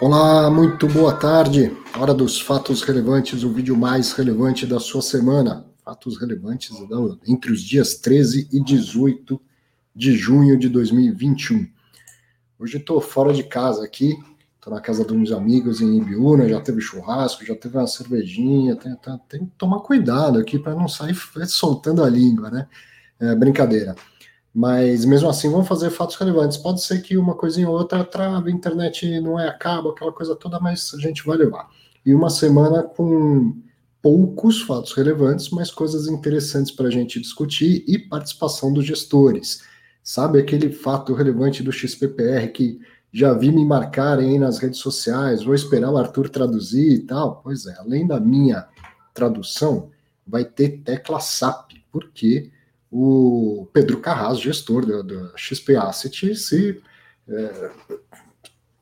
Olá, muito boa tarde. Hora dos fatos relevantes, o vídeo mais relevante da sua semana. Fatos relevantes entre os dias 13 e 18 de junho de 2021. Hoje estou fora de casa aqui, estou na casa de uns amigos em Ibiúna, já teve churrasco, já teve uma cervejinha, tem, tem, tem que tomar cuidado aqui para não sair soltando a língua, né? É, brincadeira. Mas mesmo assim, vamos fazer fatos relevantes. Pode ser que uma coisinha ou outra trave, a internet não é acaba, aquela coisa toda, mas a gente vai levar. E uma semana com poucos fatos relevantes, mas coisas interessantes para a gente discutir e participação dos gestores. Sabe aquele fato relevante do XPPR que já vi me marcarem aí nas redes sociais, vou esperar o Arthur traduzir e tal? Pois é, além da minha tradução, vai ter tecla SAP, porque o Pedro Carras, gestor da, XP Asset, se é,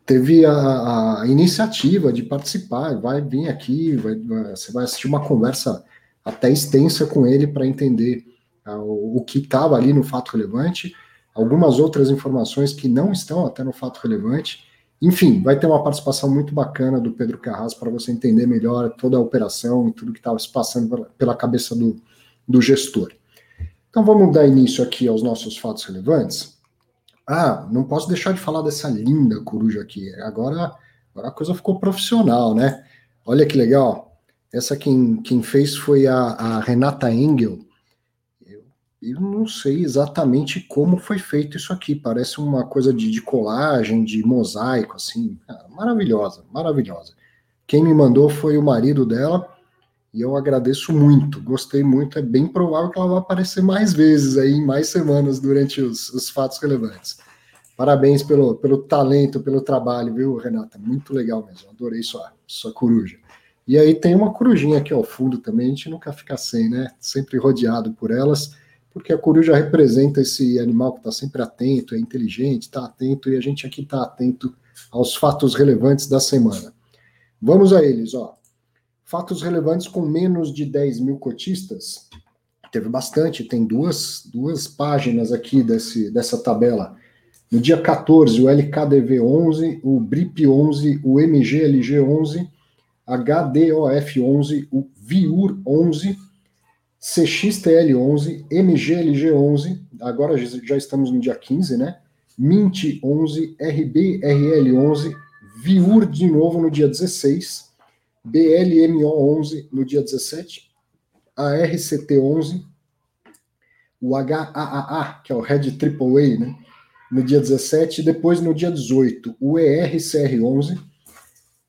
teve a, a, iniciativa de participar, vai vir aqui, vai, você vai assistir uma conversa até extensa com ele para entender uh, o, o, que estava ali no fato relevante, algumas outras informações que não estão até no fato relevante. Enfim, vai ter uma participação muito bacana do Pedro Carras para você entender melhor toda a operação e tudo que estava se passando pela cabeça do, do gestor. Então vamos dar início aqui aos nossos fatos relevantes. Ah, não posso deixar de falar dessa linda coruja aqui. Agora, agora a coisa ficou profissional, né? Olha que legal. Essa quem, quem fez foi a, a Renata Engel. Eu, eu, não sei exatamente como foi feito isso aqui. Parece uma coisa de, de colagem, de mosaico, assim. Ah, maravilhosa, maravilhosa. Quem me mandou foi o marido dela e eu agradeço muito, gostei muito. É bem provável que ela vai aparecer mais vezes aí, em mais semanas, durante os, os fatos relevantes. Parabéns pelo, pelo talento, pelo trabalho, viu, Renata? Muito legal mesmo. Adorei sua, sua coruja. E aí tem uma corujinha aqui ao fundo também, a gente nunca fica sem, né? Sempre rodeado por elas, porque a coruja representa esse animal que está sempre atento, é inteligente, está atento, e a gente aqui está atento aos fatos relevantes da semana. Vamos a eles, ó. Fatos relevantes com menos de 10 mil cotistas. Teve bastante, tem duas, duas páginas aqui desse, dessa tabela. No dia 14, o LKDV 11, o BRIP 11, o MGLG 11, HDOF 11, o VIUR 11, CXTL 11, MGLG 11, agora já estamos no dia 15, né? MINT 11, RBRL 11, VIUR de novo no dia 16, BLMO11 no dia 17, a RCT11, o HAAA, que é o Red AAA, né, no dia 17, e depois no dia 18, o ERCR11,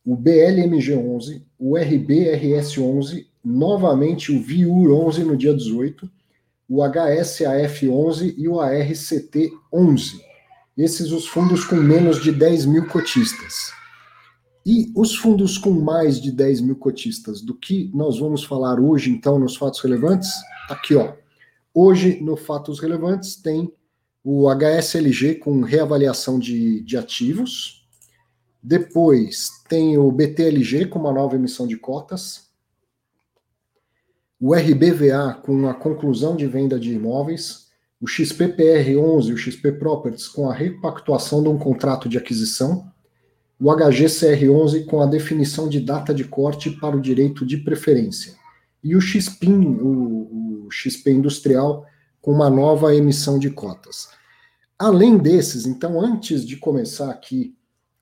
o BLMG11, o RBRS11, novamente o VIUR11 no dia 18, o HSAF11 e o ARCT11. Esses os fundos com menos de 10 mil cotistas. E os fundos com mais de 10 mil cotistas, do que nós vamos falar hoje, então, nos fatos relevantes? Aqui, ó. Hoje, no Fatos Relevantes, tem o HSLG com reavaliação de, de ativos. Depois, tem o BTLG com uma nova emissão de cotas. O RBVA com a conclusão de venda de imóveis. O XPPR11, o XP Properties, com a repactuação de um contrato de aquisição o HGCR11 com a definição de data de corte para o direito de preferência, e o XPIN, o, o XP Industrial, com uma nova emissão de cotas. Além desses, então, antes de começar aqui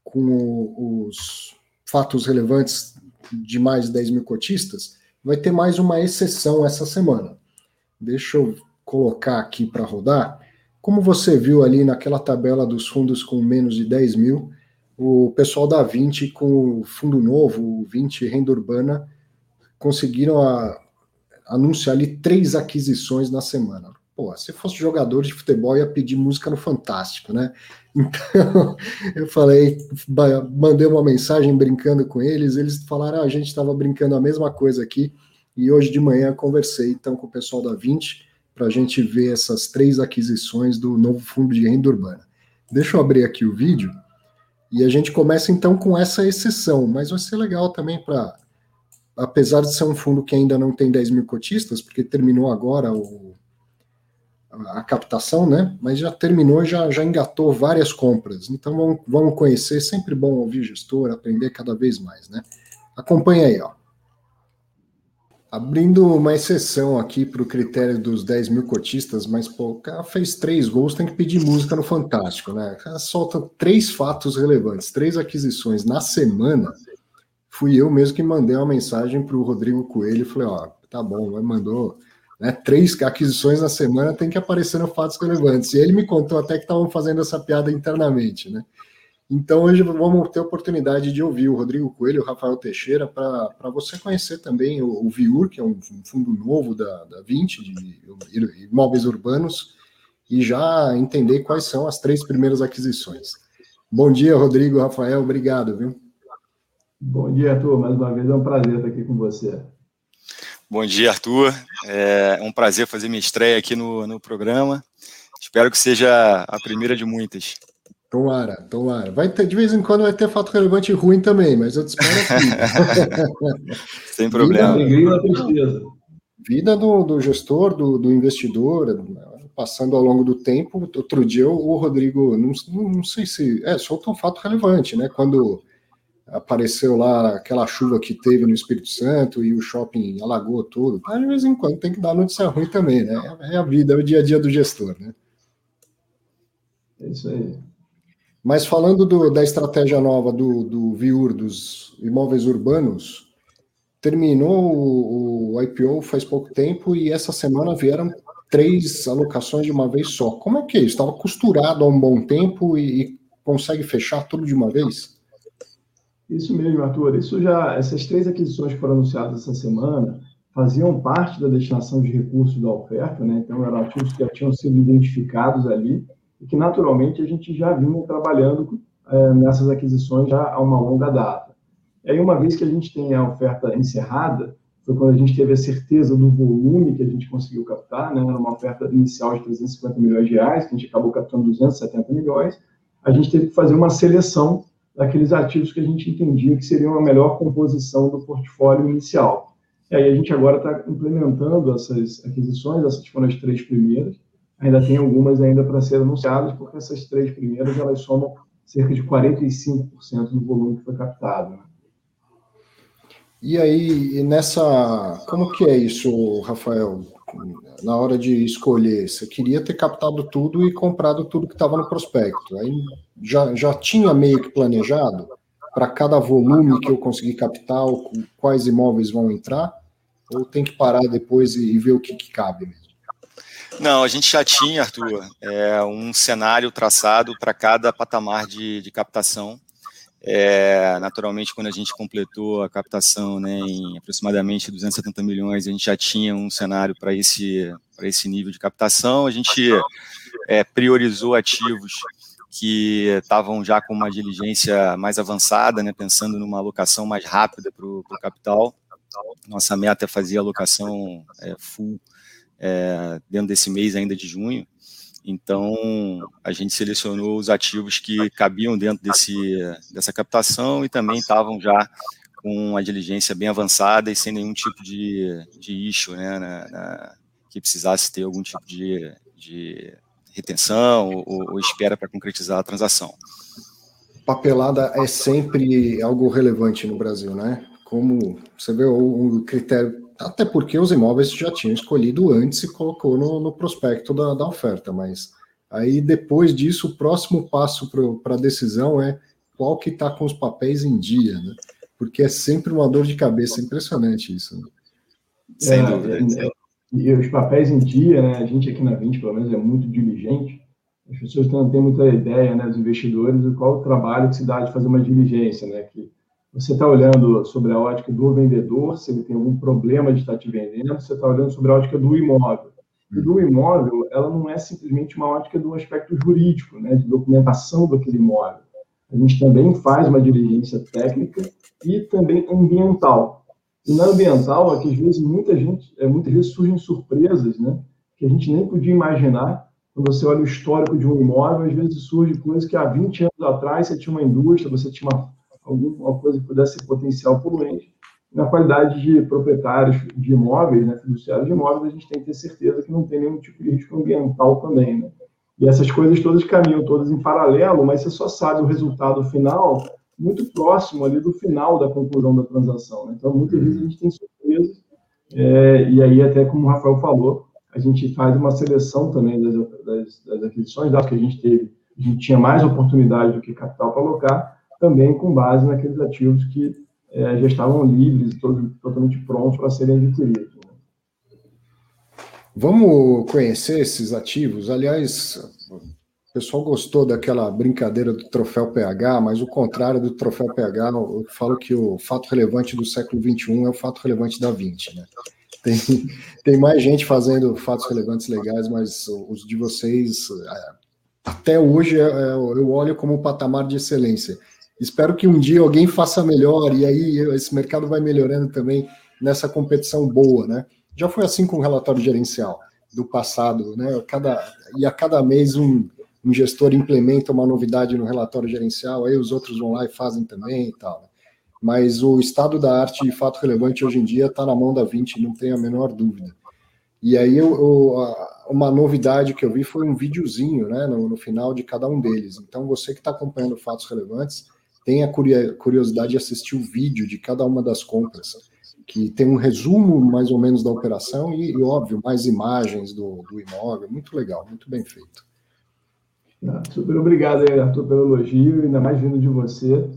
com os fatos relevantes de mais de 10 mil cotistas, vai ter mais uma exceção essa semana. Deixa eu colocar aqui para rodar. Como você viu ali naquela tabela dos fundos com menos de 10 mil, o pessoal da 20 com o fundo novo, o 20 Renda Urbana, conseguiram a, anunciar ali três aquisições na semana. Pô, se fosse jogador de futebol, ia pedir música no Fantástico, né? Então, eu falei, mandei uma mensagem brincando com eles, eles falaram, ah, a gente estava brincando a mesma coisa aqui, e hoje de manhã conversei então com o pessoal da 20 para a gente ver essas três aquisições do novo fundo de renda urbana. Deixa eu abrir aqui o vídeo e a gente começa então com essa exceção, mas vai ser legal também para, apesar de ser um fundo que ainda não tem 10 mil cotistas, porque terminou agora o, a captação, né? Mas já terminou, já, já engatou várias compras. Então vamos, vamos conhecer, sempre bom ouvir gestor, aprender cada vez mais, né? Acompanha aí, ó. Abrindo uma exceção aqui para o critério dos 10 mil cotistas, mas pô, o cara fez três gols, tem que pedir música no Fantástico, né? O cara solta três fatos relevantes, três aquisições na semana. Fui eu mesmo que mandei uma mensagem para o Rodrigo Coelho, falei, ó, tá bom, mandou né, três aquisições na semana, tem que aparecer no fatos relevantes. E ele me contou até que estavam fazendo essa piada internamente, né? Então, hoje vamos ter a oportunidade de ouvir o Rodrigo Coelho e o Rafael Teixeira para você conhecer também o, o Viur, que é um fundo novo da, da 20, de imóveis urbanos, e já entender quais são as três primeiras aquisições. Bom dia, Rodrigo, Rafael, obrigado, viu? Bom dia, Arthur. Mais uma vez é um prazer estar aqui com você. Bom dia, Arthur. É um prazer fazer minha estreia aqui no, no programa. Espero que seja a primeira de muitas. Tomara, tomara. Vai ter, de vez em quando vai ter fato relevante ruim também, mas eu te espero aqui. Sem problema. Vida, vida do, do gestor, do, do, investidor, passando ao longo do tempo. Outro dia o Rodrigo, não, não sei se. É, soltou um fato relevante, né? Quando apareceu lá aquela chuva que teve no Espírito Santo e o shopping alagou tudo. Mas de vez em quando tem que dar notícia ruim também, né? É a vida, é o dia a dia do gestor, né? É isso aí. Mas falando do, da estratégia nova do, do VIUR, dos imóveis urbanos, terminou o, o, IPO faz pouco tempo e essa semana vieram três alocações de uma vez só. Como é que é? Estava costurado há um bom tempo e, e, consegue fechar tudo de uma vez? Isso mesmo, Arthur. Isso já, essas três aquisições que foram anunciadas essa semana faziam parte da destinação de recursos da oferta, né? Então eram ativos que já tinham sido identificados ali e que naturalmente a gente já vinha trabalhando é, nessas aquisições já há uma longa data. E aí, uma vez que a gente tem a oferta encerrada, foi quando a gente teve a certeza do volume que a gente conseguiu captar, né? Uma oferta inicial de 350 milhões de reais, que a gente acabou captando 270 milhões. A gente teve que fazer uma seleção daqueles ativos que a gente entendia que seriam a melhor composição do portfólio inicial. E aí a gente agora está implementando essas aquisições, essas foram as três primeiras, ainda tem algumas ainda para ser anunciadas, porque essas três primeiras elas somam cerca de 45% do volume que foi captado. Né? E aí, nessa. Como que é isso, Rafael? Na hora de escolher, você queria ter captado tudo e comprado tudo que estava no prospecto. Aí já, já tinha meio que planejado para cada volume que eu conseguir captar, quais imóveis vão entrar? Ou tem que parar depois e, e ver o que, que cabe mesmo? Não, a gente já tinha, Arthur, é, um cenário traçado para cada patamar de, de captação. É, naturalmente, quando a gente completou a captação né, em aproximadamente 270 milhões, a gente já tinha um cenário para esse, esse nível de captação. A gente é, priorizou ativos que estavam já com uma diligência mais avançada, né, pensando numa alocação mais rápida para o capital. Nossa meta é fazer a alocação é, full é, dentro desse mês ainda de junho. Então, a gente selecionou os ativos que cabiam dentro desse, dessa captação e também estavam já com a diligência bem avançada e sem nenhum tipo de, de issue, né, na, na, que precisasse ter algum tipo de, de retenção ou, ou espera para concretizar a transação. Papelada é sempre algo relevante no Brasil, né? Como você vê o critério até porque os imóveis já tinham escolhido antes e colocou no, no prospecto da, da, oferta, mas aí depois disso, o próximo passo para a decisão é qual que está com os papéis em dia, né? Porque é sempre uma dor de cabeça, impressionante isso. Né? Sem é, dúvida. É, e os papéis em dia, né? A gente aqui na 20, pelo menos, é muito diligente. As pessoas não têm muita ideia, né, dos investidores, do qual o trabalho que se dá de fazer uma diligência, né? Que você está olhando sobre a ótica do vendedor, se ele tem algum problema de estar te vendendo, você está olhando sobre a ótica do imóvel. E do imóvel, ela não é simplesmente uma ótica do aspecto jurídico, né, de documentação daquele imóvel. A gente também faz uma diligência técnica e também ambiental. E na ambiental, é às vezes muita gente, é, muitas vezes surgem surpresas, né, que a gente nem podia imaginar. Quando você olha o histórico de um imóvel, às vezes surge coisas que há 20 anos atrás você tinha uma indústria, você tinha uma alguma coisa que pudesse ser potencial poluente, Na qualidade de proprietários de imóveis, né, fiduciários de imóveis, a gente tem que ter certeza que não tem nenhum tipo de risco ambiental também. Né? E essas coisas todas caminham todas em paralelo, mas você só sabe o resultado final muito próximo ali do final da conclusão da transação. Né? Então, muitas vezes a gente tem surpresas, é, e aí, até como o Rafael falou, a gente faz uma seleção também das, das, das aquisições, dado que a gente teve, a gente tinha mais oportunidade do que capital para alocar, também com base naqueles ativos que é, já estavam livres, todo, totalmente prontos para serem adquiridos. Né? Vamos conhecer esses ativos. Aliás, o pessoal gostou daquela brincadeira do troféu PH, mas o contrário do troféu PH, eu falo que o fato relevante do século XXI é o fato relevante da 20, né? Tem, tem mais gente fazendo fatos relevantes legais, mas os de vocês, é, até hoje, é, eu olho como um patamar de excelência. Espero que um dia alguém faça melhor e aí esse mercado vai melhorando também nessa competição boa, né? Já foi assim com o relatório gerencial do passado, né? Cada, e a cada mês um, um gestor implementa uma novidade no relatório gerencial, aí os outros vão lá e fazem também e tal. Né? Mas o estado da arte de fato relevante hoje em dia está na mão da 20, não tenho a menor dúvida. E aí eu, eu, uma novidade que eu vi foi um videozinho né, no, no final de cada um deles. Então você que está acompanhando fatos relevantes, tenha curiosidade de assistir o vídeo de cada uma das compras, que tem um resumo mais ou menos da operação e, e óbvio, mais imagens do, do imóvel. Muito legal, muito bem feito. Ah, super obrigado aí, Arthur, pelo elogio, ainda mais vindo de você.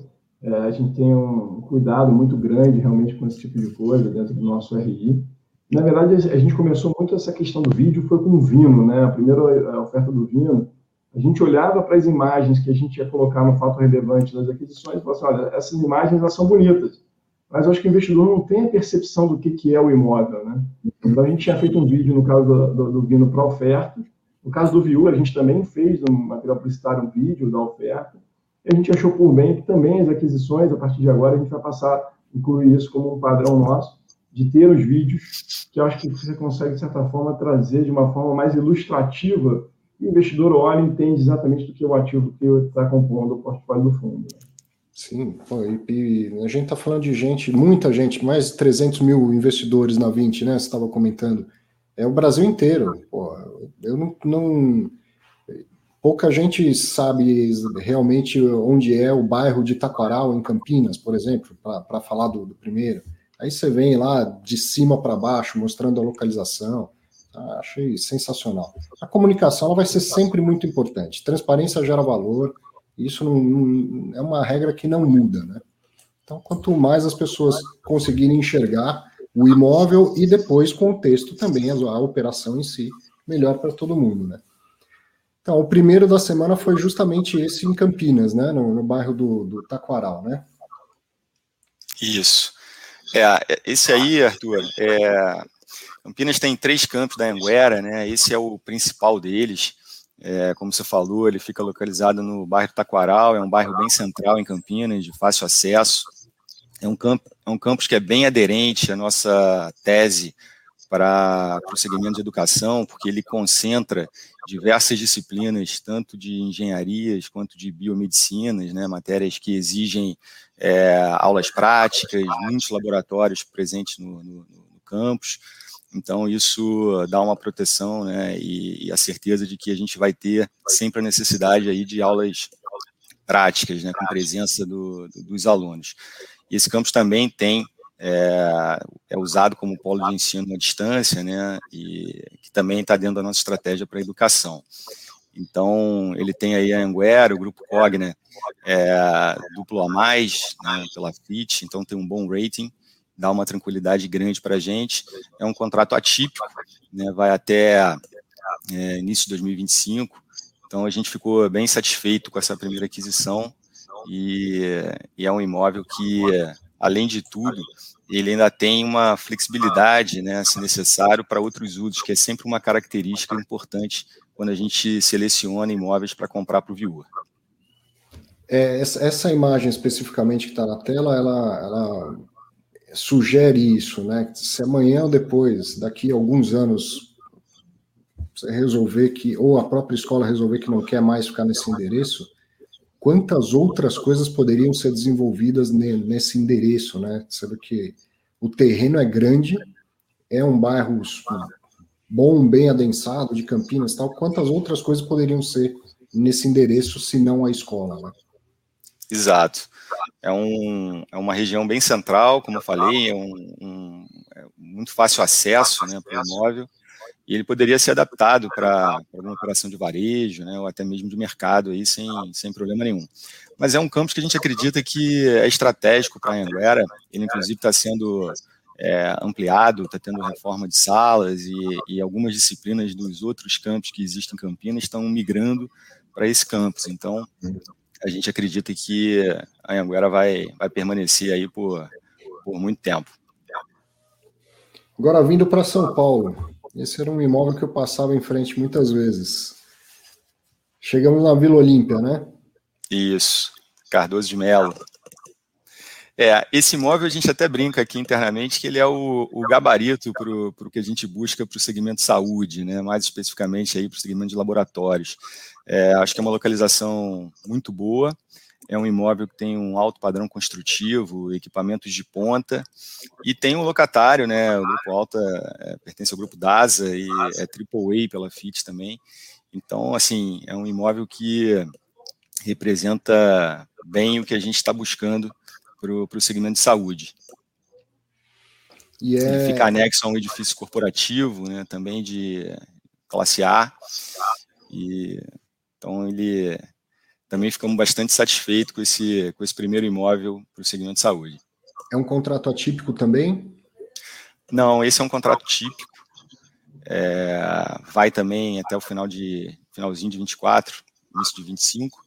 É, a gente tem um cuidado muito grande realmente com esse tipo de coisa dentro do nosso RI. Na verdade, a gente começou muito essa questão do vídeo, foi com o Vino, né? A primeira oferta do Vino, a gente olhava para as imagens que a gente ia colocar no fato relevante das aquisições e falava assim, olha, essas imagens elas são bonitas, mas eu acho que o investidor não tem a percepção do que, que é o imóvel, né? Então, a gente tinha feito um vídeo, no caso do, do, do Vino, para oferta, no caso do Viu, a gente também fez um material publicitário, um vídeo da oferta, e a gente achou por bem que também as aquisições, a partir de agora, a gente vai passar a incluir isso como um padrão nosso, de ter os vídeos, que eu acho que você consegue, de certa forma, trazer de uma forma mais ilustrativa, e o investidor olha e entende exatamente do que é o ativo que está compondo o portfólio do fundo. Sim, e, a gente está falando de gente, muita gente, mais de 300 mil investidores na 20, né? Você estava comentando. É o Brasil inteiro. Pô, eu não, não, Pouca gente sabe realmente onde é o bairro de Taquaral, em Campinas, por exemplo, para falar do, do, primeiro. Aí você vem lá de cima para baixo, mostrando a localização. Ah, achei sensacional. A comunicação ela vai ser sempre muito importante. Transparência gera valor. Isso não, não, é uma regra que não muda, né? Então, quanto mais as pessoas conseguirem enxergar o imóvel e depois com o texto também, a, a operação em si, melhor para todo mundo, né? Então, o primeiro da semana foi justamente esse em Campinas, né? No, no bairro do, do Taquaral, né? Isso. É, esse aí, Arthur, é, Campinas tem três campos da Anguera, né? Esse é o principal deles. É, como você falou, ele fica localizado no bairro Taquaral, é um bairro bem central em Campinas, de fácil acesso. É um, é um campus que é bem aderente à nossa tese para o segmento de educação, porque ele concentra diversas disciplinas, tanto de engenharias quanto de biomedicinas, né, matérias que exigem é, aulas práticas, muitos laboratórios presentes no, no, no, campus. Então, isso dá uma proteção né, e, e, a certeza de que a gente vai ter sempre a necessidade aí de aulas práticas, né, com presença do, do, dos alunos. Esse campus também tem é, é, usado como polo de ensino à distância, né, e que também está dentro da nossa estratégia para a educação. Então, ele tem aí a Anguera, o Grupo Cogna, é, duplo a mais, né, pela FIT, então tem um bom rating, dá uma tranquilidade grande para a gente. É um contrato atípico, né, vai até é, início de 2025, então a gente ficou bem satisfeito com essa primeira aquisição, e, e é um imóvel que além de tudo, ele ainda tem uma flexibilidade, né, se necessário, para outros usos, que é sempre uma característica importante quando a gente seleciona imóveis para comprar para o viewer. É, essa, essa, imagem especificamente que está na tela, ela, ela, sugere isso, né? Se amanhã ou depois, daqui a alguns anos, você resolver que, ou a própria escola resolver que não quer mais ficar nesse endereço, quantas outras coisas poderiam ser desenvolvidas nesse endereço, né? Sendo que o terreno é grande, é um bairro bom, bem adensado, de Campinas tal. Quantas outras coisas poderiam ser nesse endereço, se não a escola? Né? Exato. É, um, é uma região bem central, como eu falei, é, um, um é muito fácil acesso né, para o imóvel, e ele poderia ser adaptado para uma operação de varejo, né, ou até mesmo de mercado, aí, sem, sem problema nenhum. Mas é um campus que a gente acredita que é estratégico para a Anguera, ele inclusive está sendo é, ampliado, está tendo reforma de salas e, e, algumas disciplinas dos outros campos que existem em Campinas estão migrando para esse campus. Então, a gente acredita que a Anguera vai, vai permanecer aí por, por muito tempo. Agora, vindo para São Paulo, esse era um imóvel que eu passava em frente muitas vezes. Chegamos na Vila Olímpia, né? Isso, Cardoso de Melo. É, esse imóvel a gente até brinca aqui internamente que ele é o, o gabarito para o que a gente busca para o segmento saúde, né? mais especificamente para o segmento de laboratórios. É, acho que é uma localização muito boa, é um imóvel que tem um alto padrão construtivo, equipamentos de ponta, e tem um locatário, né? O Grupo Alta é, pertence ao Grupo DASA e é AAA pela FIT também. Então, assim, é um imóvel que representa bem o que a gente está buscando para o segmento de saúde. E é... Ele fica anexo a um edifício corporativo, né, também de classe A. E, então, ele também ficamos bastante satisfeitos com esse, com esse primeiro imóvel para o segmento de saúde. É um contrato atípico também? Não, esse é um contrato típico. É, vai também até o final de finalzinho de 24, início de 25,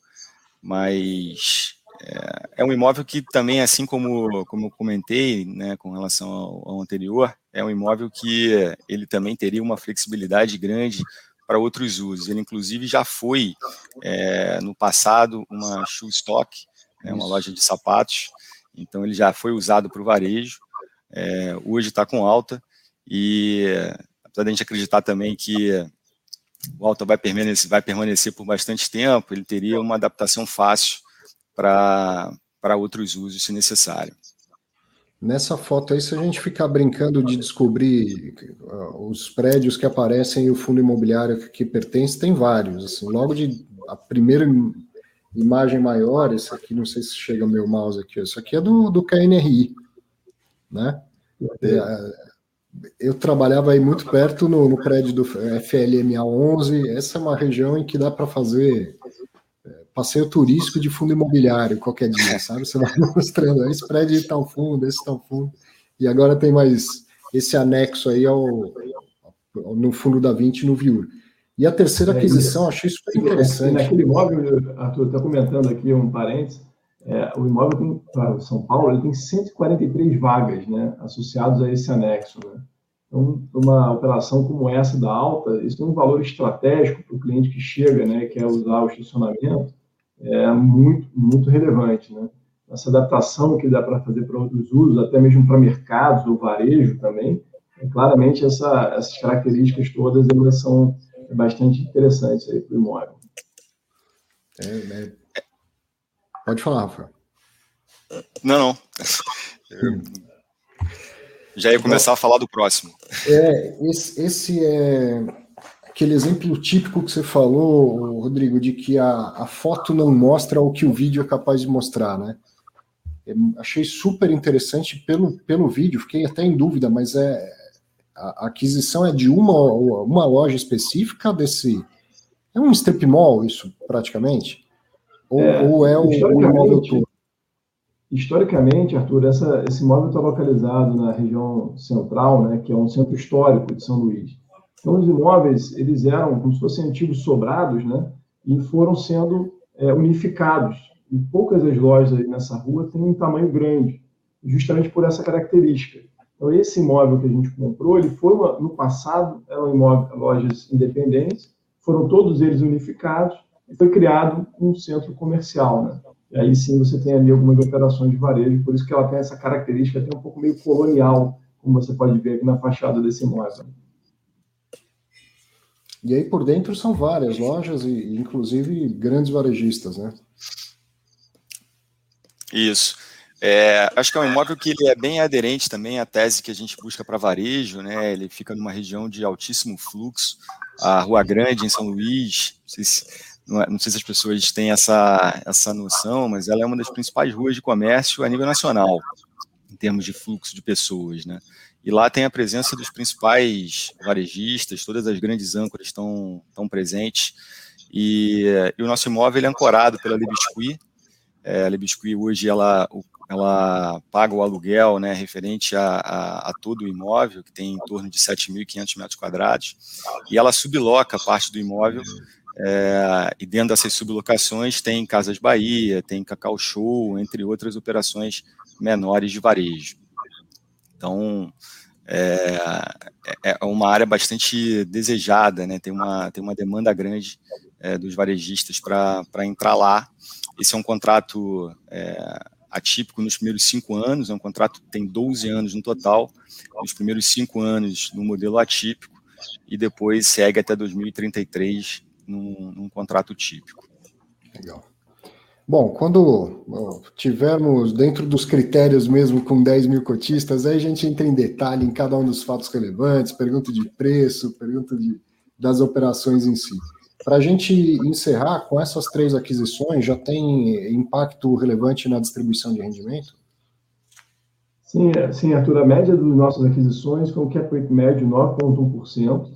mas é, é, um imóvel que também, assim como, como eu comentei, né, com relação ao, ao, anterior, é um imóvel que ele também teria uma flexibilidade grande para outros usos. Ele, inclusive, já foi, é, no passado, uma shoe stock, né, uma loja de sapatos, então ele já foi usado para o varejo, é, hoje está com alta, e apesar de a gente acreditar também que o alta vai permanecer, vai permanecer por bastante tempo, ele teria uma adaptação fácil para outros usos, se necessário. Nessa foto aí, se a gente ficar brincando de descobrir uh, os prédios que aparecem e o fundo imobiliário que pertence, tem vários. Assim, logo de a primeira imagem maior, esse aqui, não sei se chega meu mouse aqui, isso aqui é do, do KNRI, né? É, eu trabalhava aí muito perto no, no prédio do FLMA 11, essa é uma região em que dá para fazer passeio turístico de fundo imobiliário qualquer dia, sabe? Você vai mostrando, esse prédio de tal fundo, esse tal fundo. E agora tem mais esse anexo aí ao, ao no fundo da 20 no Viur. E a terceira é, aquisição, é, achei super interessante. Naquele imóvel, Arthur, está comentando aqui um parênteses, é, o imóvel tem, para São Paulo, ele tem 143 vagas, né, associados a esse anexo, né? Então, uma operação como essa da alta, isso tem um valor estratégico para o cliente que chega, né, quer usar o estacionamento, é muito, muito relevante. Né? Essa adaptação que dá para fazer para outros usos, até mesmo para mercados ou varejo também, é, claramente essa, essas características todas elas são bastante interessantes para o imóvel. É, né? Pode falar, Rafael. Não, não. Já ia começar a falar do próximo. É, esse, esse é aquele exemplo típico que você falou, Rodrigo, de que a, a foto não mostra o que o vídeo é capaz de mostrar, né? Eu achei super interessante pelo, pelo vídeo, fiquei até em dúvida, mas é a, a aquisição é de uma, uma loja específica desse. É um strip mall, isso, praticamente? Ou é, ou é o, o imóvel todo? Historicamente, Arthur, essa, esse imóvel está localizado na região central, né, que é um centro histórico de São Luís. Então, os imóveis, eles eram como se fossem antigos sobrados, né? E foram sendo é, unificados. E poucas das lojas aí nessa rua têm um tamanho grande, justamente por essa característica. Então, esse imóvel que a gente comprou, ele foi, uma, no passado, eram imóveis, lojas independentes, foram todos eles unificados e foi criado um centro comercial, né? E aí sim você tem ali algumas operações de varejo, por isso que ela tem essa característica até um pouco meio colonial, como você pode ver aqui na fachada desse imóvel. E aí por dentro são várias lojas e inclusive grandes varejistas, né? Isso. É, acho que é um imóvel que ele é bem aderente também à tese que a gente busca para varejo, né? Ele fica numa região de altíssimo fluxo, a Rua Grande em São Luís, não sei se, não, é, não sei se as pessoas têm essa, essa noção, mas ela é uma das principais ruas de comércio a nível nacional, em termos de fluxo de pessoas, né? E lá tem a presença dos principais varejistas, todas as grandes âncoras estão, estão presentes. E, e o nosso imóvel é ancorado pela Libisqui. É, a Libisqui hoje ela, ela paga o aluguel né, referente a, a, a todo o imóvel, que tem em torno de 7.500 metros quadrados, e ela subloca parte do imóvel é, e dentro dessas sublocações tem Casas Bahia, tem Cacau Show, entre outras operações menores de varejo. Então, é, é, é uma área bastante desejada, né? tem, uma, tem uma demanda grande é, dos varejistas para entrar lá. Esse é um contrato é, atípico nos primeiros cinco anos, é um contrato que tem 12 anos no total, nos primeiros cinco anos no modelo atípico, e depois segue até 2033 num, num contrato típico. Legal. Bom, quando tivermos dentro dos critérios mesmo com 10 mil cotistas, aí a gente entra em detalhe em cada um dos fatos relevantes, pergunta de preço, pergunta de, das operações em si. Para a gente encerrar, com essas três aquisições, já tem impacto relevante na distribuição de rendimento? Sim, sim Arthur, a média das nossas aquisições foi um cap rate médio 9,1%,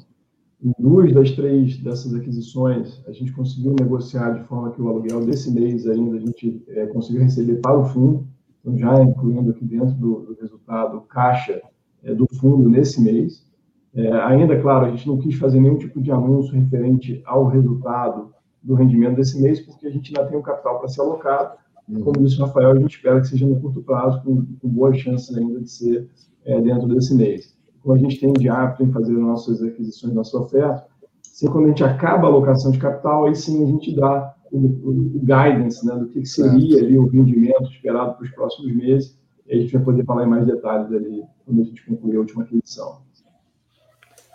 em duas das três dessas aquisições, a gente conseguiu negociar de forma que o aluguel desse mês ainda a gente é, conseguiu receber para o fundo, então já incluindo aqui dentro do, do resultado caixa é, do fundo nesse mês. É, ainda, claro, a gente não quis fazer nenhum tipo de anúncio referente ao resultado do rendimento desse mês, porque a gente ainda tem o capital para ser alocado. Uhum. Como disse o Rafael, a gente espera que seja no curto prazo, com, com boas chances ainda de ser é, dentro desse mês como a gente tem de hábito em fazer nossas aquisições, nossa oferta, assim, quando a gente acaba a alocação de capital, aí sim a gente dá o, o, o guidance né, do que, que seria ali o rendimento esperado para os próximos meses, e a gente vai poder falar em mais detalhes ali quando a gente concluir a última aquisição.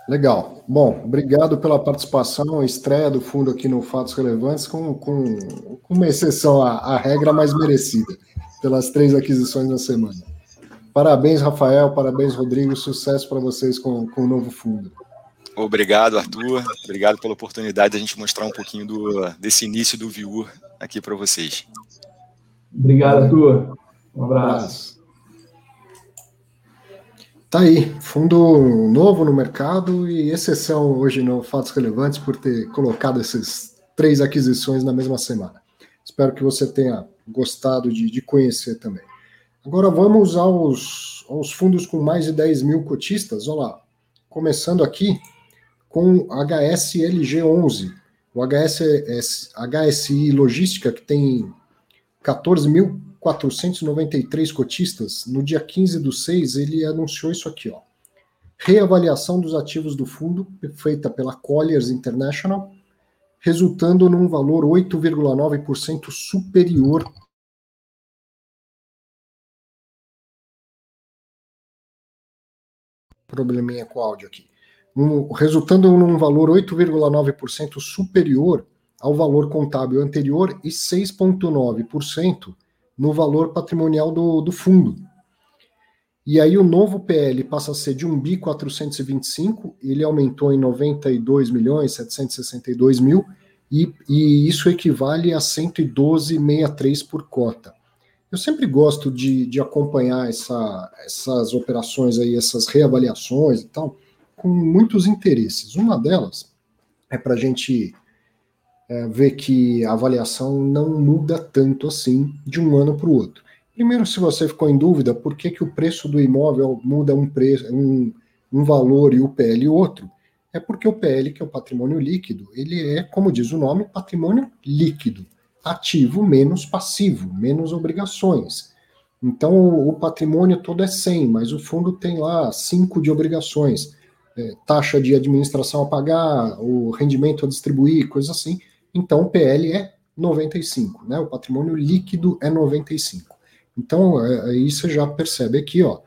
Legal. Bom, obrigado pela participação, estreia do fundo aqui no Fatos Relevantes, com, com, com uma exceção à, à regra mais merecida, pelas três aquisições na semana. Parabéns, Rafael. Parabéns, Rodrigo. Sucesso para vocês com, com o novo fundo. Obrigado, Arthur. Obrigado pela oportunidade de a gente mostrar um pouquinho do, desse início do Viur aqui para vocês. Obrigado, Arthur. Um abraço. Tá aí, fundo novo no mercado e exceção hoje no Fatos Relevantes por ter colocado essas três aquisições na mesma semana. Espero que você tenha gostado de, de conhecer também. Agora vamos aos, aos fundos com mais de 10 mil cotistas. Olha lá, começando aqui com HSLG11, o HS, HSI Logística, que tem 14.493 cotistas. No dia 15 do 6, ele anunciou isso aqui, ó. Reavaliação dos ativos do fundo, feita pela Colliers International, resultando num valor 8,9% superior probleminha com o áudio aqui. Um, resultando num valor 8,9% superior ao valor contábil anterior e 6,9% no valor patrimonial do, do fundo. E aí o novo PL passa a ser de 1 bi 425, ele aumentou em 92 milhões 762 mil e, e isso equivale a 112,63 por cota. Eu sempre gosto de, de acompanhar essa, essas operações aí, essas reavaliações e tal, com muitos interesses. Uma delas é para a gente é, ver que a avaliação não muda tanto assim de um ano para o outro. Primeiro, se você ficou em dúvida por que, que o preço do imóvel muda um, preço, um, um valor e o PL outro, é porque o PL, que é o patrimônio líquido, ele é, como diz o nome, patrimônio líquido ativo menos passivo, menos obrigações. Então o patrimônio todo é 100, mas o fundo tem lá 5 de obrigações, é, taxa de administração a pagar, o rendimento a distribuir, coisa assim. Então o PL é 95, né? O patrimônio líquido é 95. Então é, aí você já percebe aqui, ó,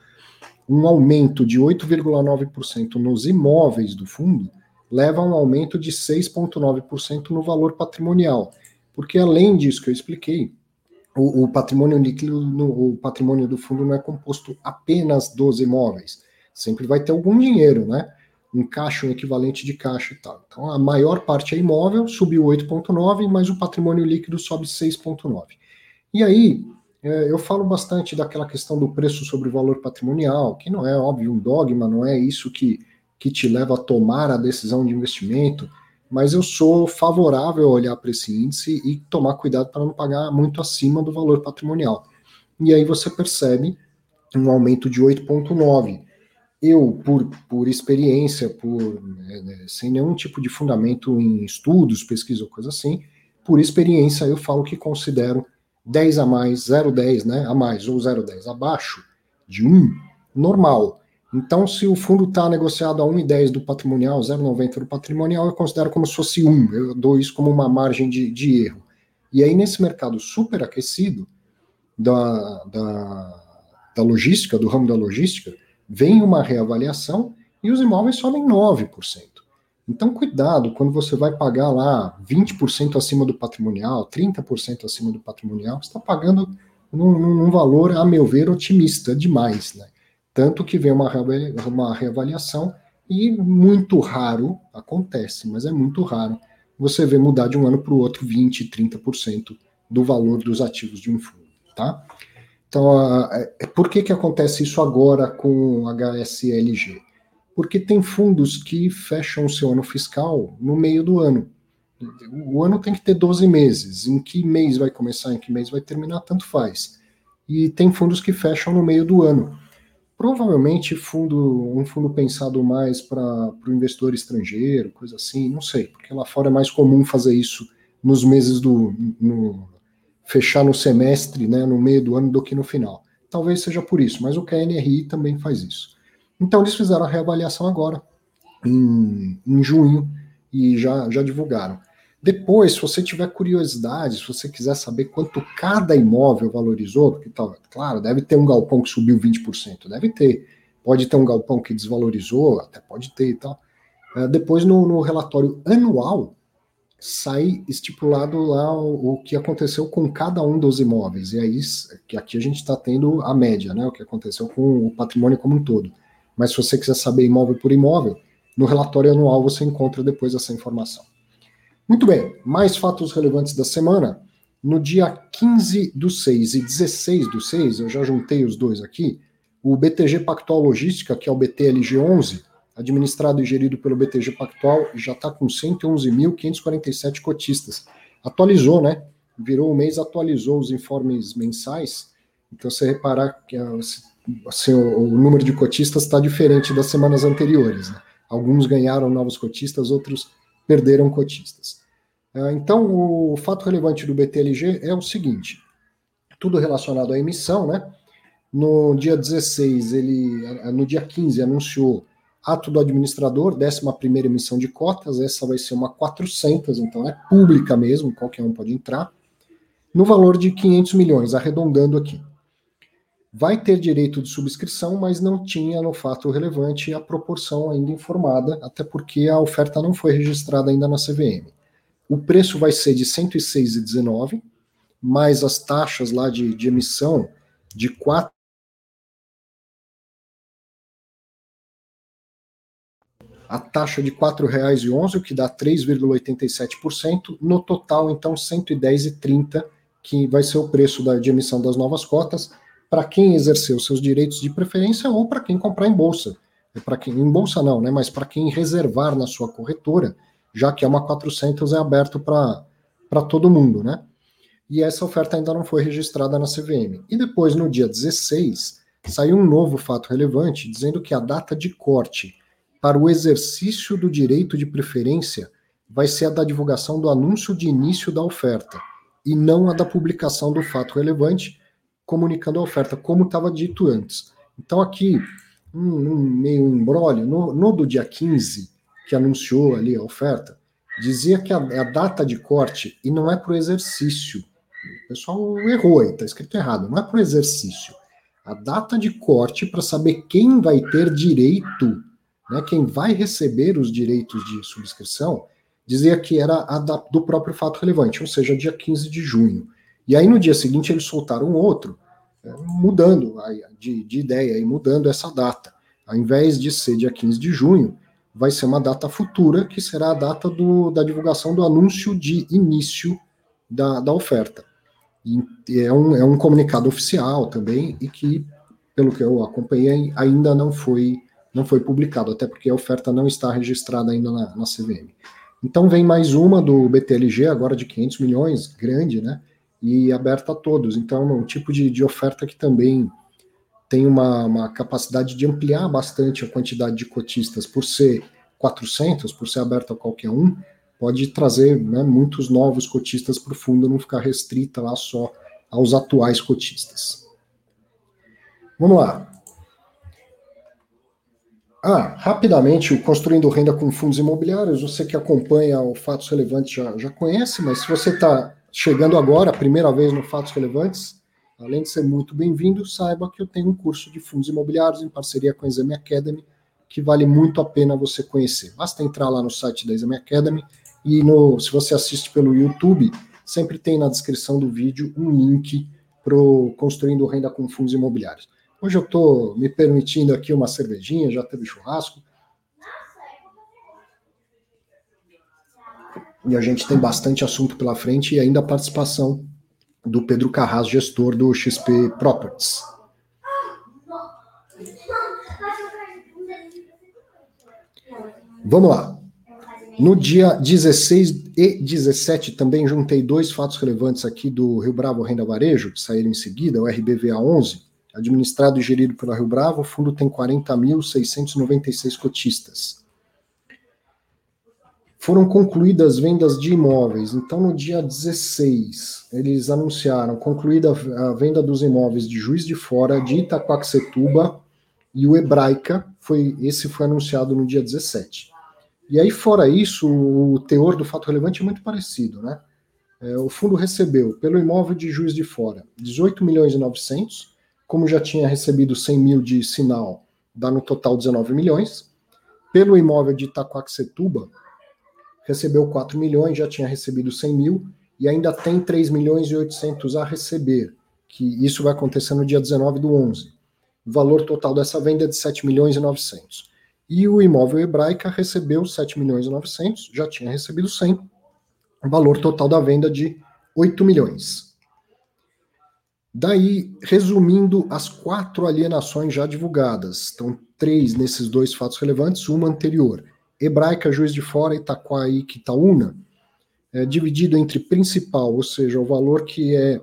um aumento de 8,9% nos imóveis do fundo leva a um aumento de 6,9% no valor patrimonial. Porque além disso que eu expliquei, o, o patrimônio líquido, no, o patrimônio do fundo não é composto apenas dos imóveis. Sempre vai ter algum dinheiro, né? Um caixa, um equivalente de caixa e tal. Então, a maior parte é imóvel, subiu 8,9, mas o patrimônio líquido sobe 6,9. E aí, é, eu falo bastante daquela questão do preço sobre o valor patrimonial, que não é, óbvio, um dogma, não é isso que, que te leva a tomar a decisão de investimento, mas eu sou favorável a olhar para esse índice e tomar cuidado para não pagar muito acima do valor patrimonial. E aí você percebe um aumento de 8,9. Eu, por, por experiência, por né, né, sem nenhum tipo de fundamento em estudos, pesquisa ou coisa assim, por experiência eu falo que considero 10 a mais, 0,10 né, a mais ou 0,10 abaixo de 1, normal. Então, se o fundo está negociado a 1,10 do patrimonial, 0,90 do patrimonial, eu considero como se fosse 1. Eu dou isso como uma margem de, de erro. E aí, nesse mercado superaquecido da, da, da logística, do ramo da logística, vem uma reavaliação e os imóveis sobem 9%. Então, cuidado quando você vai pagar lá 20% acima do patrimonial, 30% acima do patrimonial, você está pagando num, num, valor, a meu ver, otimista demais, né? Tanto que vem uma, uma reavaliação e muito raro acontece, mas é muito raro você ver mudar de um ano para o outro 20, 30% do valor dos ativos de um fundo, tá? Então, é, por que que acontece isso agora com HSLG? Porque tem fundos que fecham o seu ano fiscal no meio do ano. O ano tem que ter 12 meses. Em que mês vai começar, em que mês vai terminar, tanto faz. E tem fundos que fecham no meio do ano. Provavelmente fundo, um fundo pensado mais para o investidor estrangeiro, coisa assim, não sei, porque lá fora é mais comum fazer isso nos meses do. No, fechar no semestre, né, no meio do ano, do que no final. Talvez seja por isso, mas o KNRI também faz isso. Então eles fizeram a reavaliação agora, em, em junho, e já, já divulgaram. Depois, se você tiver curiosidade, se você quiser saber quanto cada imóvel valorizou, porque, tá, claro, deve ter um galpão que subiu 20%, deve ter. Pode ter um galpão que desvalorizou, até pode ter e tal. É, depois, no, no, relatório anual, sai estipulado lá o, o, que aconteceu com cada um dos imóveis. E aí, que aqui a gente está tendo a média, né? O que aconteceu com o patrimônio como um todo. Mas se você quiser saber imóvel por imóvel, no relatório anual você encontra depois essa informação. Muito bem, mais fatos relevantes da semana. No dia 15 do 6 e 16 do 6, eu já juntei os dois aqui, o BTG Pactual Logística, que é o BTLG11, administrado e gerido pelo BTG Pactual, já está com 111.547 cotistas. Atualizou, né? Virou o mês, atualizou os informes mensais. Então, você reparar que assim, o, número de cotistas está diferente das semanas anteriores. Né? Alguns ganharam novos cotistas, outros perderam cotistas. Ah, então, o fato relevante do BTLG é o seguinte: tudo relacionado à emissão, né? No dia 16, ele, no dia 15, anunciou ato do administrador, 11 emissão de cotas, essa vai ser uma 400, então é pública mesmo, qualquer um pode entrar, no valor de 500 milhões, arredondando aqui. Vai ter direito de subscrição, mas não tinha no fato relevante a proporção ainda informada, até porque a oferta não foi registrada ainda na CVM. O preço vai ser de R$ 106,19, mais as taxas lá de, de emissão de 4 a taxa de R$ 4,11, o que dá 3,87%, no total, então, R$ 110,30, que vai ser o preço da, de emissão das novas cotas, para quem exerceu seus direitos de preferência ou para quem comprar em bolsa. É para quem em bolsa não, né, mas para quem reservar na sua corretora, já que é uma 400 é aberto para todo mundo, né? E essa oferta ainda não foi registrada na CVM. E depois, no dia 16, saiu um novo fato relevante dizendo que a data de corte para o exercício do direito de preferência vai ser a da divulgação do anúncio de início da oferta e não a da publicação do fato relevante comunicando a oferta, como estava dito antes. Então, aqui, um, um meio embrólio, no, no do dia 15, que anunciou ali a oferta, dizia que a, a data de corte, e não é para o exercício, o pessoal errou aí, está escrito errado, não é para o exercício. A data de corte para saber quem vai ter direito, né, quem vai receber os direitos de subscrição, dizia que era a da, do próprio fato relevante, ou seja, dia 15 de junho. E aí no dia seguinte eles soltaram outro, é, mudando de, de ideia e mudando essa data. Ao invés de ser dia 15 de junho, vai ser uma data futura, que será a data do, da divulgação do anúncio de início da, da oferta. E é um, é um comunicado oficial também, e que, pelo que eu acompanhei, ainda não foi, não foi publicado, até porque a oferta não está registrada ainda na, na CVM. Então vem mais uma do BTLG, agora de 500 milhões, grande, né? E aberta a todos. Então é um tipo de, de oferta que também tem uma, uma, capacidade de ampliar bastante a quantidade de cotistas, por ser 400, por ser aberta a qualquer um, pode trazer né, muitos novos cotistas para o fundo, não ficar restrita lá só aos atuais cotistas. Vamos lá. Ah, rapidamente, o Construindo Renda com Fundos Imobiliários, você que acompanha o Fatos Relevantes já, já conhece, mas se você está chegando agora, a primeira vez no Fatos Relevantes, além de ser muito bem-vindo, saiba que eu tenho um curso de fundos imobiliários em parceria com a Exame Academy, que vale muito a pena você conhecer. Basta entrar lá no site da Exame Academy e no, se você assiste pelo YouTube, sempre tem na descrição do vídeo um link para Construindo Renda com Fundos Imobiliários. Hoje eu estou me permitindo aqui uma cervejinha, já teve churrasco. E a gente tem bastante assunto pela frente e ainda a participação do Pedro Carras, gestor do XP Properties. Vamos lá. No dia 16 e 17 também juntei dois fatos relevantes aqui do Rio Bravo Renda Varejo, que saíram em seguida, o RBVA 11 administrado e gerido pela Rio Bravo, o fundo tem 40.696 cotistas. Foram concluídas vendas de imóveis. Então, no dia 16, eles anunciaram concluída a venda dos imóveis de Juiz de Fora, de Itaquaquecetuba e o Hebraica. Foi, esse foi anunciado no dia 17. E aí, fora isso, o teor do fato relevante é muito parecido, né? É, o fundo recebeu, pelo imóvel de Juiz de Fora, 18 milhões e 900, como já tinha recebido 100 mil de sinal, dá no total 19 milhões. Pelo imóvel de Itaquaquecetuba, recebeu 4 milhões, já tinha recebido 100 mil, e ainda tem 3 milhões e 800 a receber, que isso vai acontecer no dia 19 do 11. O valor total dessa venda é de 7 milhões e 900. E o imóvel hebraica recebeu 7 milhões e 900, já tinha recebido 100. O valor total da venda de 8 milhões. Daí, resumindo as quatro alienações já divulgadas, estão três nesses dois fatos relevantes, uma anterior. Hebraica, Juiz de Fora, Itaquaí, Quitaúna, é dividido entre principal, ou seja, o valor que é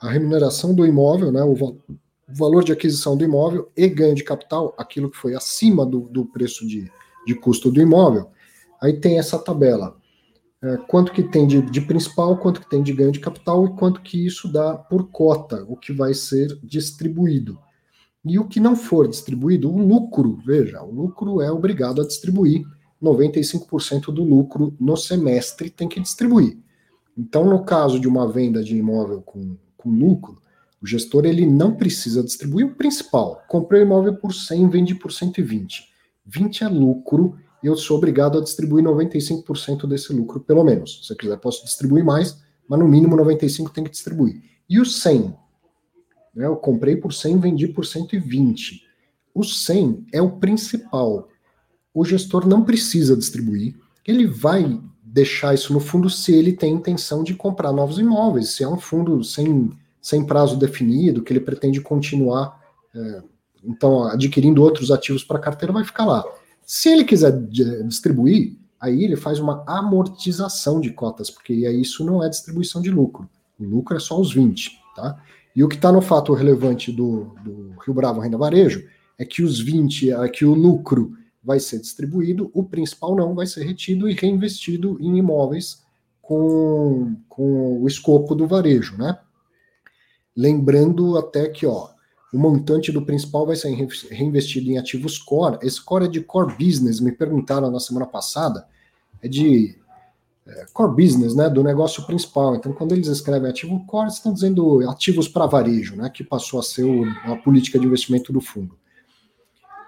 a remuneração do imóvel, né, o, o valor de aquisição do imóvel, e ganho de capital, aquilo que foi acima do, do preço de, de custo do imóvel. Aí tem essa tabela é, quanto que tem de, de, principal, quanto que tem de ganho de capital e quanto que isso dá por cota, o que vai ser distribuído. E o que não for distribuído, o lucro, veja, o lucro é obrigado a distribuir 95% do lucro no semestre tem que distribuir. Então, no caso de uma venda de imóvel com, com lucro, o gestor ele não precisa distribuir o principal. Comprei o imóvel por 100, vende por 120. 20 é lucro e eu sou obrigado a distribuir 95% desse lucro, pelo menos. Se eu quiser, posso distribuir mais, mas no mínimo 95% tem que distribuir. E o 100? Né, eu comprei por 100, vendi por 120. O 100 é o principal. O gestor não precisa distribuir, ele vai deixar isso no fundo se ele tem intenção de comprar novos imóveis, se é um fundo sem, sem prazo definido, que ele pretende continuar, é, então, adquirindo outros ativos para a carteira, vai ficar lá. Se ele quiser distribuir, aí ele faz uma amortização de cotas, porque aí isso não é distribuição de lucro. O lucro é só os 20, tá? E o que está no fato relevante do, do Rio Bravo Renda Varejo é que os 20, é que o lucro vai ser distribuído, o principal não vai ser retido e reinvestido em imóveis com, com o escopo do varejo, né? Lembrando até que, ó, o montante do principal vai ser reinvestido em ativos core. Esse core é de core business, me perguntaram na semana passada, é de é, core business, né, do negócio principal. Então, quando eles escrevem ativo core, estão dizendo ativos para varejo, né, que passou a ser o, a política de investimento do fundo.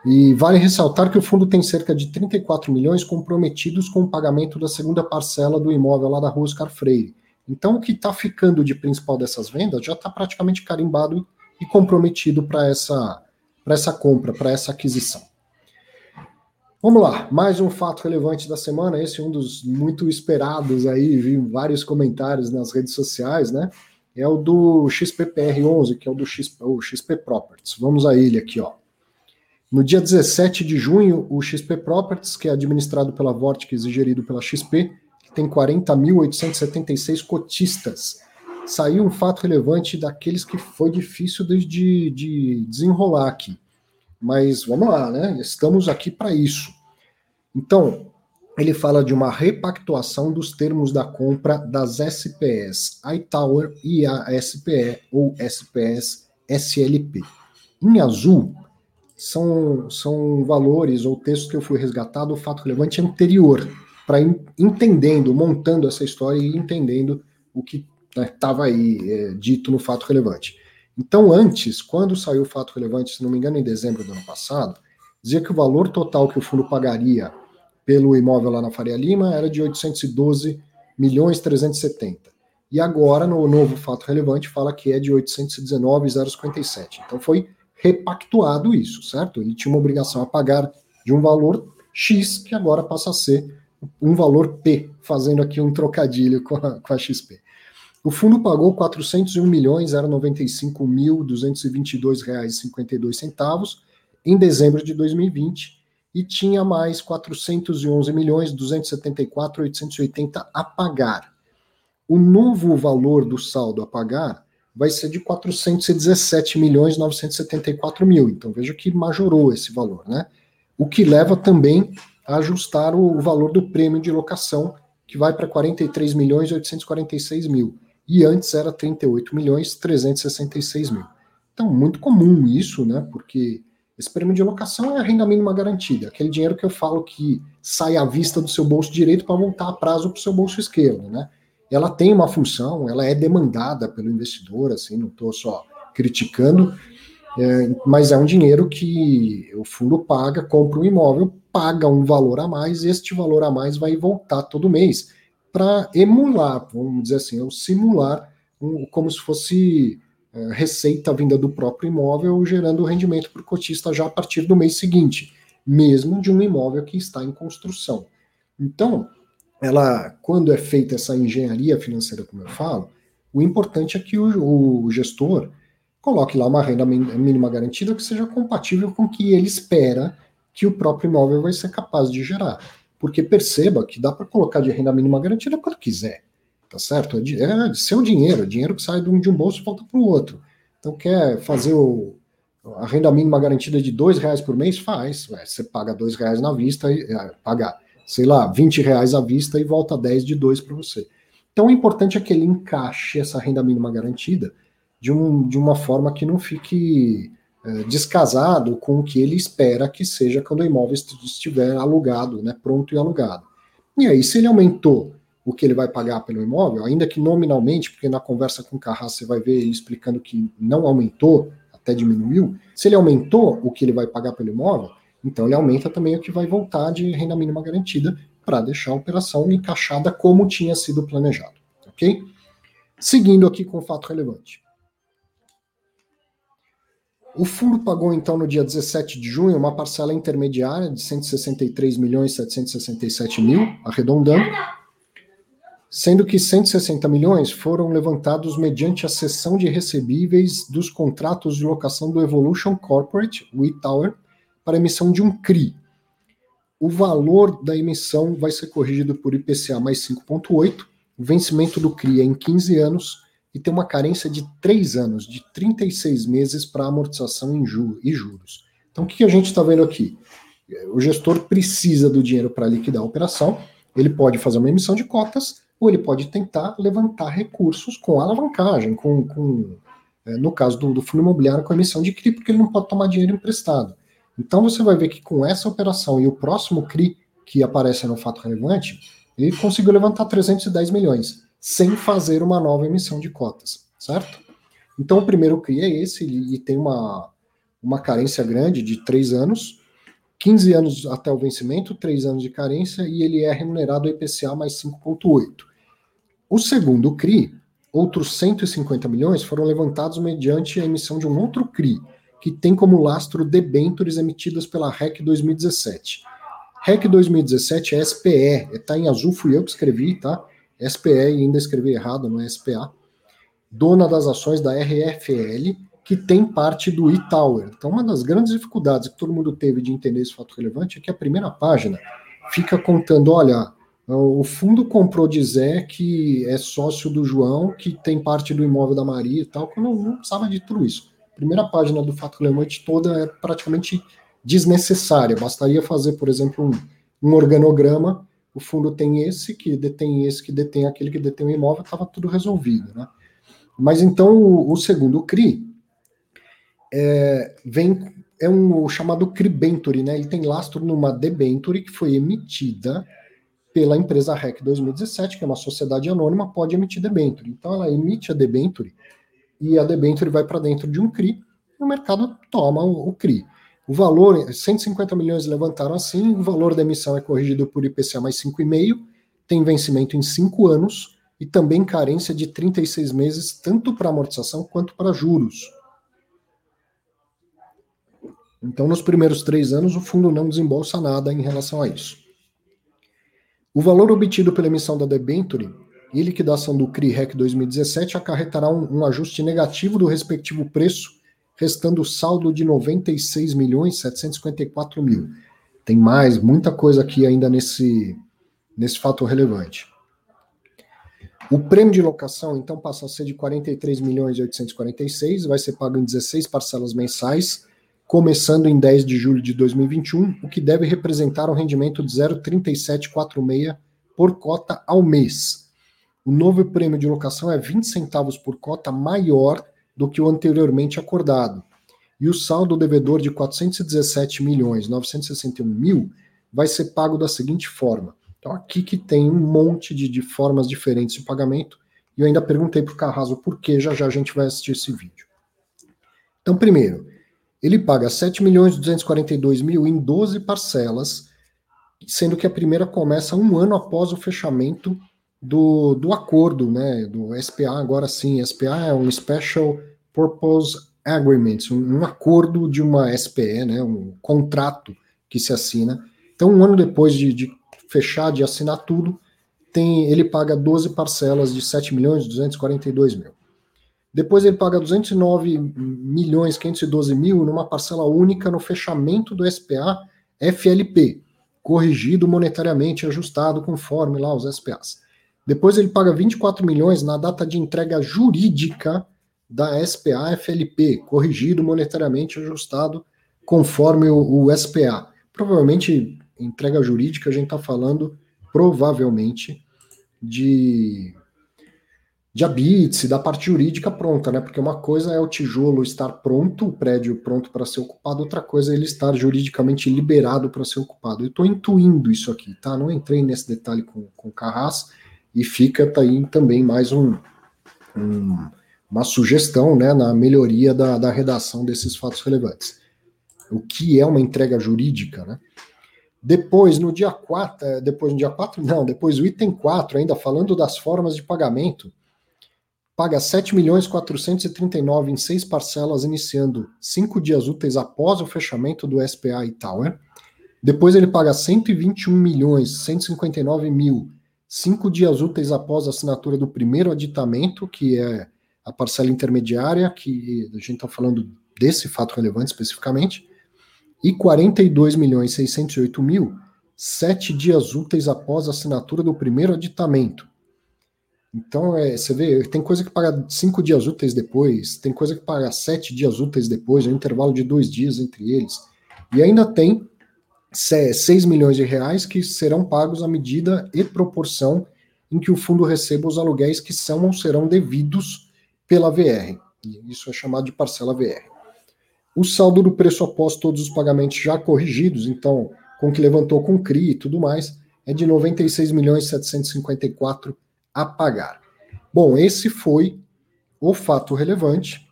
E vale ressaltar que o fundo tem cerca de 34 milhões comprometidos com o pagamento da segunda parcela do imóvel lá da Rua Oscar Freire. Então, o que está ficando de principal dessas vendas já está praticamente carimbado e comprometido para essa, essa compra, para essa aquisição. Vamos lá, mais um fato relevante da semana, esse é um dos muito esperados aí, vi vários comentários nas redes sociais, né? É o do XPPR11, que é o do XP, o XP Properties. Vamos a ele aqui, ó. No dia 17 de junho, o XP Properties, que é administrado pela Vortex e gerido pela XP, tem 40.876 cotistas. Saiu um fato relevante daqueles que foi difícil de, de, de desenrolar aqui. Mas vamos lá, né? Estamos aqui para isso. Então, ele fala de uma repactuação dos termos da compra das SPS iTower e a SPE ou SPS SLP. Em azul, são, são valores ou textos que eu fui resgatado, o fato relevante anterior, para entendendo, montando essa história e entendendo o que estava né, aí é, dito no fato relevante. Então, antes, quando saiu o fato relevante, se não me engano, em dezembro do ano passado, dizia que o valor total que o fundo pagaria pelo imóvel lá na Faria Lima era de 812 milhões 370. E agora, no novo fato relevante, fala que é de 819,057. Então foi repactuado isso, certo? Ele tinha uma obrigação a pagar de um valor X, que agora passa a ser um valor P, fazendo aqui um trocadilho com a, com a XP. O fundo pagou 401 milhões 095 mil 222 reais 52 centavos em dezembro de 2020 e tinha mais 411 milhões 274 880 a pagar. O novo valor do saldo a pagar vai ser de 417 milhões 974 mil. Então veja que majorou esse valor, né? O que leva também ajustar o, valor do prêmio de locação, que vai para 43 milhões 846 mil. E antes era 38 milhões 366 mil. Então, muito comum isso, né? Porque esse prêmio de locação é a renda mínima garantida, aquele dinheiro que eu falo que sai à vista do seu bolso direito para voltar a prazo para o seu bolso esquerdo, né? Ela tem uma função, ela é demandada pelo investidor, assim, não estou só criticando, é, mas é um dinheiro que o fundo paga, compra um imóvel, paga um valor a mais, este valor a mais vai voltar todo mês para emular, vamos dizer assim, ou simular um, como se fosse é, receita vinda do próprio imóvel, gerando rendimento para o cotista já a partir do mês seguinte, mesmo de um imóvel que está em construção. Então, ela, quando é feita essa engenharia financeira, como eu falo, o importante é que o, o gestor coloque lá uma renda mínima garantida que seja compatível com o que ele espera que o próprio imóvel vai ser capaz de gerar. Porque perceba que dá para colocar de renda mínima garantida quando quiser, tá certo? É, é seu dinheiro, é dinheiro que sai de um, de um bolso e volta para o outro. Então quer fazer o, a renda mínima garantida de dois reais por mês? Faz. Ué, você paga dois reais na vista, e, é, paga, sei lá, 20 reais à vista e volta 10 de dois para você. Então o importante é que ele encaixe essa renda mínima garantida de, um, de uma forma que não fique é, descasado com o que ele espera que seja quando o imóvel estiver alugado, né, pronto e alugado. E aí, se ele aumentou o que ele vai pagar pelo imóvel, ainda que nominalmente, porque na conversa com o Carras você vai ver ele explicando que não aumentou, até diminuiu, se ele aumentou o que ele vai pagar pelo imóvel, então ele aumenta também o que vai voltar de renda mínima garantida para deixar a operação encaixada como tinha sido planejado, ok? Seguindo aqui com o fato relevante. O fundo pagou, então, no dia 17 de junho, uma parcela intermediária de 163 milhões 767 mil, arredondando, sendo que 160 milhões foram levantados mediante a cessão de recebíveis dos contratos de locação do Evolution Corporate, o e-Tower, para emissão de um CRI. O valor da emissão vai ser corrigido por IPCA mais 5,8, o vencimento do CRI é em 15 anos, e tem uma carência de três anos, de 36 meses para amortização em ju e juros. Então, o que a gente está vendo aqui? O gestor precisa do dinheiro para liquidar a operação, ele pode fazer uma emissão de cotas, ou ele pode tentar levantar recursos com alavancagem, com, com é, no caso do, do, fundo imobiliário, com a emissão de CRI, porque ele não pode tomar dinheiro emprestado. Então você vai ver que com essa operação e o próximo CRI que aparece no fato relevante, ele conseguiu levantar 310 milhões sem fazer uma nova emissão de cotas, certo? Então, o primeiro CRI é esse, e tem uma, uma carência grande de três anos, 15 anos até o vencimento, três anos de carência, e ele é remunerado IPCA mais 5,8. O segundo CRI, outros 150 milhões foram levantados mediante a emissão de um outro CRI, que tem como lastro debêntures emitidas pela REC 2017. REC 2017 é SPE, está em azul, fui eu que escrevi, tá? SPE, ainda escrevi errado, não é SPA. Dona das ações da RFL, que tem parte do e-Tower. Então, uma das grandes dificuldades que todo mundo teve de entender esse fato relevante é que a primeira página fica contando, olha, o fundo comprou Zé, que é sócio do João, que tem parte do imóvel da Maria e tal, que não, não precisava de tudo isso. Primeira página do fato relevante toda é praticamente desnecessária. Bastaria fazer, por exemplo, um, um organograma. O fundo tem esse, que detém esse, que detém aquele, que detém o imóvel, estava tudo resolvido. Né? Mas então o, o segundo CRI é, vem é um o chamado CRIBenture, né? Ele tem lastro numa debenture que foi emitida pela empresa REC 2017, que é uma sociedade anônima, pode emitir debenture. Então ela emite a debenture e a debenture vai para dentro de um CRI e o mercado toma o, o CRI. O valor, 150 milhões levantaram assim, o valor da emissão é corrigido por IPCA mais 5,5, tem vencimento em 5 anos e também carência de 36 meses, tanto para amortização quanto para juros. Então, nos primeiros três anos, o fundo não desembolsa nada em relação a isso. O valor obtido pela emissão da debenture e liquidação do CRI-REC 2017 acarretará um, um, ajuste negativo do respectivo preço, restando saldo de 96 milhões 754 mil. Tem mais, muita coisa aqui ainda nesse, nesse fato relevante. O prêmio de locação, então, passa a ser de 43 milhões 846, vai ser pago em 16 parcelas mensais, começando em 10 de julho de 2021, o que deve representar um rendimento de 0,3746 por cota ao mês. O novo prêmio de locação é 20 centavos por cota maior do que o anteriormente acordado. E o saldo devedor de 417 milhões 961 mil vai ser pago da seguinte forma. Então aqui que tem um monte de, de formas diferentes de pagamento. E eu ainda perguntei para o Carrasco por que, já já a gente vai assistir esse vídeo. Então, primeiro, ele paga 7 milhões 242 mil em 12 parcelas, sendo que a primeira começa um ano após o fechamento do, do acordo, né, do SPA, agora sim, SPA é um Special Purpose Agreement, um, um acordo de uma SPE, né, um contrato que se assina. Então, um ano depois de, de fechar, de assinar tudo, tem, ele paga 12 parcelas de 7 milhões 242 mil. Depois ele paga 209 milhões 512 mil numa parcela única no fechamento do SPA FLP, corrigido monetariamente, ajustado conforme lá os SPAs. Depois ele paga 24 milhões na data de entrega jurídica da SPA FLP, corrigido monetariamente, ajustado conforme o, o SPA. Provavelmente, entrega jurídica, a gente está falando provavelmente de de habite, da parte jurídica pronta, né? Porque uma coisa é o tijolo estar pronto, o prédio pronto para ser ocupado, outra coisa é ele estar juridicamente liberado para ser ocupado. Eu estou intuindo isso aqui, tá? Não entrei nesse detalhe com, com Carras e fica tá aí também mais um, um, uma sugestão, né, na melhoria da, da redação desses fatos relevantes. O que é uma entrega jurídica, né? Depois, no dia 4, eh, depois no dia 4, não, depois o item 4, ainda falando das formas de pagamento, paga 7 milhões 439 em seis parcelas, iniciando cinco dias úteis após o fechamento do SPA e Tower. Depois ele paga 121 milhões 159 mil cinco dias úteis após a assinatura do primeiro aditamento, que é a parcela intermediária, que a gente está falando desse fato relevante especificamente, e 42 milhões 608 mil sete dias úteis após a assinatura do primeiro aditamento. Então, é, você vê, tem coisa que paga cinco dias úteis depois, tem coisa que paga sete dias úteis depois, um intervalo de dois dias entre eles. E ainda tem 6 milhões de reais que serão pagos à medida e proporção em que o fundo receba os aluguéis que são ou serão devidos pela VR. Isso é chamado de parcela VR. O saldo do preço após todos os pagamentos já corrigidos, então, com que levantou com CRI e tudo mais, é de 96 milhões 754 a pagar. Bom, esse foi o fato relevante,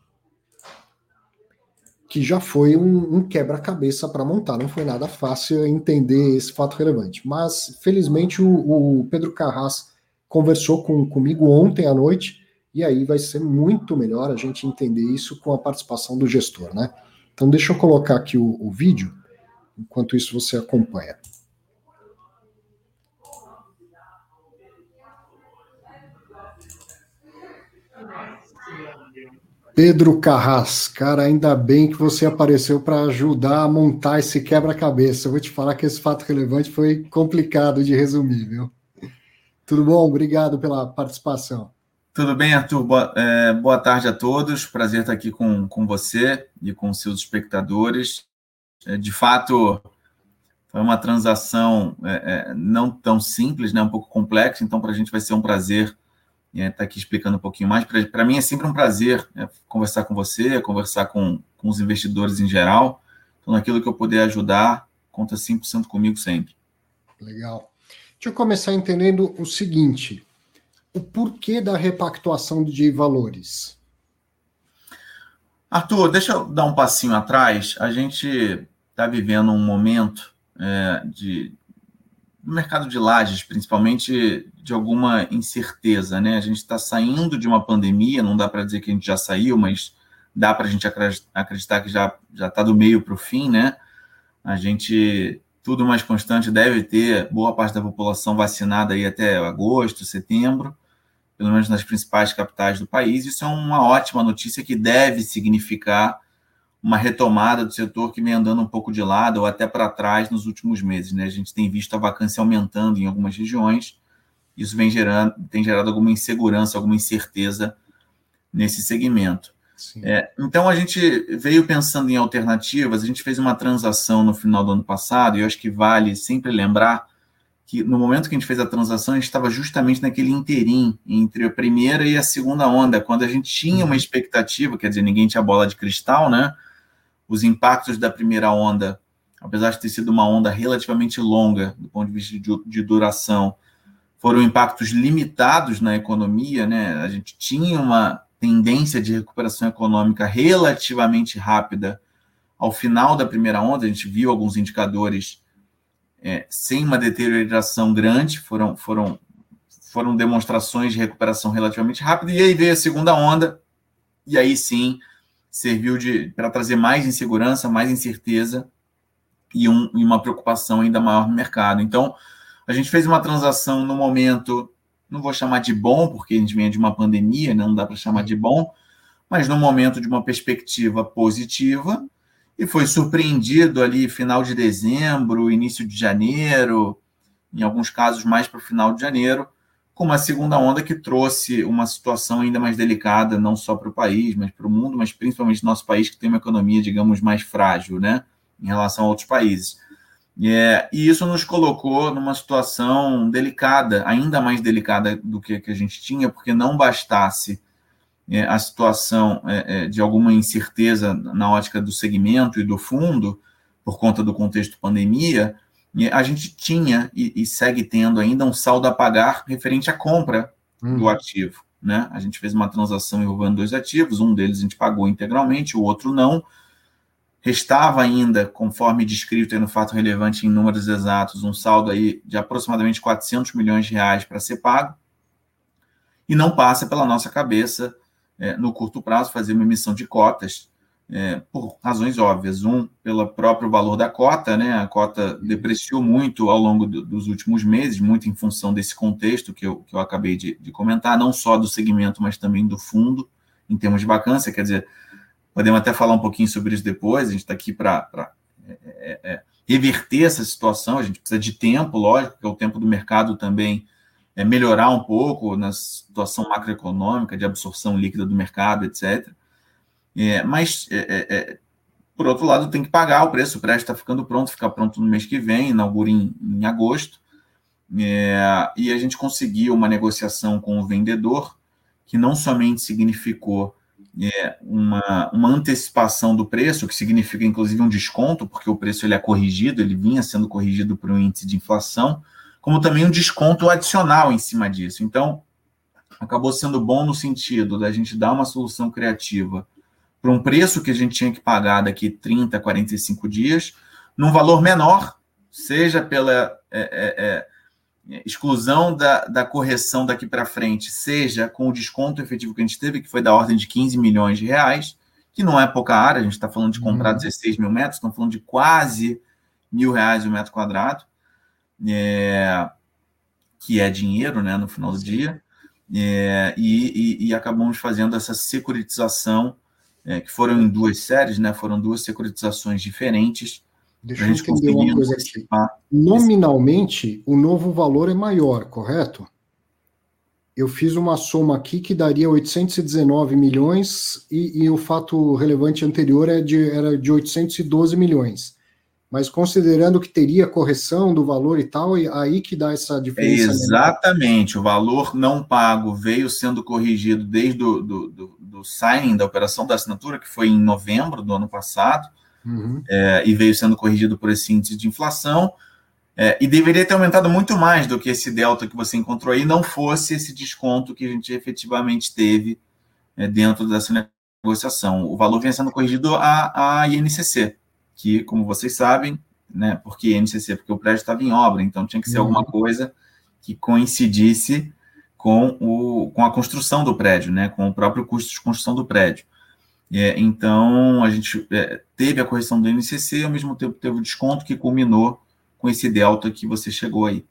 que já foi um, um quebra-cabeça para montar. Não foi nada fácil entender esse fato relevante. Mas, felizmente, o, o Pedro Carras conversou com, comigo ontem à noite, e aí vai ser muito melhor a gente entender isso com a participação do gestor, né? Então, deixa eu colocar aqui o, o vídeo, enquanto isso você acompanha. Pedro Carras, cara, ainda bem que você apareceu para ajudar a montar esse quebra-cabeça. Eu vou te falar que esse fato relevante foi complicado de resumir, viu? Tudo bom? Obrigado pela participação. Tudo bem, Arthur? Boa, é, boa tarde a todos. Prazer estar aqui com, com você e com seus espectadores. É, de fato, foi uma transação é, é não tão simples, né? um pouco complexa, então para a gente vai ser um prazer estar tá aqui explicando um pouquinho mais. Para mim é sempre um prazer é, conversar com você, conversar com, com os investidores em geral. Então, naquilo que eu puder ajudar, conta 100% comigo sempre. Legal. Deixa eu começar entendendo o seguinte: o porquê da repactuação de valores. Arthur, deixa eu dar um passinho atrás. A gente está vivendo um momento é, de no mercado de lajes, principalmente de alguma incerteza, né? A gente está saindo de uma pandemia, não dá para dizer que a gente já saiu, mas dá para a gente acreditar que já está do meio para o fim, né? A gente tudo mais constante, deve ter boa parte da população vacinada aí até agosto, setembro, pelo menos nas principais capitais do país. Isso é uma ótima notícia que deve significar uma retomada do setor que vem andando um pouco de lado ou até para trás nos últimos meses. Né? A gente tem visto a vacância aumentando em algumas regiões, isso vem gerando, tem gerado alguma insegurança, alguma incerteza nesse segmento. É, então a gente veio pensando em alternativas, a gente fez uma transação no final do ano passado, e eu acho que vale sempre lembrar que no momento que a gente fez a transação, a gente estava justamente naquele interim entre a primeira e a segunda onda, quando a gente tinha uma uhum. expectativa, quer dizer, ninguém tinha bola de cristal, né? Os impactos da primeira onda, apesar de ter sido uma onda relativamente longa do ponto de vista de, de duração, foram impactos limitados na economia, né? A gente tinha uma tendência de recuperação econômica relativamente rápida ao final da primeira onda, a gente viu alguns indicadores é, sem uma deterioração grande, foram, foram, foram demonstrações de recuperação relativamente rápida, e aí veio a segunda onda, e aí sim serviu para trazer mais insegurança, mais incerteza e, um, e uma preocupação ainda maior no mercado. Então, a gente fez uma transação no momento não vou chamar de bom, porque a gente vem de uma pandemia, né, não dá para chamar de bom, mas no momento de uma perspectiva positiva, e foi surpreendido ali final de dezembro, início de janeiro, em alguns casos mais para o final de janeiro, com uma segunda onda que trouxe uma situação ainda mais delicada, não só para o país, mas para o mundo, mas principalmente nosso país, que tem uma economia, digamos, mais frágil, né, em relação a outros países. É, e isso nos colocou numa situação delicada, ainda mais delicada do que, que a gente tinha, porque não bastasse é, a situação é, é de alguma incerteza na ótica do segmento e do fundo, por conta do contexto pandemia, a gente tinha e, e segue tendo ainda um saldo a pagar referente à compra do uhum. ativo. Né? A gente fez uma transação envolvendo dois ativos, um deles a gente pagou integralmente, o outro não Restava ainda, conforme descrito no fato relevante em números exatos, um saldo aí de aproximadamente 400 milhões de reais para ser pago. E não passa pela nossa cabeça, é, no curto prazo, fazer uma emissão de cotas, é, por razões óbvias. Um, pelo próprio valor da cota, né? A cota depreciou muito ao longo do, dos últimos meses, muito em função desse contexto que eu, que eu acabei de, de comentar, não só do segmento, mas também do fundo, em termos de vacância. Quer dizer, Podemos até falar um pouquinho sobre isso depois. A gente está aqui para é, é, é, reverter essa situação. A gente precisa de tempo, lógico, que é o tempo do mercado também é, melhorar um pouco na situação macroeconômica, de absorção líquida do mercado, etc. É, mas, é, é, por outro lado, tem que pagar o preço. O prédio está ficando pronto, fica pronto no mês que vem, inaugura em, em agosto. e a gente conseguiu uma negociação com o vendedor que não somente significou é, uma, uma antecipação do preço, que significa inclusive um desconto, porque o preço ele é corrigido, ele vinha sendo corrigido por um índice de inflação, como também um desconto adicional em cima disso. Então, acabou sendo bom no sentido da gente dar uma solução criativa para um preço que a gente tinha que pagar daqui 30, 45 dias, num valor menor, seja pela. É, é, é é, exclusão da, da correção daqui para frente seja com o desconto efetivo que a gente teve, que foi da ordem de 15 milhões de reais, que não é pouca área, a gente está falando de comprar uhum. 16 mil metros, estamos falando de quase mil reais o metro quadrado, é, que é dinheiro né, no final do dia, é, e, e, e, acabamos fazendo essa securitização, é, que foram em duas séries, né, foram duas securitizações diferentes, Deixa eu entender uma coisa aqui. Nominalmente, o novo valor é maior, correto? Eu fiz uma soma aqui que daria 819 milhões e, e o fato relevante anterior é de, era de 812 milhões. Mas considerando que teria correção do valor e tal, é aí que dá essa diferença. Exatamente. Menor. O valor não pago veio sendo corrigido desde o do, do, do signing da operação da assinatura, que foi em novembro do ano passado uhum. é, e veio sendo corrigido por esse índice de inflação. É, e deveria ter aumentado muito mais do que esse delta que você encontrou aí, não fosse esse desconto que a gente efetivamente teve é, dentro dessa negociação. O valor vinha sendo corrigido a, a INCC, que, como vocês sabem, né, porque INCC? Porque o prédio estava em obra, então tinha que ser uhum. alguma coisa que coincidisse com, o, com a construção do prédio, né, com o próprio custo de construção do prédio. É, então, a gente é, teve a correção do INCC, ao mesmo tempo teve o desconto que culminou com esse delta que você chegou aí.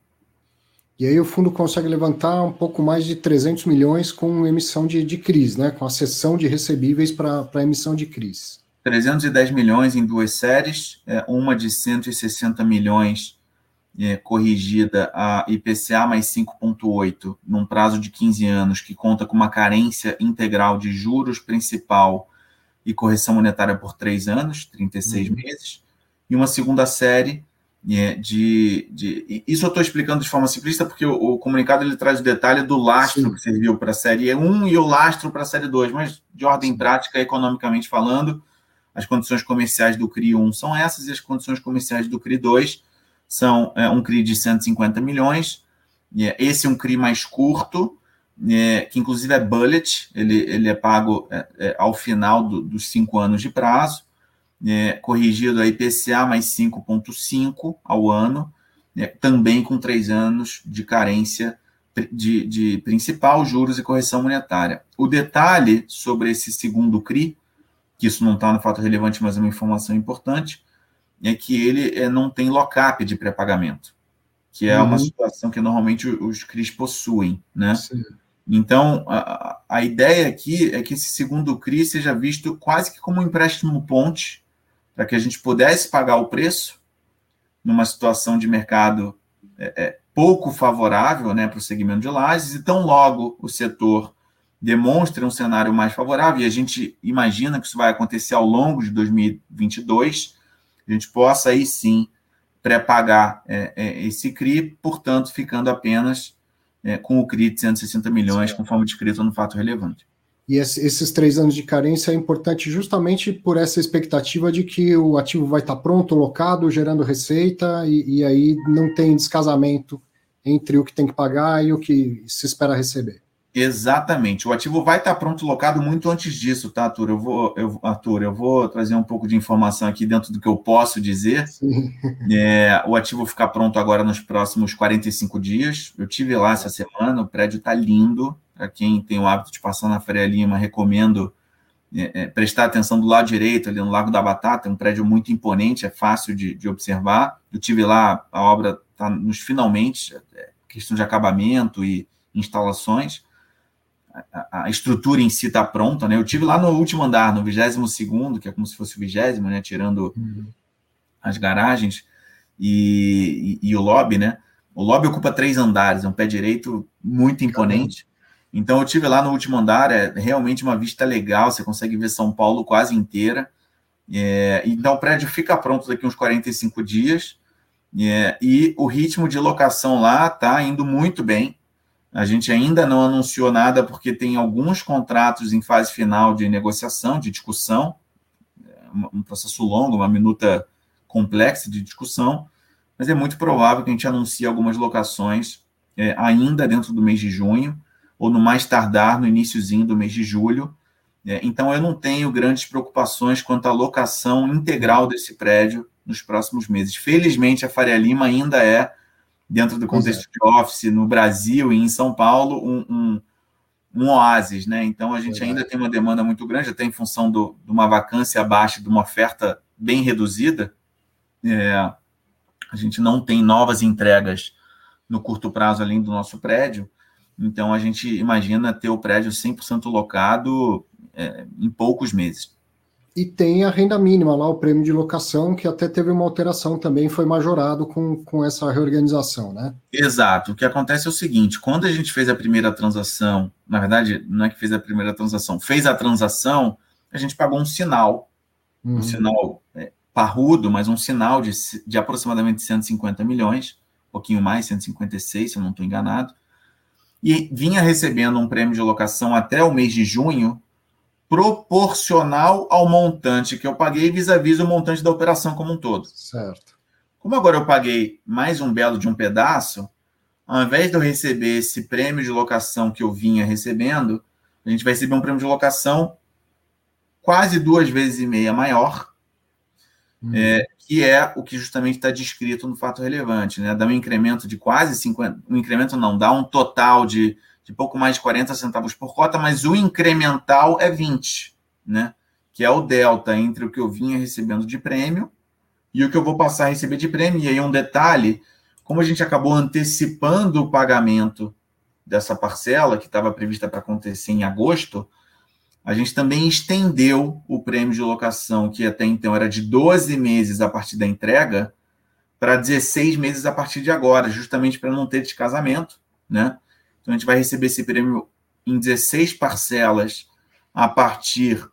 E aí o fundo consegue levantar um pouco mais de 300 milhões com emissão de, de CRIs, né? com a cessão de recebíveis para emissão de CRIs. 310 milhões em duas séries, é, uma de 160 milhões é, corrigida a IPCA mais 5,8 num prazo de 15 anos, que conta com uma carência integral de juros principal e correção monetária por três anos, 36 uhum. meses, e uma segunda série é, de, de. Isso eu estou explicando de forma simplista, porque o, o, comunicado ele traz o detalhe do lastro Sim. que serviu para a série 1 e o lastro para a série 2, mas de ordem prática, economicamente falando, as condições comerciais do CRI 1 são essas, e as condições comerciais do CRI 2 são é, um CRI de 150 milhões. É, esse é um CRI mais curto, é, que inclusive é bullet, ele, ele é pago é, é, ao final do, dos cinco anos de prazo, é, corrigido a IPCA mais 5,5 ao ano, também com três anos de carência de, de principal, juros e correção monetária. O detalhe sobre esse segundo CRI, que isso não está no fato relevante, mas é uma informação importante, é que ele é, não tem lock-up de pré-pagamento, que é uhum. uma situação que normalmente os CRIs possuem, né? Sim. Então, a, a ideia aqui é que esse segundo CRI seja visto quase que como um empréstimo ponte, para que a gente pudesse pagar o preço numa situação de mercado é, é, pouco favorável né, para o segmento de lajes, e tão logo o setor demonstre um cenário mais favorável, e a gente imagina que isso vai acontecer ao longo de 2022, a gente possa aí sim pré-pagar é, é, esse CRI, portanto, ficando apenas é, com o CRI de 160 milhões, Sim. conforme descrito no fato relevante. E esses três anos de carência é importante justamente por essa expectativa de que o ativo vai estar pronto, locado, gerando receita, e, e aí não tem descasamento entre o que tem que pagar e o que se espera receber. Exatamente. O ativo vai estar pronto locado muito antes disso, tá, Arthur? Eu vou, eu, Arthur, eu vou trazer um pouco de informação aqui dentro do que eu posso dizer. É, o ativo ficar pronto agora nos próximos 45 dias. Eu tive lá essa semana, o prédio está lindo. Para quem tem o hábito de passar na Faria Lima, recomendo é, é, prestar atenção do lado direito, ali no Lago da Batata, é um prédio muito imponente, é fácil de, de observar. Eu tive lá, a obra está nos finalmente, é, questão de acabamento e instalações a, estrutura em si está pronta, né? Eu tive lá no último andar, no 22 segundo, que é como se fosse o vigésimo, né? Tirando uhum. as garagens e, e, e, o lobby, né? O lobby ocupa três andares, é um pé direito muito imponente. Então eu tive lá no último andar, é realmente uma vista legal, você consegue ver São Paulo quase inteira. É, então o prédio fica pronto daqui uns 45 dias. É, e o ritmo de locação lá está indo muito bem. A gente ainda não anunciou nada porque tem alguns contratos em fase final de negociação, de discussão, um processo longo, uma minuta complexa de discussão, mas é muito provável que a gente anuncie algumas locações é, ainda dentro do mês de junho, ou no mais tardar no iníciozinho do mês de julho. É, então, eu não tenho grandes preocupações quanto à locação integral desse prédio nos próximos meses. Felizmente, a Faria Lima ainda é dentro do contexto de office no Brasil e em São Paulo, um, um, um oásis, né? Então a gente ainda tem uma demanda muito grande, até em função do, de uma vacância abaixo de uma oferta bem reduzida. É, a gente não tem novas entregas no curto prazo além do nosso prédio, então a gente imagina ter o prédio 100% locado é, em poucos meses. E tem a renda mínima lá, o prêmio de locação, que até teve uma alteração também, foi majorado com, com essa reorganização, né? Exato. O que acontece é o seguinte: quando a gente fez a primeira transação, na verdade, não é que fez a primeira transação, fez a transação, a gente pagou um sinal, uhum. um sinal é, parrudo, mas um sinal de, de aproximadamente 150 milhões, um pouquinho mais, 156, se eu não estou enganado, e vinha recebendo um prêmio de locação até o mês de junho proporcional ao montante que eu paguei vis-à-vis -vis o montante da operação como um todo. Certo. Como agora eu paguei mais um belo de um pedaço, ao invés de eu receber esse prêmio de locação que eu vinha recebendo, a gente vai receber um prêmio de locação quase duas vezes e meia maior, hum. é, que é o que justamente está descrito no fato relevante, né? Dá um incremento de quase 50, um incremento não, dá um total de de pouco mais de 40 centavos por cota, mas o incremental é 20, né? Que é o delta entre o que eu vinha recebendo de prêmio e o que eu vou passar a receber de prêmio. E aí um detalhe, como a gente acabou antecipando o pagamento dessa parcela que estava prevista para acontecer em agosto, a gente também estendeu o prêmio de locação, que até então era de 12 meses a partir da entrega, para 16 meses a partir de agora, justamente para não ter descasamento, né? Então, a gente vai receber esse prêmio em 16 parcelas a partir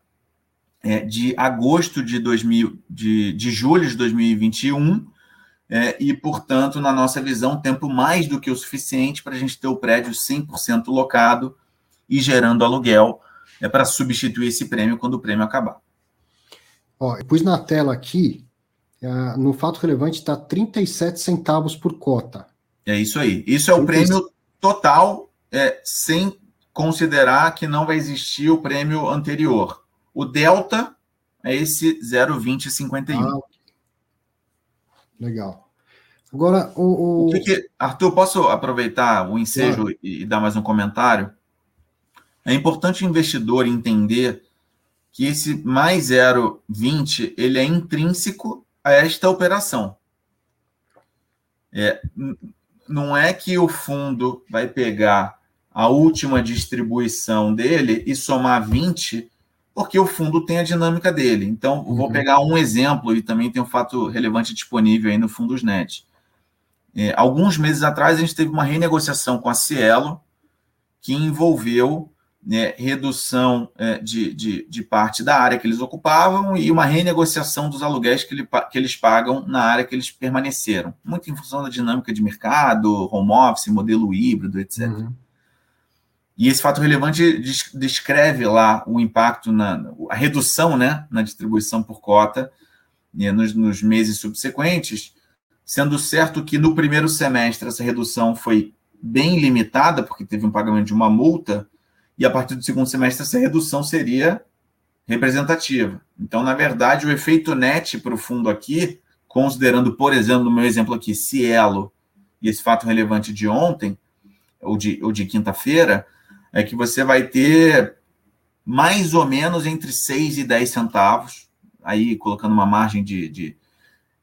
é, de agosto de, 2000, de, de julho de 2021. É, e, portanto, na nossa visão, tempo mais do que o suficiente para a gente ter o prédio 100% locado e gerando aluguel é para substituir esse prêmio quando o prêmio acabar. Ó, eu pus na tela aqui, uh, no fato relevante está 37 centavos por cota. É isso aí. Isso é o prêmio total, é, sem considerar que não vai existir o prêmio anterior. O delta é esse 0,2051. Ah, legal. Agora, o. o... Que que... Arthur, posso aproveitar o ensejo claro. e, e dar mais um comentário? É importante o investidor entender que esse mais 0,20 ele é intrínseco a esta operação. É, não é que o fundo vai pegar a última distribuição dele e somar 20, porque o fundo tem a dinâmica dele. Então, uhum. vou pegar um exemplo e também tem um fato relevante disponível aí no Fundos Net. É, alguns meses atrás, a gente teve uma renegociação com a Cielo que envolveu né, redução é, de, de, de, parte da área que eles ocupavam e uma renegociação dos aluguéis que, ele, que, eles pagam na área que eles permaneceram. Muito em função da dinâmica de mercado, home office, modelo híbrido, etc. Uhum. E esse fato relevante descreve lá o impacto, na a redução né, na distribuição por cota né, nos, nos meses subsequentes, sendo certo que no primeiro semestre essa redução foi bem limitada, porque teve um pagamento de uma multa, e a partir do segundo semestre essa redução seria representativa. Então, na verdade, o efeito net para o fundo aqui, considerando, por exemplo, no meu exemplo aqui, Cielo e esse fato relevante de ontem, ou de, ou de quinta-feira, é que você vai ter mais ou menos entre 6 e 10 centavos, aí colocando uma margem de, de,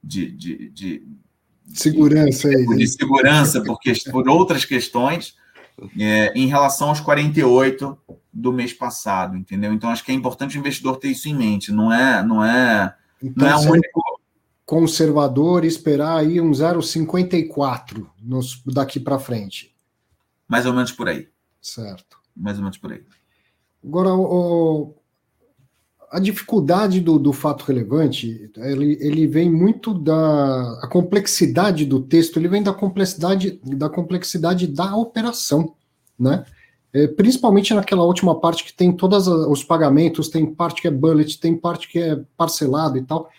de, de, de segurança aí. De segurança, porque por outras questões, é, em relação aos 48 do mês passado, entendeu? Então acho que é importante o investidor ter isso em mente. Não é, não é, então, não é o único conservador esperar aí um 0,54 daqui para frente. Mais ou menos por aí. Certo. Mais ou menos por aí. Agora, o, a dificuldade do, do, fato relevante, ele, ele vem muito da a complexidade do texto, ele vem da complexidade da complexidade da operação, né? É, principalmente naquela última parte que tem todos os pagamentos, tem parte que é bullet, tem parte que é parcelado e tal.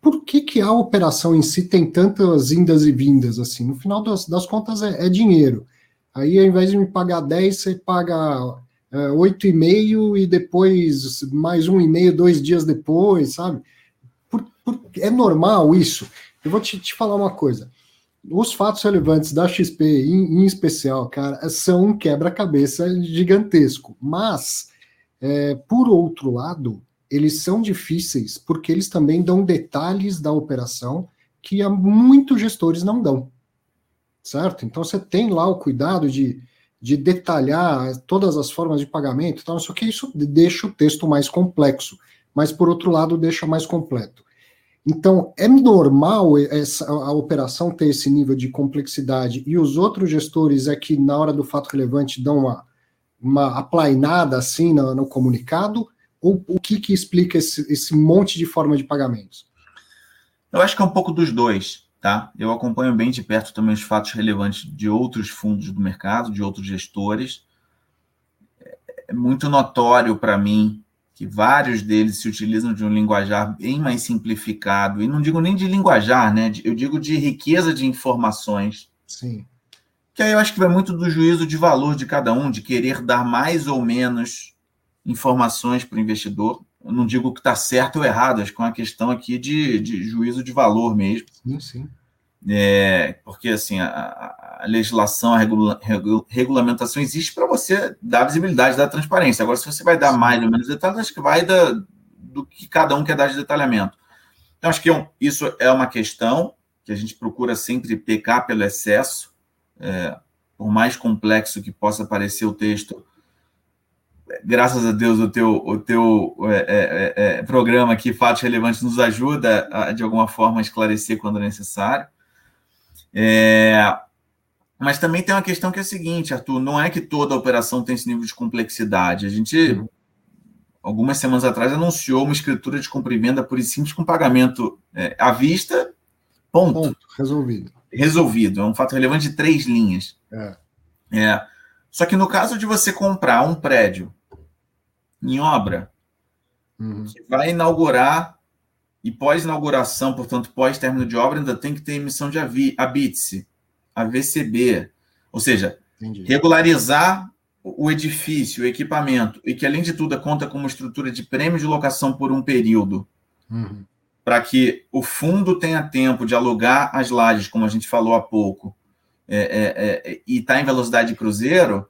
Por que, que a operação em si tem tantas indas e vindas assim? No final das, das contas é, é dinheiro. Aí, ao invés de me pagar 10, você paga oito e meio e depois mais um e meio dois dias depois, sabe? Por, por, é normal isso. Eu vou te, te falar uma coisa. os fatos relevantes da XP, em, em especial, cara, são um quebra-cabeça gigantesco. Mas, é, por outro lado, eles são difíceis porque eles também dão detalhes da operação que muitos gestores não dão. Certo? Então, você tem lá o cuidado de, de detalhar todas as formas de pagamento, então, só que isso deixa o texto mais complexo, mas, por outro lado, deixa mais completo. Então, é normal essa, a operação ter esse nível de complexidade e os outros gestores é que, na hora do fato relevante, dão uma, uma aplainada assim no, no comunicado? Ou o que, que explica esse, esse monte de forma de pagamentos? Eu acho que é um pouco dos dois, tá? Eu acompanho bem de perto também os fatos relevantes de outros fundos do mercado, de outros gestores. É muito notório para mim que vários deles se utilizam de um linguajar bem mais simplificado, e não digo nem de linguajar, né? Eu digo de riqueza de informações. Sim. Que aí eu acho que vai muito do juízo de valor de cada um, de querer dar mais ou menos informações para o investidor. Eu não digo que está certo ou errado, acho que é uma questão aqui de, de juízo de valor mesmo. Sim, sim. É, porque assim a, a legislação, a regula, regula, regulamentação existe para você dar visibilidade, dar transparência. Agora, se você vai dar mais ou menos detalhes, acho que vai da, do que cada um quer dar de detalhamento. Então, acho que é isso é uma questão que a gente procura sempre pecar pelo excesso, é, por mais complexo que possa parecer o texto. Graças a Deus, o teu, o teu é, é, é, é programa aqui, Fatos Relevantes, nos ajuda a, de alguma forma, a esclarecer quando necessário. É, mas também tem uma questão que é a seguinte, Arthur, não é que toda operação tem esse nível de complexidade. A gente, uhum. algumas semanas atrás, anunciou uma escritura de compra e venda por simples com pagamento é, à vista, ponto. ponto. Resolvido. Resolvido. É um fato relevante de três linhas. É. é. Só que no caso de você comprar um prédio em obra, uhum. que vai inaugurar e pós-inauguração, portanto, pós-término de obra, ainda tem que ter emissão de ABITSE, AVCB, ou seja, Entendi. regularizar o edifício, o equipamento, e que, além de tudo, conta com uma estrutura de prêmio de locação por um período, uhum. para que o fundo tenha tempo de alugar as lajes, como a gente falou há pouco, é, é, é, e está em velocidade de cruzeiro,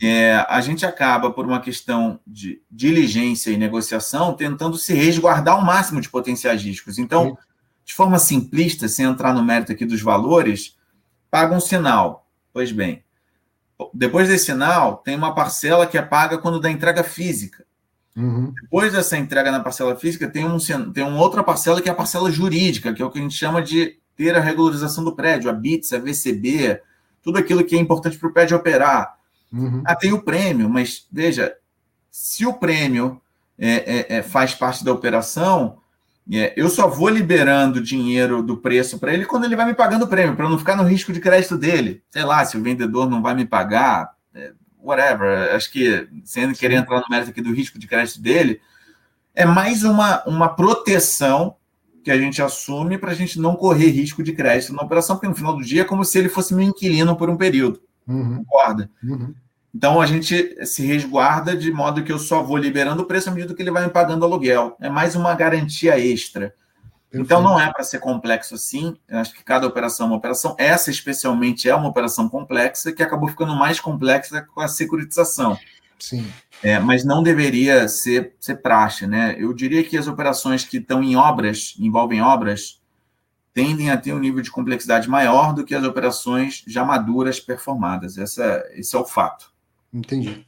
é, a gente acaba, por uma questão de diligência e negociação, tentando se resguardar ao máximo de potenciais riscos. Então, de forma simplista, sem entrar no mérito aqui dos valores, paga um sinal. Pois bem, depois desse sinal, tem uma parcela que é paga quando dá entrega física. Uhum. Depois dessa entrega na parcela física, tem, um, tem uma outra parcela que é a parcela jurídica, que é o que a gente chama de ter a regularização do prédio, a BITS, a VCB, tudo aquilo que é importante para o prédio operar. Uhum. Ah, tem o prêmio, mas veja, se o prêmio é, é, é, faz parte da operação, é, eu só vou liberando dinheiro do preço para ele quando ele vai me pagando o prêmio, para não ficar no risco de crédito dele. Sei lá, se o vendedor não vai me pagar, é, whatever. Acho que, sem querer entrar no mérito aqui do risco de crédito dele, é mais uma, uma proteção que a gente assume para a gente não correr risco de crédito na operação, porque no final do dia é como se ele fosse meu inquilino por um período. Uhum. Concorda? Uhum. Então a gente se resguarda de modo que eu só vou liberando o preço à medida que ele vai me pagando aluguel. É mais uma garantia extra. Perfeito. Então não é para ser complexo assim. Eu acho que cada operação é uma operação. Essa especialmente é uma operação complexa que acabou ficando mais complexa com a securitização. Sim. É, mas não deveria ser, ser praxe, né? Eu diria que as operações que estão em obras, envolvem obras, tendem a ter um nível de complexidade maior do que as operações já maduras performadas. Essa, esse é o fato. Entendi.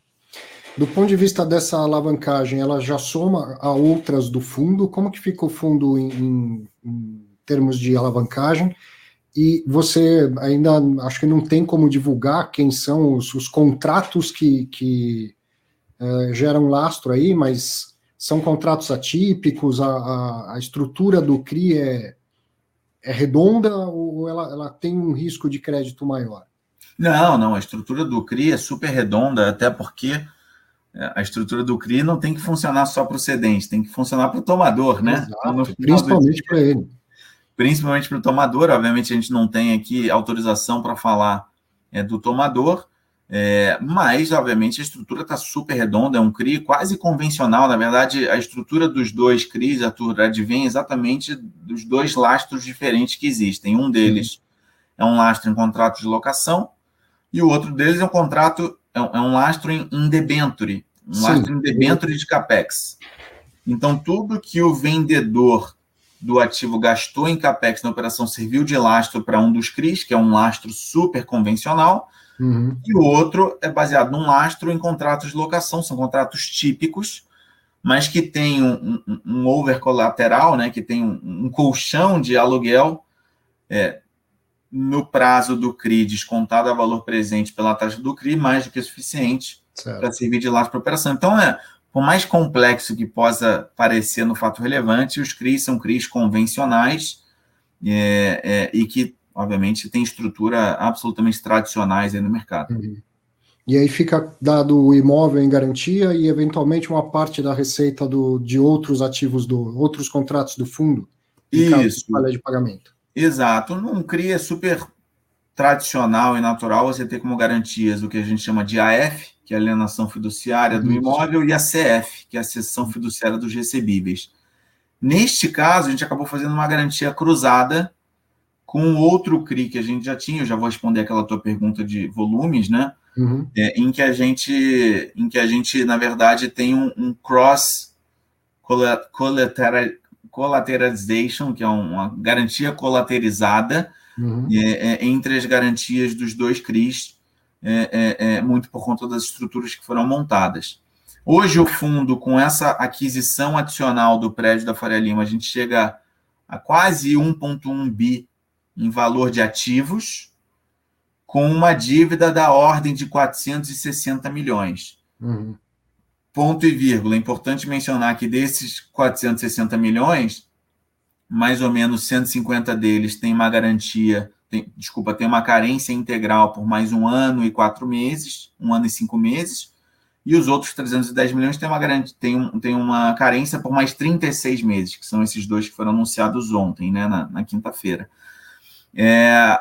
Do ponto de vista dessa alavancagem, ela já soma a outras do fundo? Como que fica o fundo em, em, em termos de alavancagem? E você ainda acho que não tem como divulgar quem são os, os contratos que, que uh, geram lastro aí, mas são contratos atípicos, a, a, a estrutura do CRI é, é redonda ou ela, ela tem um risco de crédito maior? Não, não. A estrutura do CRI é super redonda, até porque é, a estrutura do CRI não tem que funcionar só para o cedente, tem que funcionar para o tomador, né? Exato, principalmente para ele. Principalmente para o tomador. Obviamente, a gente não tem aqui autorização para falar é, do tomador, é, mas, obviamente, a estrutura está super redonda, é um CRI quase convencional. Na verdade, a estrutura dos dois CRIs, Arthur, advém exatamente dos dois lastros diferentes que existem. Um deles é um lastro em contrato de locação, e o outro deles é um contrato, é um, é um lastro em, em debenture, um Sim. lastro em debenture de capex. Então, tudo que o vendedor do ativo gastou em capex na operação serviu de lastro para um dos CRIs, que é um lastro super convencional, uhum. e o outro é baseado num lastro em contratos de locação, são contratos típicos, mas que tem um, um, um over colateral, né, que tem um, um colchão de aluguel é, no prazo do CRI descontado a valor presente pela taxa do CRI, mais do que suficiente para servir de lastro para operação. Então, é, por mais complexo que possa parecer no fato relevante, os CRIs são CRIs convencionais é, é, e que, obviamente, têm estrutura absolutamente tradicionais aí no mercado. Uhum. E aí fica dado o imóvel em garantia e, eventualmente, uma parte da receita do, de outros ativos, do outros contratos do fundo, Isso. falha de pagamento. Exato. Num CRI é super tradicional e natural você ter como garantias o que a gente chama de AF, que é a alienação fiduciária do imóvel, e a CF, que é a cessão fiduciária dos recebíveis. Neste caso, a gente acabou fazendo uma garantia cruzada com outro CRI que a gente já tinha, eu já vou responder aquela tua pergunta de volumes, né? Uhum. É, em que a gente, em que a gente, na verdade, tem um, um cross collateralization, que é uma garantia colaterizada uhum. é, é, entre as garantias dos dois CRIs, é, é, é, muito por conta das estruturas que foram montadas. Hoje, o fundo, com essa aquisição adicional do prédio da Faria Lima, a gente chega a quase 1,1 bi em valor de ativos, com uma dívida da ordem de 460 milhões. Uhum. Ponto e vírgula. É importante mencionar que desses 460 milhões, mais ou menos 150 deles têm uma garantia, tem, desculpa, tem uma carência integral por mais um ano e quatro meses, um ano e cinco meses, e os outros 310 milhões têm uma, garantia, tem um, tem uma carência por mais 36 meses, que são esses dois que foram anunciados ontem, né, na, na quinta-feira. É,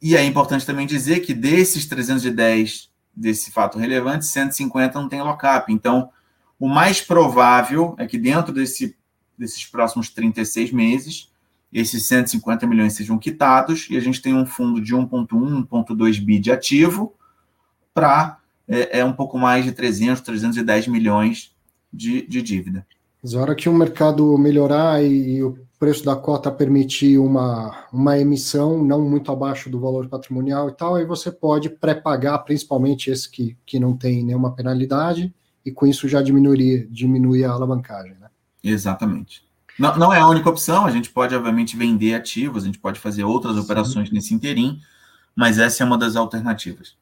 e é importante também dizer que desses 310 desse fato relevante, 150 não tem lock-up. Então, o mais provável é que dentro desse, desses próximos 36 meses, esses 150 milhões sejam quitados e a gente tem um fundo de 1,1, 1,2 bi de ativo para é, é, um pouco mais de 300, 310 milhões de, de dívida. Mas a hora que o mercado melhorar e, e o preço da cota permitir uma, uma emissão não muito abaixo do valor patrimonial e tal, aí você pode pré-pagar, principalmente esse que, que não tem nenhuma penalidade, e com isso já diminuiria, diminui a alavancagem. Né? Exatamente. Não, não é a única opção, a gente pode, obviamente, vender ativos, a gente pode fazer outras Sim. operações nesse interim, mas essa é uma das alternativas.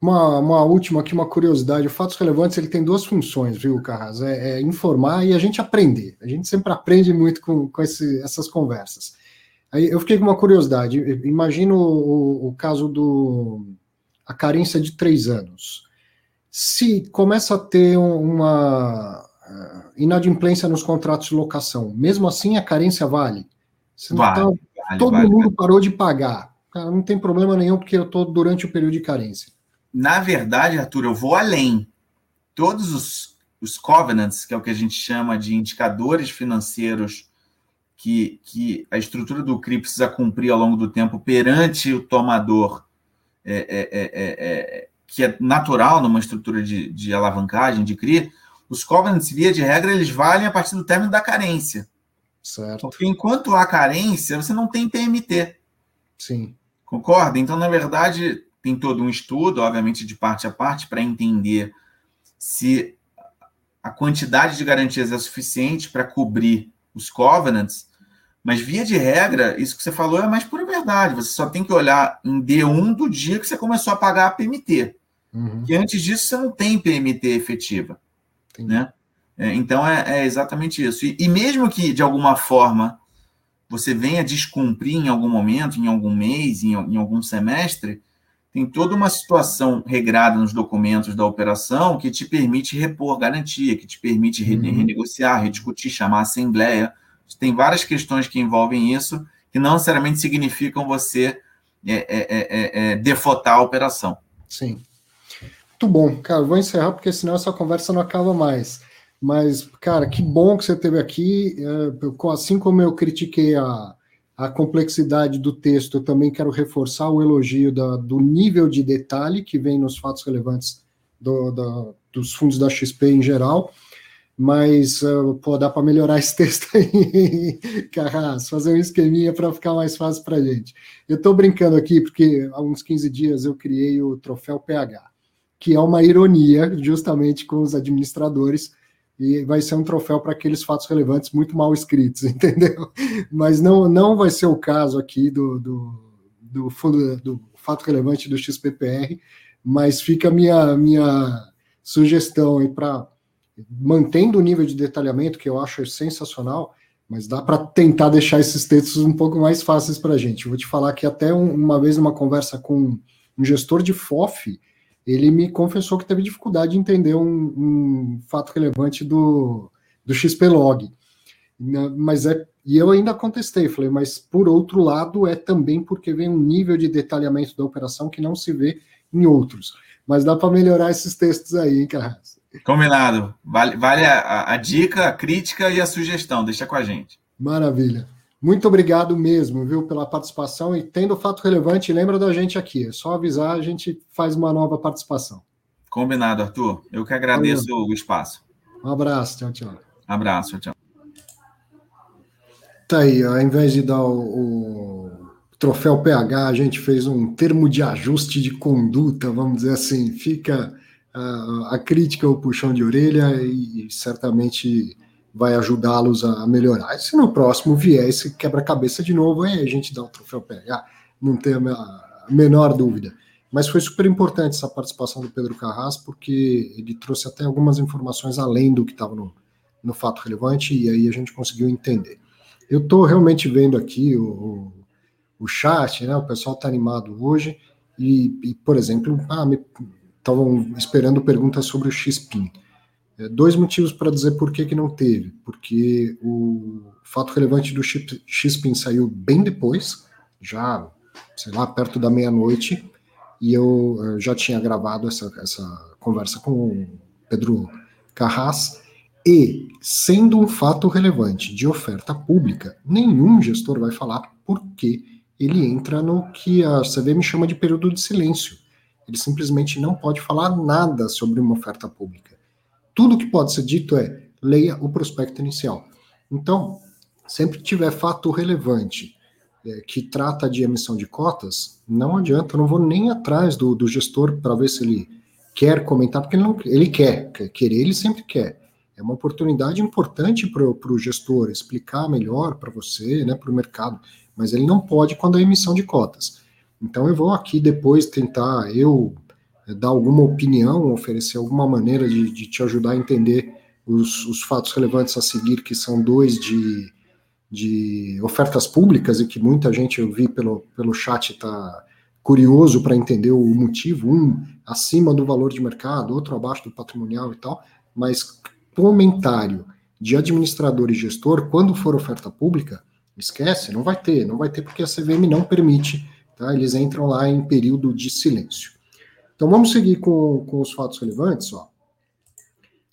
Uma, uma última aqui, uma curiosidade. O Fatos Relevantes ele tem duas funções, viu, Carras? É, é informar e a gente aprender. A gente sempre aprende muito com, com esse, essas conversas. Aí eu fiquei com uma curiosidade. Imagino o, o caso do a carência de três anos. Se começa a ter uma uh, inadimplência nos contratos de locação, mesmo assim a carência vale? Se vale, tá, vale todo vale, mundo parou de pagar. Cara, não tem problema nenhum porque eu estou durante o período de carência na verdade, Arthur, eu vou além. Todos os, os covenants, que é o que a gente chama de indicadores financeiros que, que a estrutura do CRI precisa cumprir ao longo do tempo perante o tomador, é, é, é, é, que é natural numa estrutura de, de alavancagem, de CRI, os covenants, via de regra, eles valem a partir do término da carência. Certo. Porque enquanto há carência, você não tem PMT. Sim. Concorda? Então, na verdade, tem todo um estudo, obviamente, de parte a parte, para entender se a quantidade de garantias é suficiente para cobrir os covenants, mas via de regra, isso que você falou é mais pura verdade. Você só tem que olhar em D1 do dia que você começou a pagar a PMT. Uhum. E antes disso você não tem PMT efetiva. Né? É, então é, é, exatamente isso. E, e mesmo que de alguma forma você venha descumprir em algum momento, em algum mês, em, em algum semestre, tem toda uma situação regrada nos documentos da operação que te permite repor garantia, que te permite uhum. renegociar, rediscutir, chamar a assembleia. Tem várias questões que envolvem isso, que não necessariamente significam você é, é, é, é, defotar a operação. Sim. Muito bom, cara. Vou encerrar porque senão essa conversa não acaba mais. Mas, cara, que bom que você teve aqui. assim como eu critiquei a, a complexidade do texto, eu também quero reforçar o elogio da, do nível de detalhe que vem nos fatos relevantes do, dos fundos da XP em geral, mas uh, pô, dá para melhorar esse texto aí, Carras, fazer um esqueminha para ficar mais fácil para gente. Eu estou brincando aqui porque há uns 15 dias eu criei o troféu PH, que é uma ironia justamente com os administradores, e vai ser um troféu para aqueles fatos relevantes muito mal escritos, entendeu? Mas não, não vai ser o caso aqui do, do, do fundo do fato relevante do XPPR, mas fica a minha, minha sugestão aí para mantendo o nível de detalhamento, que eu acho sensacional, mas dá para tentar deixar esses textos um pouco mais fáceis para a gente. vou te falar que até um, uma vez numa conversa com um gestor de FOF, ele me confessou que teve dificuldade de entender um, um fato relevante do, do XPlog. Mas é, e eu ainda contestei, falei, mas por outro lado é também porque vem um nível de detalhamento da operação que não se vê em outros. Mas dá para melhorar esses textos aí, hein, Carras? Combinado. Vale, vale a, a, dica, a crítica e a sugestão. Deixa com a gente. Maravilha. Muito obrigado mesmo, viu, pela participação. E tendo fato relevante, lembra da gente aqui. É só avisar, a gente faz uma nova participação. Combinado, Arthur. Eu que agradeço Valeu. o espaço. Um abraço, tchau, tchau. abraço, tchau. Tá aí, ao invés de dar o, o troféu PH, a gente fez um termo de ajuste de conduta, vamos dizer assim. Fica a, a crítica, o puxão de orelha e, e certamente vai ajudá-los a melhorar. E se no próximo vier esse quebra-cabeça de novo, aí a gente dá o troféu PH, não tem a menor dúvida. Mas foi super importante essa participação do Pedro Carras, porque ele trouxe até algumas informações além do que estava no, no fato relevante, e aí a gente conseguiu entender. Eu estou realmente vendo aqui o, o chat, né? O pessoal está animado hoje, e, e, por exemplo, ah, estavam esperando perguntas sobre o XPIN. É, dois motivos para dizer por que, que não teve. Porque o fato relevante do XPIN saiu bem depois, já, sei lá, perto da meia-noite, e eu, eu já tinha gravado essa, essa conversa com o Pedro Carras, e, sendo um fato relevante de oferta pública, nenhum gestor vai falar por que ele entra no que a CVM chama de período de silêncio. Ele simplesmente não pode falar nada sobre uma oferta pública. Tudo que pode ser dito é leia o prospecto inicial. Então, sempre que tiver fato relevante é, que trata de emissão de cotas, não adianta, eu não vou nem atrás do, do gestor para ver se ele quer comentar, porque ele, não, ele quer, querer ele sempre quer. É uma oportunidade importante para o gestor explicar melhor para você, né, para o mercado, mas ele não pode quando é emissão de cotas. Então eu vou aqui depois tentar eu dar alguma opinião, oferecer alguma maneira de, de te ajudar a entender os, os, fatos relevantes a seguir, que são dois de, de ofertas públicas e que muita gente eu vi pelo, pelo chat está curioso para entender o motivo, um acima do valor de mercado, outro abaixo do patrimonial e tal, mas comentário de administrador e gestor, quando for oferta pública, esquece, não vai ter, não vai ter porque a CVM não permite Tá? Eles entram lá em período de silêncio. Então vamos seguir com, com os fatos relevantes. Ó.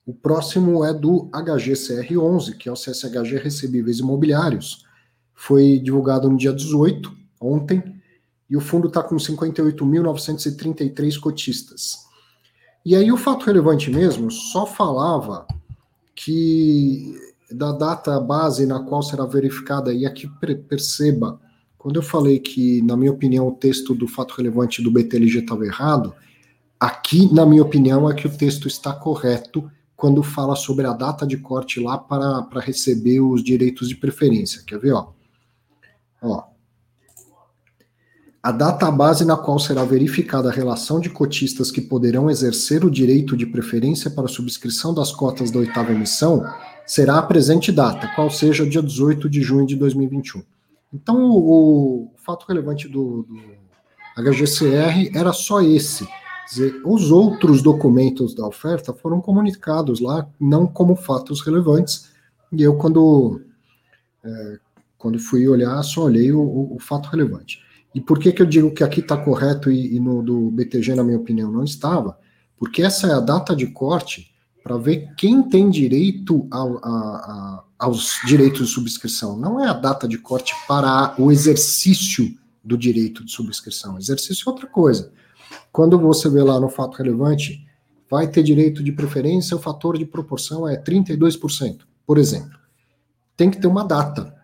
O próximo é do HGCR11, que é o CSHG Recebíveis Imobiliários. Foi divulgado no dia 18, ontem, e o fundo está com 58.933 cotistas. E aí o fato relevante mesmo só falava que da data base na qual será verificada, e aqui perceba, quando eu falei que, na minha opinião, o texto do fato relevante do BTLG estava errado, aqui, na minha opinião, é que o texto está correto quando fala sobre a data de corte lá para, para receber os direitos de preferência. Quer ver? Ó? Ó. A data base na qual será verificada a relação de cotistas que poderão exercer o direito de preferência para a subscrição das cotas da oitava emissão será a presente data, qual seja o dia 18 de junho de 2021. Então, o, o fato relevante do, do, HGCR era só esse. Dizer, os outros documentos da oferta foram comunicados lá, não como fatos relevantes, e eu, quando, é, quando fui olhar, só olhei o, o, o, fato relevante. E por que, que eu digo que aqui está correto e, e no do BTG, na minha opinião, não estava? Porque essa é a data de corte para ver quem tem direito a, a, aos direitos de subscrição. Não é a data de corte para o exercício do direito de subscrição. Exercício é outra coisa. Quando você vê lá no fato relevante, vai ter direito de preferência, o fator de proporção é 32%, por exemplo. Tem que ter uma data.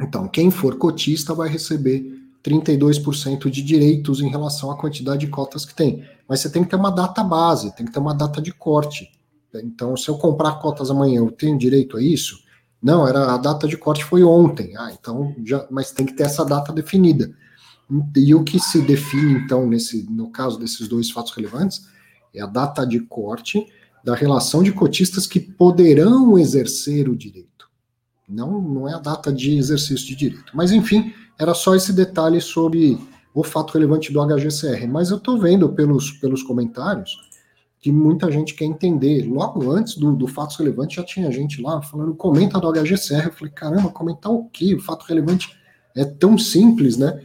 Então, quem for cotista vai receber 32% de direitos em relação à quantidade de cotas que tem. Mas você tem que ter uma data base, tem que ter uma data de corte. Então, se eu comprar cotas amanhã, eu tenho direito a isso? Não, era a data de corte foi ontem. Ah, então já, mas tem que ter essa data definida. E o que se define então nesse no caso desses dois fatos relevantes é a data de corte da relação de cotistas que poderão exercer o direito. Não, não é a data de exercício de direito. Mas enfim, era só esse detalhe sobre o fato relevante do HGCR. Mas eu estou vendo pelos, pelos comentários que muita gente quer entender. Logo antes do, do fato relevante, já tinha gente lá falando, comenta do HGCR. Eu falei, caramba, comentar o quê? O fato relevante é tão simples, né?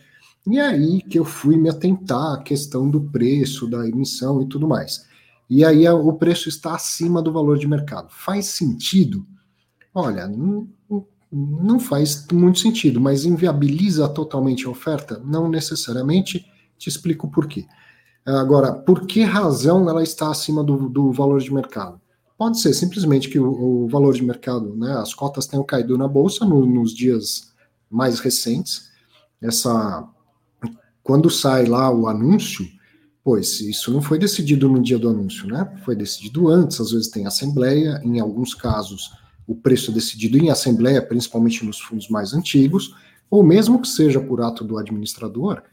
E aí que eu fui me atentar à questão do preço, da emissão e tudo mais. E aí o preço está acima do valor de mercado. Faz sentido? Olha, não, faz muito sentido, mas inviabiliza totalmente a oferta? Não necessariamente. Te explico por quê. Agora, por que razão ela está acima do, do valor de mercado? Pode ser simplesmente que o, o, valor de mercado, né, as cotas tenham caído na bolsa no, nos dias mais recentes. Essa, quando sai lá o anúncio, pois isso não foi decidido no dia do anúncio, né? Foi decidido antes. Às vezes tem assembleia, em alguns casos o preço é decidido em assembleia, principalmente nos fundos mais antigos, ou mesmo que seja por ato do administrador,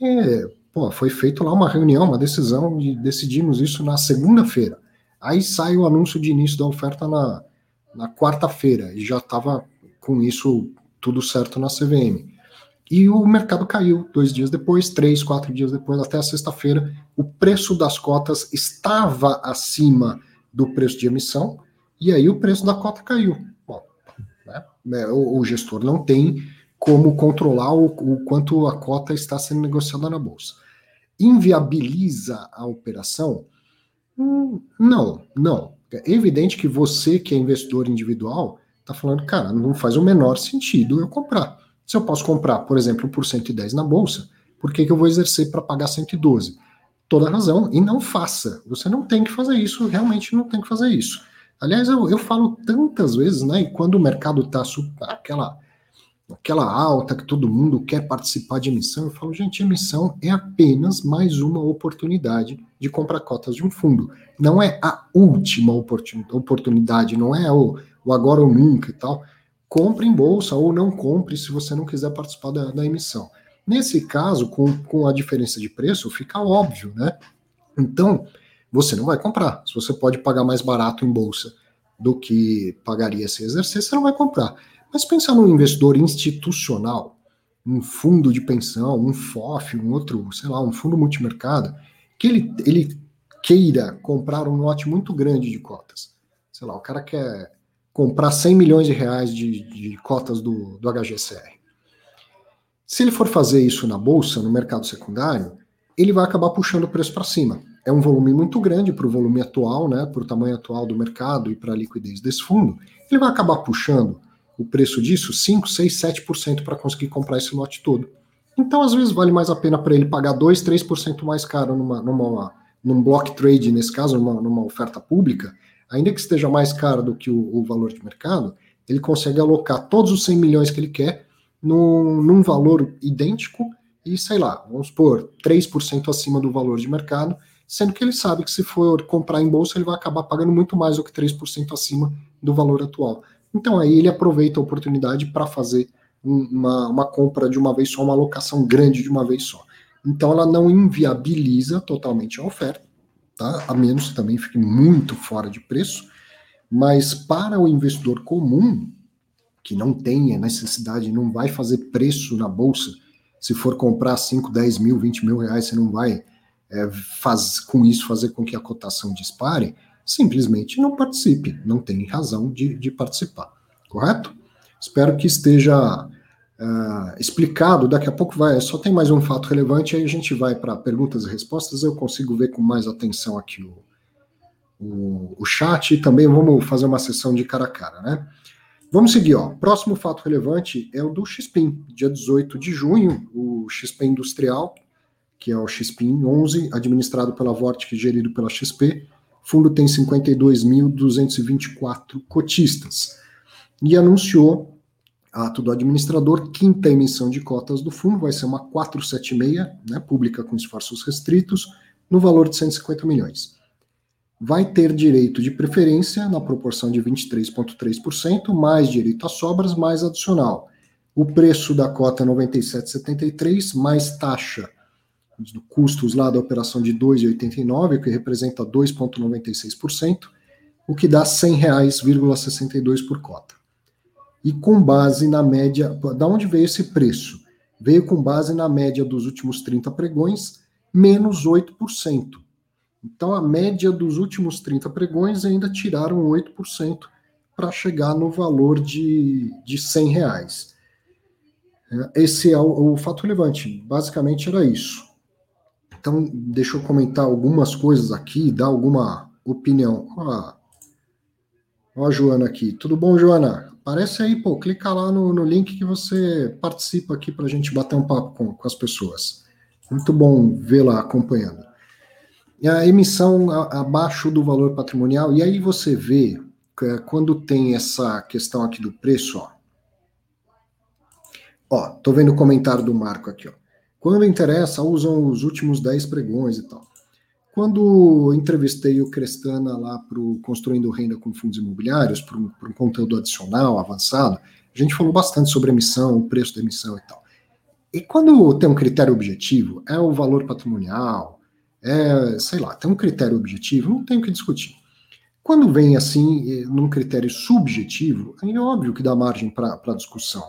é, Pô, foi feito lá uma reunião, uma decisão e decidimos isso na segunda-feira. Aí sai o anúncio de início da oferta na, na quarta-feira e já estava com isso tudo certo na CVM. E o mercado caiu dois dias depois, três, quatro dias depois, até a sexta-feira. O preço das cotas estava acima do preço de emissão e aí o preço da cota caiu. Bom, né, o, o gestor não tem como controlar o, o, quanto a cota está sendo negociada na bolsa inviabiliza a operação? Hum, não, não. É evidente que você, que é investidor individual, está falando, cara, não faz o menor sentido eu comprar. Se eu posso comprar, por exemplo, por 110 na bolsa, por que, que eu vou exercer para pagar 112? Toda razão, e não faça. Você não tem que fazer isso, realmente não tem que fazer isso. Aliás, eu, eu falo tantas vezes, né? E quando o mercado está aquela aquela alta que todo mundo quer participar de emissão, eu falo, gente, emissão é apenas mais uma oportunidade de comprar cotas de um fundo. Não é a última oportunidade, não é o, o agora ou nunca e tal. Compre em bolsa ou não compre se você não quiser participar da, da emissão. Nesse caso, com, com a diferença de preço, fica óbvio, né? Então, você não vai comprar. Se você pode pagar mais barato em bolsa do que pagaria se exercer, você não vai comprar. Mas pensar num investidor institucional, um fundo de pensão, um FOF, um outro, sei lá, um fundo multimercado, que ele, ele queira comprar um lote muito grande de cotas. Sei lá, o cara quer comprar 100 milhões de reais de, de cotas do, do HGCR. Se ele for fazer isso na bolsa, no mercado secundário, ele vai acabar puxando o preço para cima. É um volume muito grande para o volume atual, né, para o tamanho atual do mercado e para a liquidez desse fundo. Ele vai acabar puxando o preço disso 5, 6, 7% para conseguir comprar esse lote todo. Então, às vezes, vale mais a pena para ele pagar 2, 3% mais caro numa, numa, num block trade, nesse caso, numa, numa oferta pública, ainda que esteja mais caro do que o, o, valor de mercado, ele consegue alocar todos os 100 milhões que ele quer num, num valor idêntico e, sei lá, vamos supor, 3% acima do valor de mercado, sendo que ele sabe que se for comprar em bolsa, ele vai acabar pagando muito mais do que 3% acima do valor atual. Então aí ele aproveita a oportunidade para fazer uma, uma compra de uma vez só, uma alocação grande de uma vez só. Então ela não inviabiliza totalmente a oferta, tá? A menos que também fique muito fora de preço, mas para o investidor comum, que não tenha necessidade, não vai fazer preço na bolsa, se for comprar 5, 10 mil, 20 mil reais, você não vai é, faz, com isso fazer com que a cotação dispare, simplesmente não participe, não tem razão de, de participar, correto? Espero que esteja uh, explicado. Daqui a pouco vai, só tem mais um fato relevante, aí a gente vai para perguntas e respostas. Eu consigo ver com mais atenção aqui o, o, o chat e também vamos fazer uma sessão de cara a cara, né? Vamos seguir, ó. Próximo fato relevante é o do XPIN, dia 18 de junho, o XP Industrial, que é o XPIN 11, administrado pela Vortic e gerido pela XP. Fundo tem 52.224 cotistas. E anunciou, ato do administrador, quinta emissão de cotas do fundo, vai ser uma 476, né, pública com esforços restritos, no valor de 150 milhões vai ter direito de preferência na proporção de 23,3%, mais direito a sobras, mais adicional. O preço da cota é 97,73, mais taxa custos lá da operação de 2,89, que representa 2,96%, o que dá R$ 100,62 por cota. E com base na média, da onde veio esse preço? Veio com base na média dos últimos 30 pregões, menos 8%. Então, a média dos últimos 30 pregões ainda tiraram 8% para chegar no valor de, de 100 reais. É, esse é o, o, fato relevante. Basicamente era isso. Então, deixa eu comentar algumas coisas aqui, dar alguma opinião. Ó, ó a Joana aqui. Tudo bom, Joana? Aparece aí, pô, clica lá no, no link que você participa aqui para a gente bater um papo com, com as pessoas. Muito bom vê-la acompanhando a emissão abaixo do valor patrimonial, e aí você vê é, quando tem essa questão aqui do preço, ó. Ó, tô vendo o comentário do Marco aqui, ó. Quando interessa, usam os últimos 10 pregões e tal. Quando entrevistei o Crestana lá para o Construindo Renda com Fundos Imobiliários, para um, um, conteúdo adicional, avançado, a gente falou bastante sobre emissão, o preço da emissão e tal. E quando tem um critério objetivo, é o valor patrimonial, é, sei lá, tem um critério objetivo, não tem o que discutir. Quando vem assim, eh, num critério subjetivo, é óbvio que dá margem para discussão.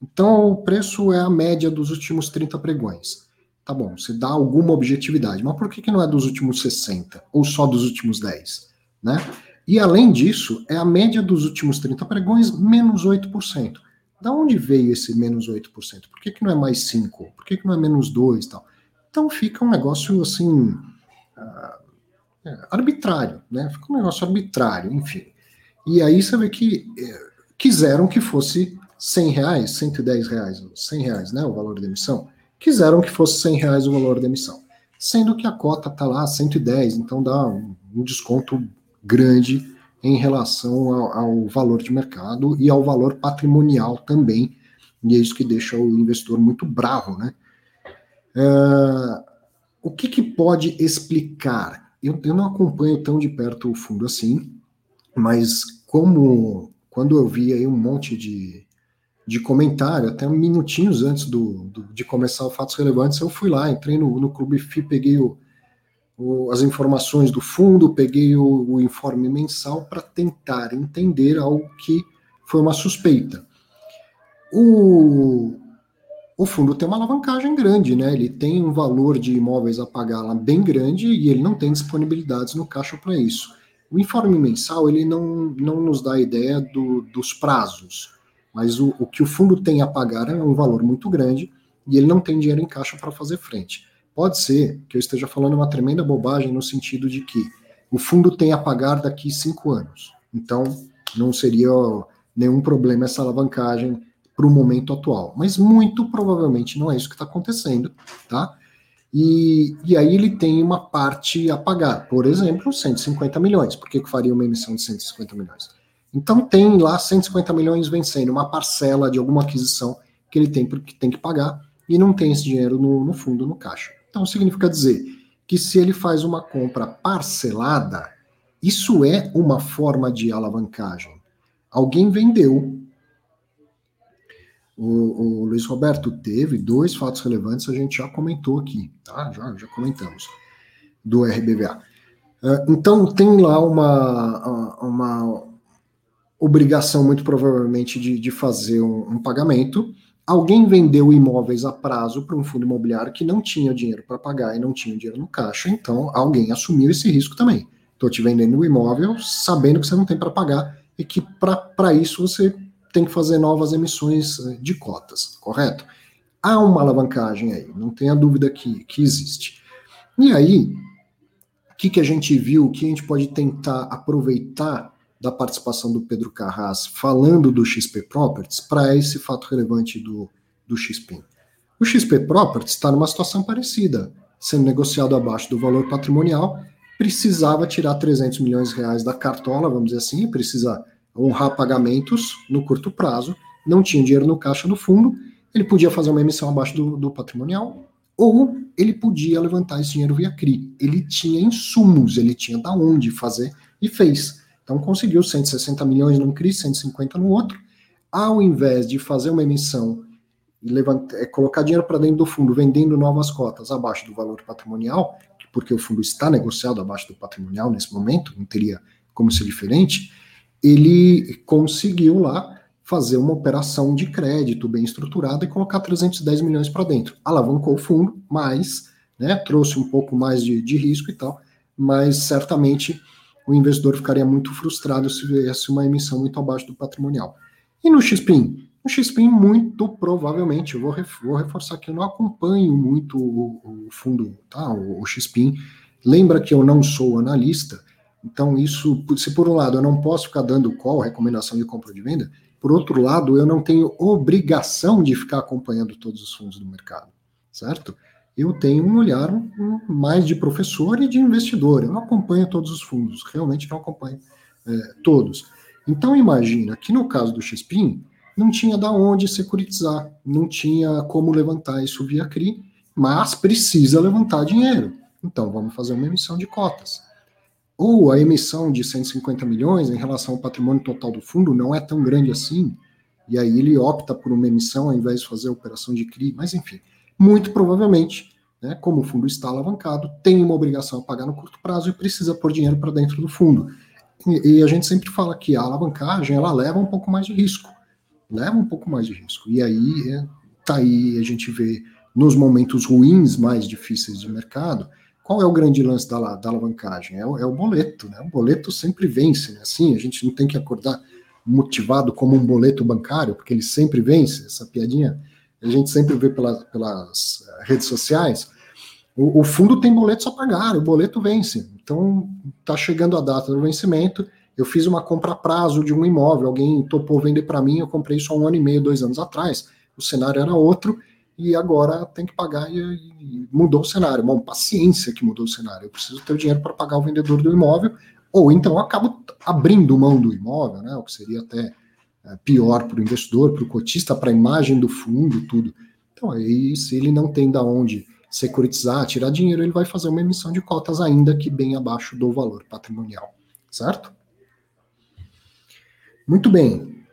Então, o preço é a média dos últimos 30 pregões. Tá bom, você dá alguma objetividade, mas por que, que não é dos últimos 60? Ou só dos últimos 10? Né? E além disso, é a média dos últimos 30 pregões menos 8%. Da onde veio esse menos 8%? Por que, que não é mais 5? Por que, que não é menos 2 tal? Então fica um negócio assim uh, arbitrário, né? Fica um negócio arbitrário, enfim. E aí você vê que eh, quiseram que fosse 100 reais, 110 reais, 100 reais, né? O valor da emissão. Quiseram que fosse 100 reais o valor da emissão. Sendo que a cota está lá 110, então dá um, desconto grande em relação ao, ao, valor de mercado e ao valor patrimonial também. E é isso que deixa o investidor muito bravo, né? Uh, o que, que, pode explicar? Eu, eu, não acompanho tão de perto o fundo assim, mas como quando eu vi aí um monte de, de comentário, até minutinhos antes do, do, de começar o Fatos Relevantes, eu fui lá, entrei no, no Clube FI, peguei o, o, as informações do fundo, peguei o, o informe mensal para tentar entender algo que foi uma suspeita. O, o fundo tem uma alavancagem grande, né? Ele tem um valor de imóveis a pagar lá bem grande e ele não tem disponibilidades no caixa para isso. O informe mensal ele não, não nos dá ideia do, dos prazos, mas o, o que o fundo tem a pagar é um valor muito grande e ele não tem dinheiro em caixa para fazer frente. Pode ser que eu esteja falando uma tremenda bobagem no sentido de que o fundo tem a pagar daqui cinco anos. Então, não seria nenhum problema essa alavancagem para o momento atual. Mas muito provavelmente não é isso que está acontecendo, tá? E, e aí ele tem uma parte a pagar, por exemplo, 150 milhões. Por que, que faria uma emissão de 150 milhões? Então tem lá 150 milhões vencendo, uma parcela de alguma aquisição que ele tem, que tem que pagar e não tem esse dinheiro no, no fundo, no caixa. Então significa dizer que se ele faz uma compra parcelada, isso é uma forma de alavancagem. Alguém vendeu o, o, Luiz Roberto teve dois fatos relevantes, a gente já comentou aqui, tá? Já, já comentamos, do RBVA. Uh, então, tem lá uma, uma obrigação, muito provavelmente, de, de fazer um, um pagamento. Alguém vendeu imóveis a prazo para um fundo imobiliário que não tinha dinheiro para pagar e não tinha dinheiro no caixa, então alguém assumiu esse risco também. Estou te vendendo o imóvel sabendo que você não tem para pagar e que para isso você tem que fazer novas emissões eh, de cotas, correto? Há uma alavancagem aí, não tenha dúvida que, que existe. E aí, o que, que a gente viu, o que a gente pode tentar aproveitar da participação do Pedro Carras falando do XP Properties para esse fato relevante do, do XP. O XP Properties está numa situação parecida, sendo negociado abaixo do valor patrimonial, precisava tirar 300 milhões de reais da cartola, vamos dizer assim, precisa honrar pagamentos no curto prazo, não tinha dinheiro no caixa do fundo, ele podia fazer uma emissão abaixo do, do patrimonial, ou ele podia levantar esse dinheiro via CRI. Ele tinha insumos, ele tinha da onde fazer e fez. Então conseguiu 160 milhões num CRI, 150 no outro. Ao invés de fazer uma emissão e levantar, é, colocar dinheiro para dentro do fundo, vendendo novas cotas abaixo do valor patrimonial, porque o fundo está negociado abaixo do patrimonial nesse momento, não teria como ser diferente, ele conseguiu lá fazer uma operação de crédito bem estruturada e colocar 310 milhões para dentro. Alavancou o fundo, mas né, trouxe um pouco mais de, de risco e tal, mas certamente o investidor ficaria muito frustrado se viesse uma emissão muito abaixo do patrimonial. E no XPIN? No XPIN, muito provavelmente, vou, vou reforçar que eu não acompanho muito o, o fundo, tá? o, o XPIN. Lembra que eu não sou analista, então isso, se por um lado eu não posso ficar dando qual recomendação de compra ou de venda, por outro lado, eu não tenho obrigação de ficar acompanhando todos os fundos do mercado, certo? Eu tenho um olhar mais de professor e de investidor. Eu não acompanho todos os fundos, realmente não acompanho é, todos. Então imagina que no caso do XPIN, não tinha da onde securitizar, não tinha como levantar isso via CRI, mas precisa levantar dinheiro. Então vamos fazer uma emissão de cotas. Ou a emissão de 150 milhões em relação ao patrimônio total do fundo não é tão grande assim, e aí ele opta por uma emissão ao invés de fazer a operação de CRI, mas enfim muito provavelmente, né, como o fundo está alavancado, tem uma obrigação a pagar no curto prazo e precisa pôr dinheiro para dentro do fundo. E, e, a gente sempre fala que a alavancagem ela leva um pouco mais de risco, leva um pouco mais de risco. E aí é, tá aí a gente vê nos momentos ruins mais difíceis de mercado, qual é o grande lance da, da alavancagem? É o, é o, boleto, né? O boleto sempre vence, né? Assim, a gente não tem que acordar motivado como um boleto bancário, porque ele sempre vence. Essa piadinha a gente sempre vê pela, pelas eh, redes sociais, o, o, fundo tem boletos a pagar, o boleto vence. Então, está chegando a data do vencimento, eu fiz uma compra a prazo de um imóvel, alguém topou vender para mim, eu comprei isso há um ano e meio, dois anos atrás, o cenário era outro, e agora tem que pagar e, e mudou o cenário. Bom, paciência que mudou o cenário. Eu preciso ter o dinheiro para pagar o vendedor do imóvel, ou então acabo abrindo mão do imóvel, né, o que seria até pior para o investidor, para o cotista, para a imagem do fundo, tudo. Então, aí, se ele não tem da onde securitizar, tirar dinheiro, ele vai fazer uma emissão de cotas ainda que bem abaixo do valor patrimonial, certo? Muito bem.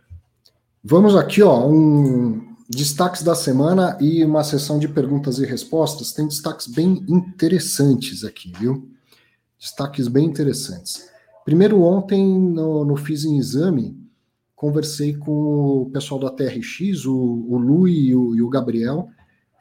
Vamos aqui, ó, um destaques da semana e uma sessão de perguntas e respostas. Tem destaques bem interessantes aqui, viu? Destaques bem interessantes. Primeiro, ontem, no, no Fiz em Exame, conversei com o pessoal da TRX, o, o Lu e o, e o, Gabriel,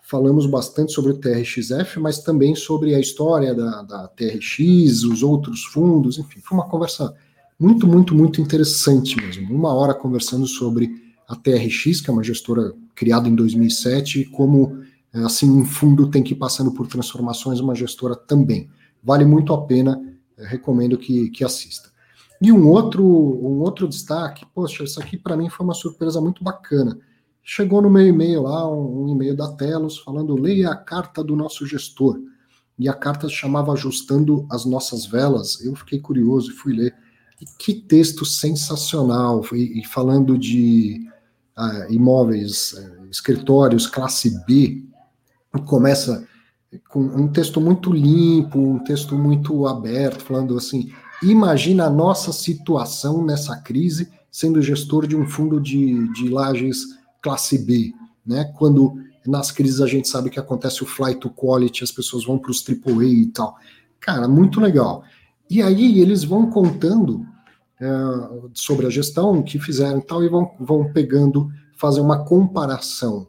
falamos bastante sobre o TRXF, mas também sobre a história da, da TRX, os outros fundos, enfim, foi uma conversa muito, muito, muito interessante mesmo. Uma hora conversando sobre a TRX, que é uma gestora criada em 2007, e como assim um fundo tem que ir passando por transformações, uma gestora também. Vale muito a pena, recomendo que, que assista. E um outro, um outro destaque, poxa, isso aqui para mim foi uma surpresa muito bacana. Chegou no meu e-mail lá, um, e-mail da Telos, falando: leia a carta do nosso gestor. E a carta chamava Ajustando as Nossas Velas. Eu fiquei curioso e fui ler. E que texto sensacional! E, e falando de uh, imóveis, uh, escritórios classe B, começa com um texto muito limpo, um texto muito aberto, falando assim Imagina a nossa situação nessa crise sendo gestor de um fundo de, de lajes classe B, né? Quando nas crises a gente sabe que acontece o flight to quality, as pessoas vão para os AAA e tal. Cara, muito legal. E aí eles vão contando é, sobre a gestão que fizeram e tal, e vão, vão pegando, fazer uma comparação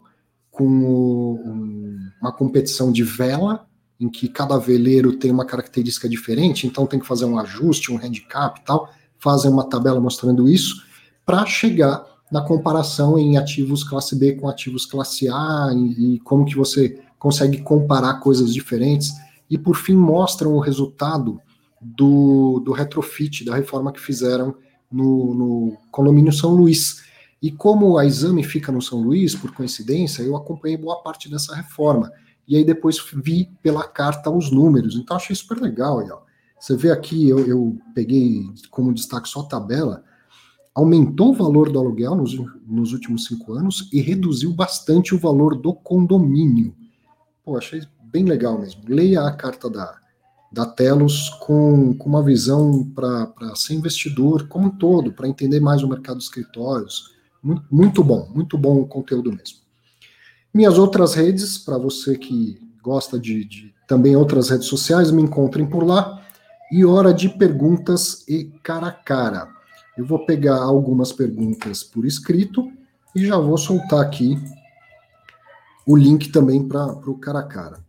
com o, um, uma competição de vela em que cada veleiro tem uma característica diferente, então tem que fazer um ajuste, um handicap e tal, fazem uma tabela mostrando isso, para chegar na comparação em ativos classe B com ativos classe A e, e, como que você consegue comparar coisas diferentes e por fim mostram o resultado do, do retrofit, da reforma que fizeram no, no condomínio São Luís. E como a Exame fica no São Luís, por coincidência, eu acompanhei boa parte dessa reforma. E aí depois vi pela carta os números. Então achei super legal aí, ó. Você vê aqui, eu, eu peguei como destaque só a tabela, aumentou o valor do aluguel nos, nos últimos cinco anos e reduziu bastante o valor do condomínio. Pô, achei bem legal mesmo. Leia a carta da, da Telos com, com uma visão para ser investidor como um todo, para entender mais o mercado de escritórios. Muito, muito bom, muito bom o conteúdo mesmo. Minhas outras redes, para você que gosta de, de também outras redes sociais, me encontrem por lá. E hora de perguntas e cara a cara. Eu vou pegar algumas perguntas por escrito e já vou soltar aqui o link também para o cara a cara.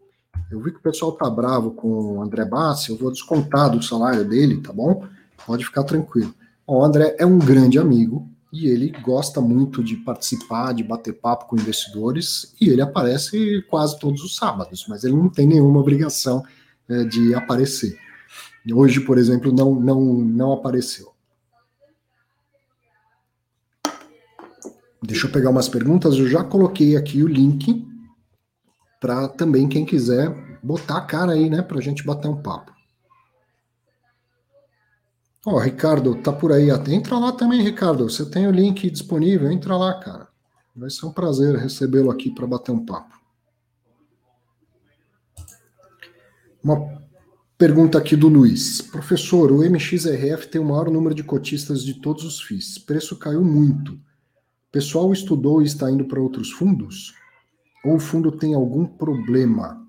Eu vi que o pessoal tá bravo com o André Bassi, eu vou descontar do salário dele, tá bom? Pode ficar tranquilo. o André é um grande amigo e ele gosta muito de participar, de bater papo com investidores e ele aparece quase todos os sábados, mas ele não tem nenhuma obrigação é, de aparecer. Hoje, por exemplo, não, não, não apareceu. Deixa eu pegar umas perguntas. Eu já coloquei aqui o link para também quem quiser botar a cara aí, né, para a gente bater um papo. Ó, Ricardo, tá por aí. Entra lá também, Ricardo. Você tem o link disponível, entra lá, cara. Vai ser um prazer recebê-lo aqui para bater um papo. Uma pergunta aqui do Luiz. Professor, o MXRF tem o maior número de cotistas de todos os FIIs. Preço caiu muito. O pessoal estudou e está indo para outros fundos? Ou o fundo tem algum problema?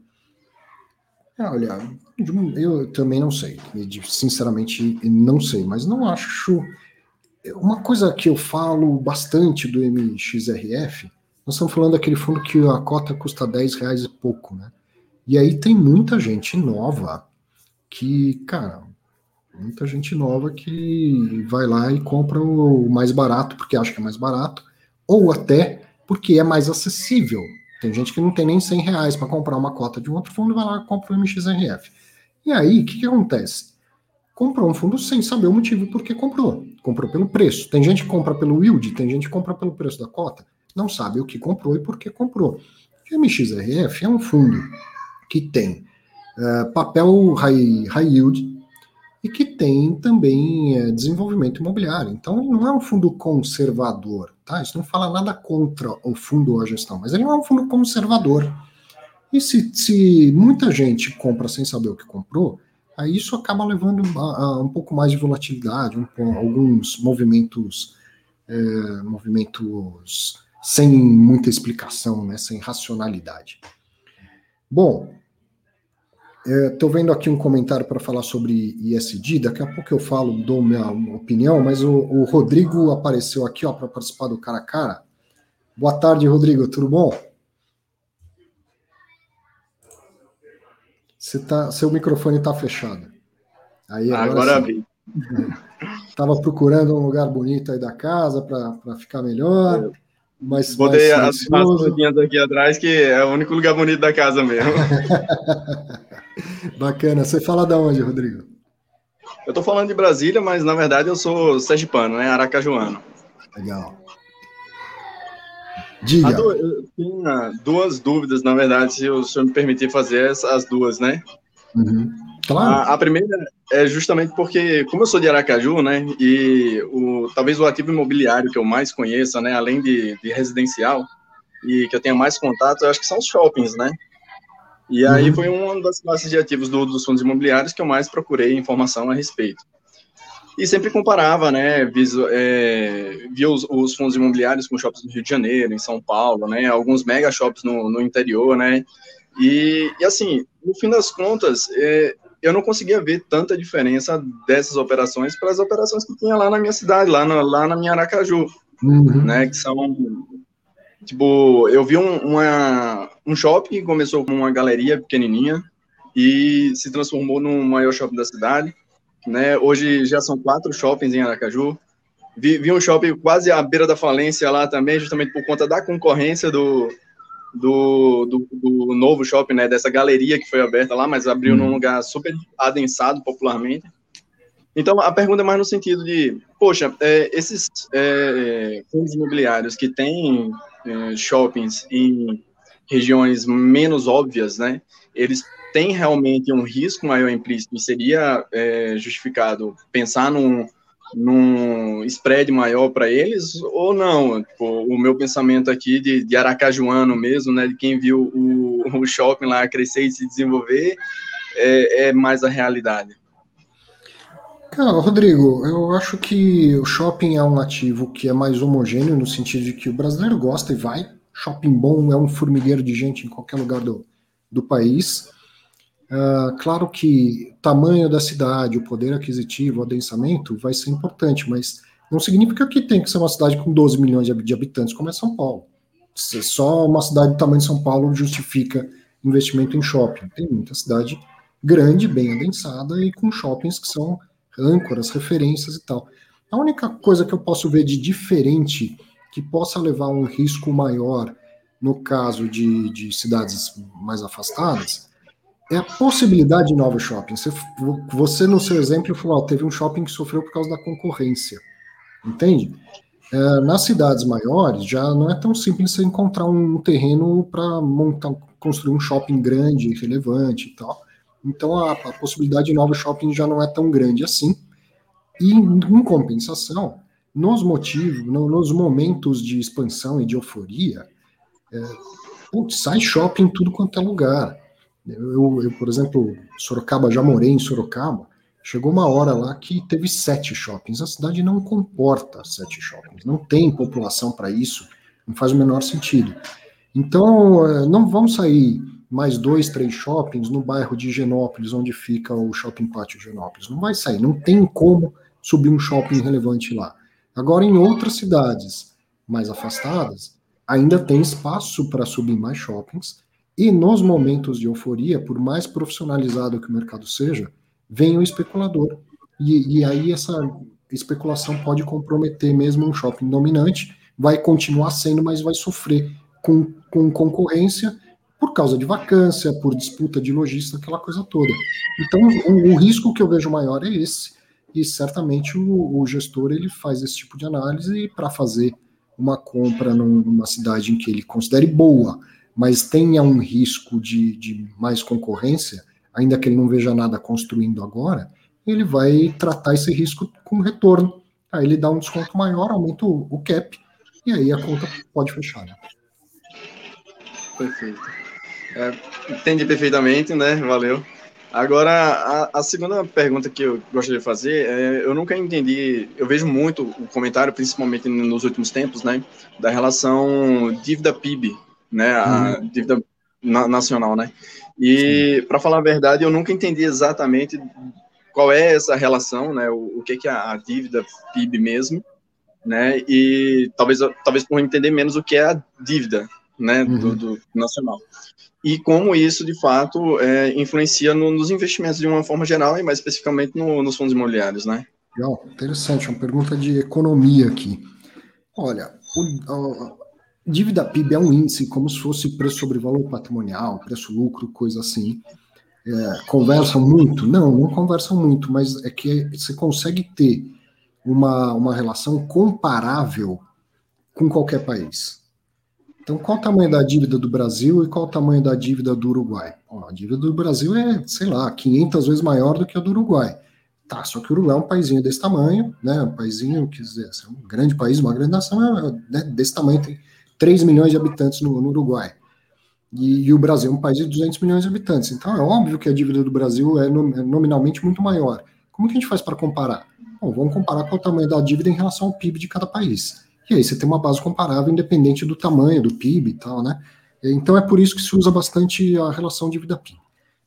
É, olha, eu também não sei. Sinceramente, não sei, mas não acho. Uma coisa que eu falo bastante do MXRF, nós estamos falando daquele fundo que a cota custa 10 reais e pouco, né? E aí tem muita gente nova que, cara, muita gente nova que vai lá e compra o mais barato porque acha que é mais barato, ou até porque é mais acessível. Tem gente que não tem nem 100 reais para comprar uma cota de um outro fundo e vai lá e compra o MXRF. E aí, o que, que acontece? Comprou um fundo sem saber o motivo por que comprou. Comprou pelo preço. Tem gente que compra pelo yield, tem gente que compra pelo preço da cota. Não sabe o que comprou e por que comprou. O MXRF é um fundo que tem uh, papel high, high yield e que tem também uh, desenvolvimento imobiliário. Então, ele não é um fundo conservador. Tá? Isso não fala nada contra o fundo ou a gestão, mas ele não é um fundo conservador. E se, se muita gente compra sem saber o que comprou, aí isso acaba levando a, a um pouco mais de volatilidade, um, alguns movimentos, é, movimentos sem muita explicação, né, sem racionalidade. Bom, estou é, vendo aqui um comentário para falar sobre ISD. Daqui a pouco eu falo, dou minha opinião, mas o, o Rodrigo apareceu aqui para participar do cara a cara. Boa tarde, Rodrigo, tudo bom? Você tá, seu microfone está fechado. Aí agora, agora Estava procurando um lugar bonito aí da casa para ficar melhor. Mas Botei as, as aqui atrás, que é o único lugar bonito da casa mesmo. Bacana. Você fala da onde, Rodrigo? Eu estou falando de Brasília, mas na verdade eu sou sergipano, né? Aracajuano. Legal. Diga. eu tinha duas dúvidas, na verdade, se o senhor me permitir fazer as duas, né? Uhum. Claro. A, a, primeira é justamente porque, como eu sou de Aracaju, né, e o, talvez o ativo imobiliário que eu mais conheça, né, além de, de residencial, e que eu tenha mais contato, eu acho que são os shoppings, né? E aí uhum. foi uma das classes de ativos do, dos fundos imobiliários que eu mais procurei informação a respeito e sempre comparava, né, visu, é, via os, os, fundos imobiliários com shoppings no Rio de Janeiro, em São Paulo, né, alguns mega shops no, no interior, né, e, e, assim, no fim das contas, é, eu não conseguia ver tanta diferença dessas operações para as operações que tinha lá na minha cidade, lá, no, lá na minha Aracaju, uhum. né, que são, tipo, eu vi um, uma, um shopping que começou com uma galeria pequenininha e se transformou no maior shopping da cidade, né? Hoje já são quatro shoppings em Aracaju. Vi, vi, um shopping quase à beira da falência lá também, justamente por conta da concorrência do, do, do, do, novo shopping, né, dessa galeria que foi aberta lá, mas abriu num uhum. lugar super adensado popularmente. Então, a pergunta é mais no sentido de, poxa, é, esses é, fundos imobiliários que têm é, shoppings em regiões menos óbvias, né, eles têm realmente um risco maior implícito e seria é, justificado pensar num num spread maior para eles ou não? Tipo, o meu pensamento aqui de, de aracajuano mesmo, né, de quem viu o, o shopping lá crescer e se desenvolver, é, é mais a realidade. Cara, Rodrigo, eu acho que o shopping é um ativo que é mais homogêneo no sentido de que o brasileiro gosta e vai. Shopping bom é um formigueiro de gente em qualquer lugar do, do país. Uh, claro que tamanho da cidade, o poder aquisitivo, o adensamento vai ser importante, mas não significa que tem que ser uma cidade com 12 milhões de habitantes, como é São Paulo. Só uma cidade do tamanho de São Paulo justifica investimento em shopping. Tem muita cidade grande, bem adensada e com shoppings que são âncoras, referências e tal. A única coisa que eu posso ver de diferente que possa levar a um risco maior no caso de, de cidades mais afastadas é a possibilidade de novos shoppings. Você, você, no seu exemplo, falou: teve um shopping que sofreu por causa da concorrência. Entende? É, nas cidades maiores, já não é tão simples você encontrar um terreno para montar, construir um shopping grande, relevante e tal. Então, a, a possibilidade de novos shoppings já não é tão grande assim. E, em compensação, nos motivos, no, nos momentos de expansão e de euforia, é, putz, sai shopping tudo quanto é lugar. Eu, eu, por exemplo, Sorocaba, já morei em Sorocaba, chegou uma hora lá que teve sete shoppings. A cidade não comporta sete shoppings, não tem população para isso, não faz o menor sentido. Então, é, não vão sair mais dois, três shoppings no bairro de Genópolis, onde fica o Shopping Pátio Genópolis. Não vai sair, não tem como subir um shopping relevante lá. Agora, em outras cidades mais afastadas, ainda tem espaço para subir mais shoppings, e nos momentos de euforia, por mais profissionalizado que o mercado seja, vem o especulador. E, e aí essa especulação pode comprometer mesmo um shopping dominante, vai continuar sendo, mas vai sofrer com, com concorrência por causa de vacância, por disputa de lojista, aquela coisa toda. Então, o, o risco que eu vejo maior é esse, e certamente o, o gestor ele faz esse tipo de análise para fazer uma compra numa cidade em que ele considere boa, mas tenha um risco de, de mais concorrência, ainda que ele não veja nada construindo agora, ele vai tratar esse risco com retorno. Aí ele dá um desconto maior, aumenta o, o cap, e aí a conta pode fechar. Né? Perfeito. É, entendi perfeitamente, né? Valeu. Agora, a, a, segunda pergunta que eu gostaria de fazer, é, eu nunca entendi, eu vejo muito o comentário, principalmente nos últimos tempos, né, da relação dívida PIB né, a uhum. dívida na, nacional, né? E para falar a verdade, eu nunca entendi exatamente qual é essa relação, né? O, o que que é a dívida PIB mesmo, né? E talvez talvez por entender menos o que é a dívida, né, uhum. do, do, nacional. E como isso, de fato, é, influencia no, nos investimentos de uma forma geral e mais especificamente no, nos fundos imobiliários, né? Legal, interessante, uma pergunta de economia aqui. Olha, o, Dívida PIB é um índice como se fosse preço sobre valor patrimonial, preço-lucro, coisa assim. É, conversam muito? Não, não conversam muito, mas é que você consegue ter uma, uma relação comparável com qualquer país. Então, qual o tamanho da dívida do Brasil e qual o tamanho da dívida do Uruguai? Bom, a dívida do Brasil é, sei lá, 500 vezes maior do que a do Uruguai. Tá, só que o Uruguai é um paísinho desse tamanho, né? Um paísinho, quer dizer, é um grande país, uma grande nação, é, né, desse tamanho, tem 3 milhões de habitantes no, no Uruguai. E, e, o Brasil é um país de 200 milhões de habitantes. Então é óbvio que a dívida do Brasil é, é nominalmente muito maior. Como que a gente faz para comparar? Bom, vamos comparar é o tamanho da dívida em relação ao PIB de cada país. E aí você tem uma base comparável independente do tamanho do PIB e tal, né? Então é por isso que se usa bastante a relação dívida-PIB.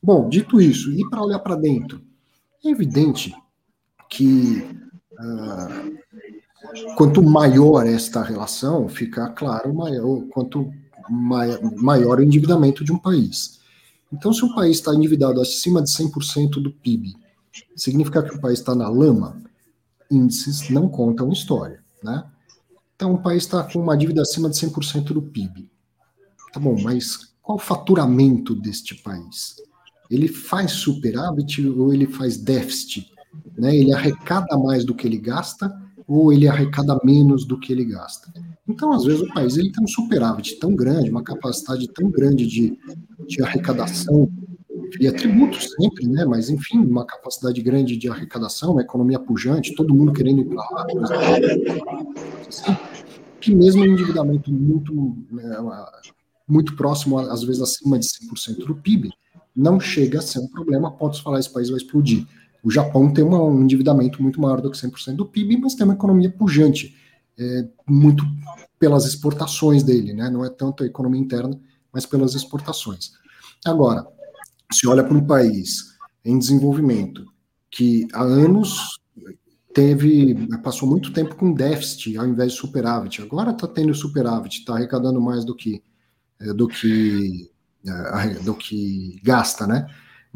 Bom, dito isso, e para olhar para dentro, é evidente que uh, Quanto maior esta relação, fica claro maior, quanto maior o endividamento de um país. Então, se um país está endividado acima de 100% do PIB, significa que o país está na lama? Índices não contam história, né? Então, um país está com uma dívida acima de 100% do PIB. Tá bom, mas qual o faturamento deste país? Ele faz superávit ou ele faz déficit? Né? Ele arrecada mais do que ele gasta ou ele arrecada menos do que ele gasta? Então, às vezes, o país ele tem um superávit tão grande, uma capacidade tão grande de, de arrecadação via tributos sempre, né? Mas, enfim, uma capacidade grande de arrecadação, uma economia pujante, todo mundo querendo ir para lá, assim, que mesmo um endividamento muito, né, muito próximo, às vezes acima de 100% do PIB, não chega a ser um problema, pode falar esse país vai explodir. O Japão tem uma, um endividamento muito maior do que 100% do PIB, mas tem uma economia pujante, é, muito pelas exportações dele, né? não é tanto a economia interna, mas pelas exportações. Agora, se olha para um país em desenvolvimento que há anos teve passou muito tempo com déficit ao invés de superávit, agora está tendo superávit, está arrecadando mais do que é, do que é, do que gasta, né?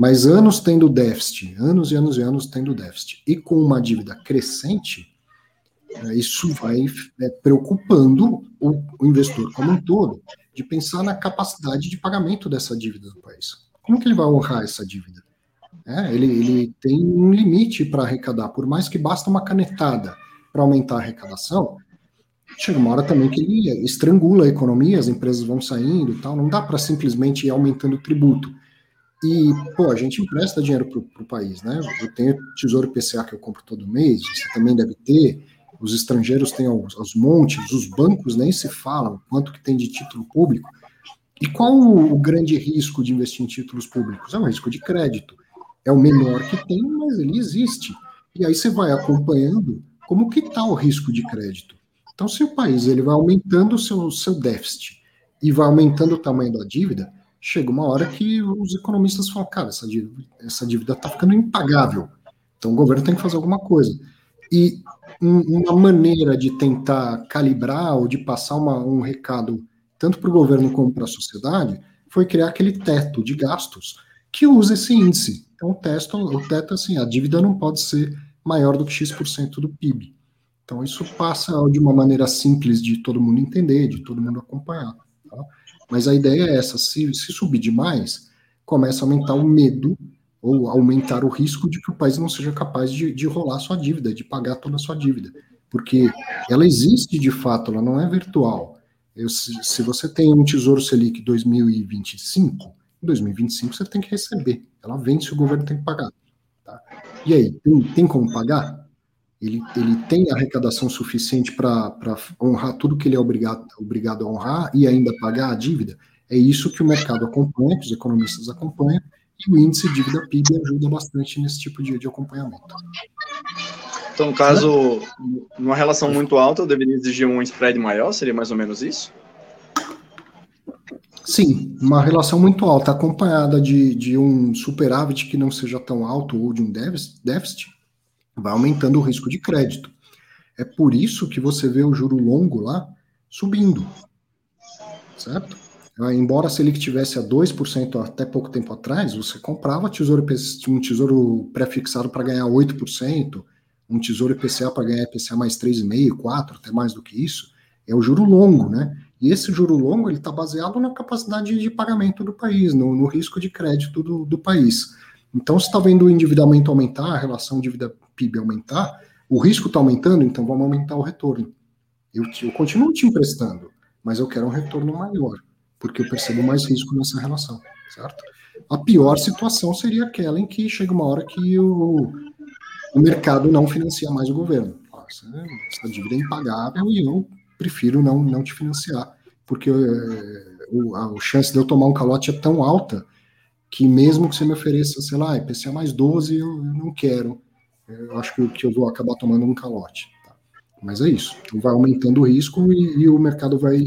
Mas anos tendo déficit, anos e anos e anos tendo déficit, e com uma dívida crescente, é, isso vai é, preocupando o, o, investidor como um todo, de pensar na capacidade de pagamento dessa dívida do país. Como que ele vai honrar essa dívida? É, ele, ele tem um limite para arrecadar, por mais que basta uma canetada para aumentar a arrecadação, chega uma hora também que ele estrangula a economia, as empresas vão saindo e tal, não dá para simplesmente ir aumentando o tributo. E, pô, a gente empresta dinheiro para o país, né? Eu tenho Tesouro PCA que eu compro todo mês, você também deve ter, os estrangeiros têm os, montes, os bancos nem se falam, quanto que tem de título público. E qual o, o grande risco de investir em títulos públicos? É o risco de crédito. É o menor que tem, mas ele existe. E aí você vai acompanhando como que está o risco de crédito. Então, se o país ele vai aumentando o seu, seu déficit e vai aumentando o tamanho da dívida, chega uma hora que os economistas falam, cara, essa dívida dívida está ficando impagável. Então o governo tem que fazer alguma coisa. E um, uma maneira de tentar calibrar ou de passar uma, um recado tanto para o governo como para a sociedade foi criar aquele teto de gastos que usa esse índice. Então o teto, o teto assim, a dívida não pode ser maior do que X% do PIB. Então isso passa de uma maneira simples de todo mundo entender, de todo mundo acompanhar. Tá? Mas a ideia é essa: se, se subir demais, começa a aumentar o medo ou aumentar o risco de que o país não seja capaz de, de rolar sua dívida, de pagar toda a sua dívida. Porque ela existe de fato, ela não é virtual. Eu, se, se você tem um Tesouro Selic 2025, em 2025 você tem que receber. Ela vence, o governo tem que pagar. Tá? E aí, tem, tem como pagar? Ele, ele tem arrecadação suficiente para honrar tudo que ele é obrigado, obrigado a honrar e ainda pagar a dívida? É isso que o mercado acompanha, que os economistas acompanham, e o índice dívida PIB ajuda bastante nesse tipo de, de acompanhamento. Então, no caso, numa relação muito alta, eu deveria exigir um spread maior? Seria mais ou menos isso? Sim, uma relação muito alta, acompanhada de, de um superávit que não seja tão alto ou de um déficit, vai aumentando o risco de crédito. É por isso que você vê o juro longo lá subindo, certo? Ah, embora a Selic tivesse a 2% até pouco tempo atrás, você comprava tesouro, um tesouro pré-fixado para ganhar 8%, um tesouro IPCA para ganhar IPCA mais 3,5%, 4%, até mais do que isso, é o juro longo, né? E esse juro longo ele está baseado na capacidade de pagamento do país, no, no risco de crédito do, do país. Então, se está vendo o endividamento aumentar, a relação dívida PIB aumentar, o risco está aumentando, então vamos aumentar o retorno. Eu, eu continuo te emprestando, mas eu quero um retorno maior, porque eu percebo mais risco nessa relação, certo? A pior situação seria aquela em que chega uma hora que o, o mercado não financia mais o governo. Essa, essa dívida é impagável e eu prefiro não, não te financiar, porque é, o, a, a chance de eu tomar um calote é tão alta que mesmo que você me ofereça, sei lá, IPCA mais 12, eu, eu não quero eu acho que, que eu vou acabar tomando um calote. Tá? Mas é isso. Então vai aumentando o risco e, e, o mercado vai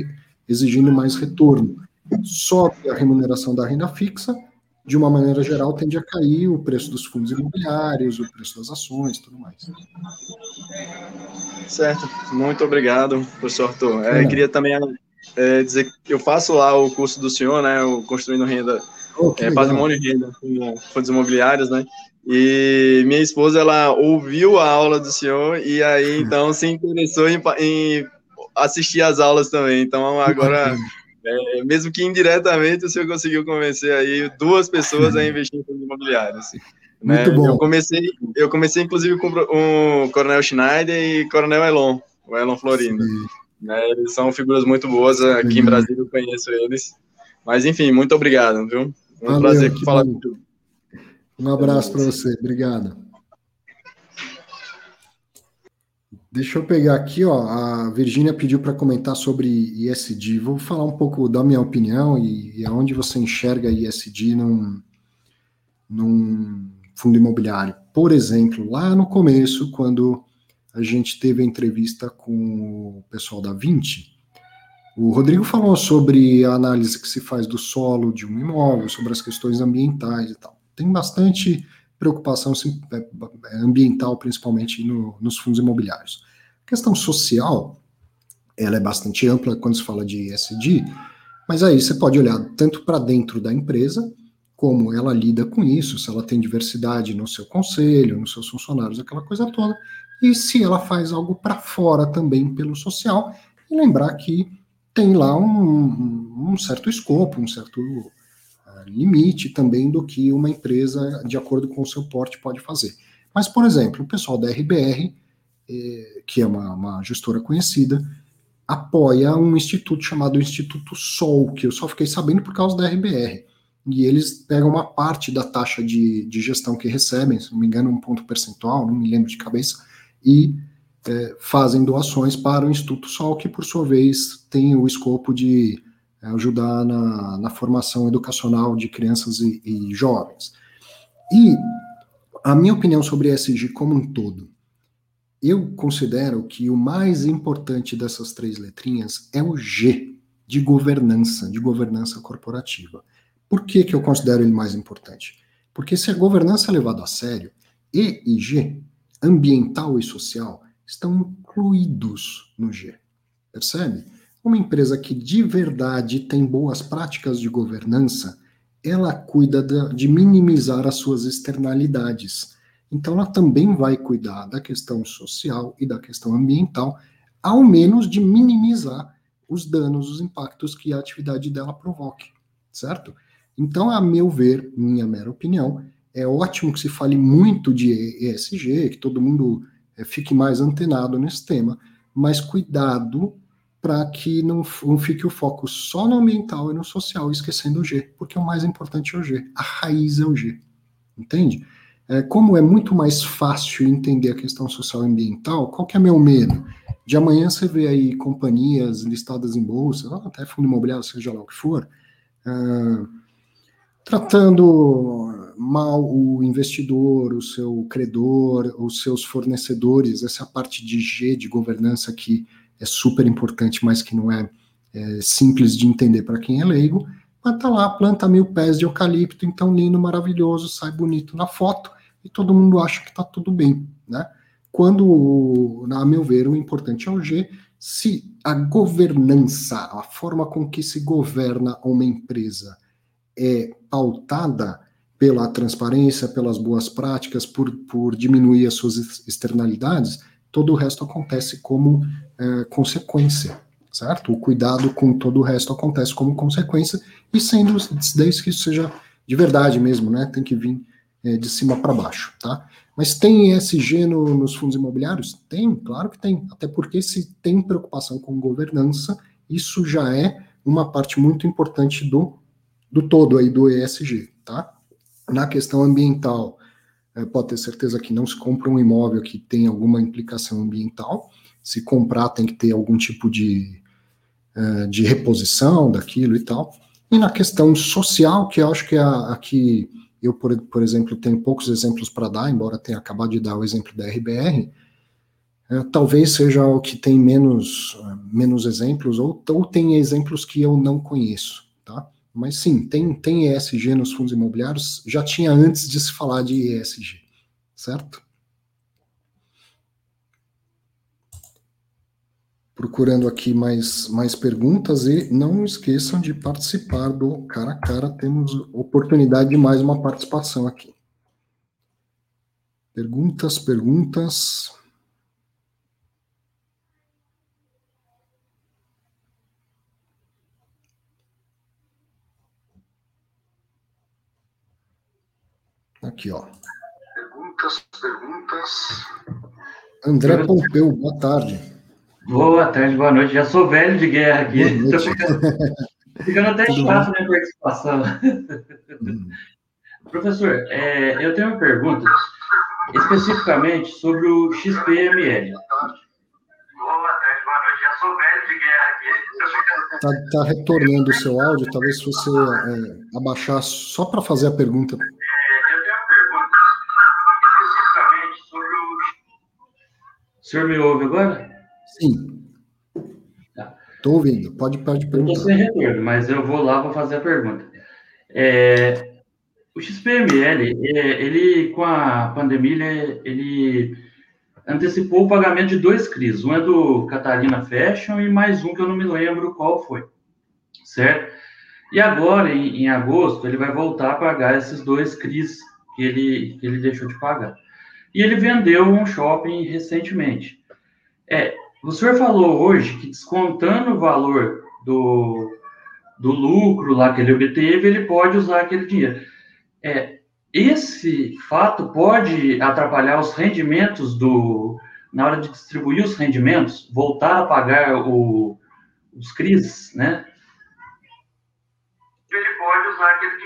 exigindo mais retorno. Sobe a remuneração da renda fixa, de uma maneira geral, tende a cair o preço dos fundos imobiliários, o preço das ações, tudo mais. Certo. Muito obrigado, professor Arthur. É, queria também é, dizer que eu faço lá o curso do senhor, né, o Construindo Renda, oh, é, Patrimônio e Renda, com fundos imobiliários, né, e minha esposa, ela ouviu a aula do senhor e aí, então, se interessou em, em assistir às aulas também. Então, agora É, mesmo que indiretamente o senhor conseguiu convencer aí duas pessoas a investir em fundos imobiliários. Muito né? bom. Eu comecei, eu comecei inclusive com o Coronel Schneider e Coronel Elon, o Elon Florindo. Né? Eles são figuras muito boas, aqui Sim. em Brasília eu conheço eles. Mas enfim, muito obrigado, viu? Um Valeu, prazer falar com tu. Um abraço para você, obrigado. Deixa eu pegar aqui, ó. A Virgínia pediu para comentar sobre ISD. Vou falar um pouco da minha opinião e, e aonde você enxerga ISD num, num fundo imobiliário. Por exemplo, lá no começo, quando a gente teve a entrevista com o pessoal da 20, o Rodrigo falou sobre a análise que se faz do solo de um imóvel, sobre as questões ambientais e tal. Tem bastante preocupação é, ambiental, principalmente no, nos fundos imobiliários. A questão social, ela é bastante ampla quando se fala de ESG, mas aí você pode olhar tanto para dentro da empresa, como ela lida com isso, se ela tem diversidade no seu conselho, nos seus funcionários, aquela coisa toda, e se ela faz algo para fora também pelo social, e lembrar que tem lá um, um certo escopo, um certo limite também do que uma empresa, de acordo com o seu porte, pode fazer. Mas, por exemplo, o pessoal da RBR, eh, que é uma, uma gestora conhecida, apoia um instituto chamado Instituto Sol, que eu só fiquei sabendo por causa da RBR. E eles pegam uma parte da taxa de, de gestão que recebem, se não me engano, um ponto percentual, não me lembro de cabeça, e é, fazem doações para o Instituto Sol, que por sua vez tem o escopo de ajudar na, na formação educacional de crianças e, e jovens. E a minha opinião sobre ESG como um todo, eu considero que o mais importante dessas três letrinhas é o G, de governança, de governança corporativa. Por que, que eu considero ele mais importante? Porque se a governança é levada a sério, E e G, ambiental e social, estão incluídos no G. Percebe? Uma empresa que de verdade tem boas práticas de governança, ela cuida de minimizar as suas externalidades. Então, ela também vai cuidar da questão social e da questão ambiental, ao menos de minimizar os danos, os impactos que a atividade dela provoque, certo? Então, a meu ver, minha mera opinião, é ótimo que se fale muito de ESG, que todo mundo é, fique mais antenado nesse tema, mas cuidado para que não, não, fique o foco só no ambiental e no social, esquecendo o G, porque o mais importante é o G, a raiz é o G, entende? É, como é muito mais fácil entender a questão social e ambiental, qual que é meu medo? De amanhã você vê aí companhias listadas em bolsa, até fundo imobiliário, seja lá o que for, uh, tratando mal o investidor, o seu credor, os seus fornecedores, essa parte de G de governança que é super importante, mas que não é, é simples de entender para quem é leigo. Mas tá lá, planta mil pés de eucalipto, então lindo, maravilhoso, sai bonito na foto e todo mundo acha que está tudo bem, né? Quando, a meu ver, o importante é o G, se a governança, a forma com que se governa uma empresa é pautada pela transparência, pelas boas práticas, por, por diminuir as suas externalidades, todo o resto acontece como é, consequência, certo? O cuidado com todo o resto acontece como consequência, e sendo desde que isso seja de verdade mesmo, né? Tem que vir é, de cima para baixo, tá? Mas tem ESG no, nos fundos imobiliários? Tem, claro que tem. Até porque se tem preocupação com governança, isso já é uma parte muito importante do, do todo aí do ESG, tá? Na questão ambiental, é, pode ter certeza que não se compra um imóvel que tem alguma implicação ambiental. Se comprar, tem que ter algum tipo de, é, de reposição daquilo e tal. E na questão social, que eu acho que é a, a que eu, por, por exemplo, tenho poucos exemplos para dar, embora tenha acabado de dar o exemplo da RBR, é, talvez seja o que tem menos, menos exemplos, ou, ou tem exemplos que eu não conheço, tá? Mas sim, tem, tem ESG nos fundos imobiliários, já tinha antes de se falar de ESG, certo? procurando aqui mais, mais perguntas e não esqueçam de participar do cara a cara. Temos oportunidade de mais uma participação aqui. Perguntas, perguntas. Aqui, ó. Perguntas, perguntas. André Pompeu, boa tarde. Boa tarde, boa noite. Já sou velho de guerra aqui. Estou ficando, ficando até Tudo chato minha participação. Hum. Professor, é, eu tenho uma pergunta especificamente sobre o XPML. Boa tarde, boa noite. Já sou velho de guerra aqui. Está tá retornando o seu áudio, talvez se você é, abaixar só para fazer a pergunta. O senhor me ouve agora? Sim. Estou tá. ouvindo. Pode, pode perguntar. Estou sem retorno, mas eu vou lá para fazer a pergunta. É, o XPML, é, ele, com a pandemia, ele, ele, antecipou o pagamento de dois CRIs. Um é do Catarina Fashion e mais um que eu não me lembro qual foi. Certo? E agora, em, em agosto, ele vai voltar a pagar esses dois CRIs que ele, que ele deixou de pagar. E ele vendeu um shopping recentemente. É, o senhor falou hoje que descontando o valor do, do lucro lá que ele obteve, ele pode usar aquele dinheiro. É, esse fato pode atrapalhar os rendimentos do na hora de distribuir os rendimentos, voltar a pagar o, os CRIs, né? Ele pode usar aquele.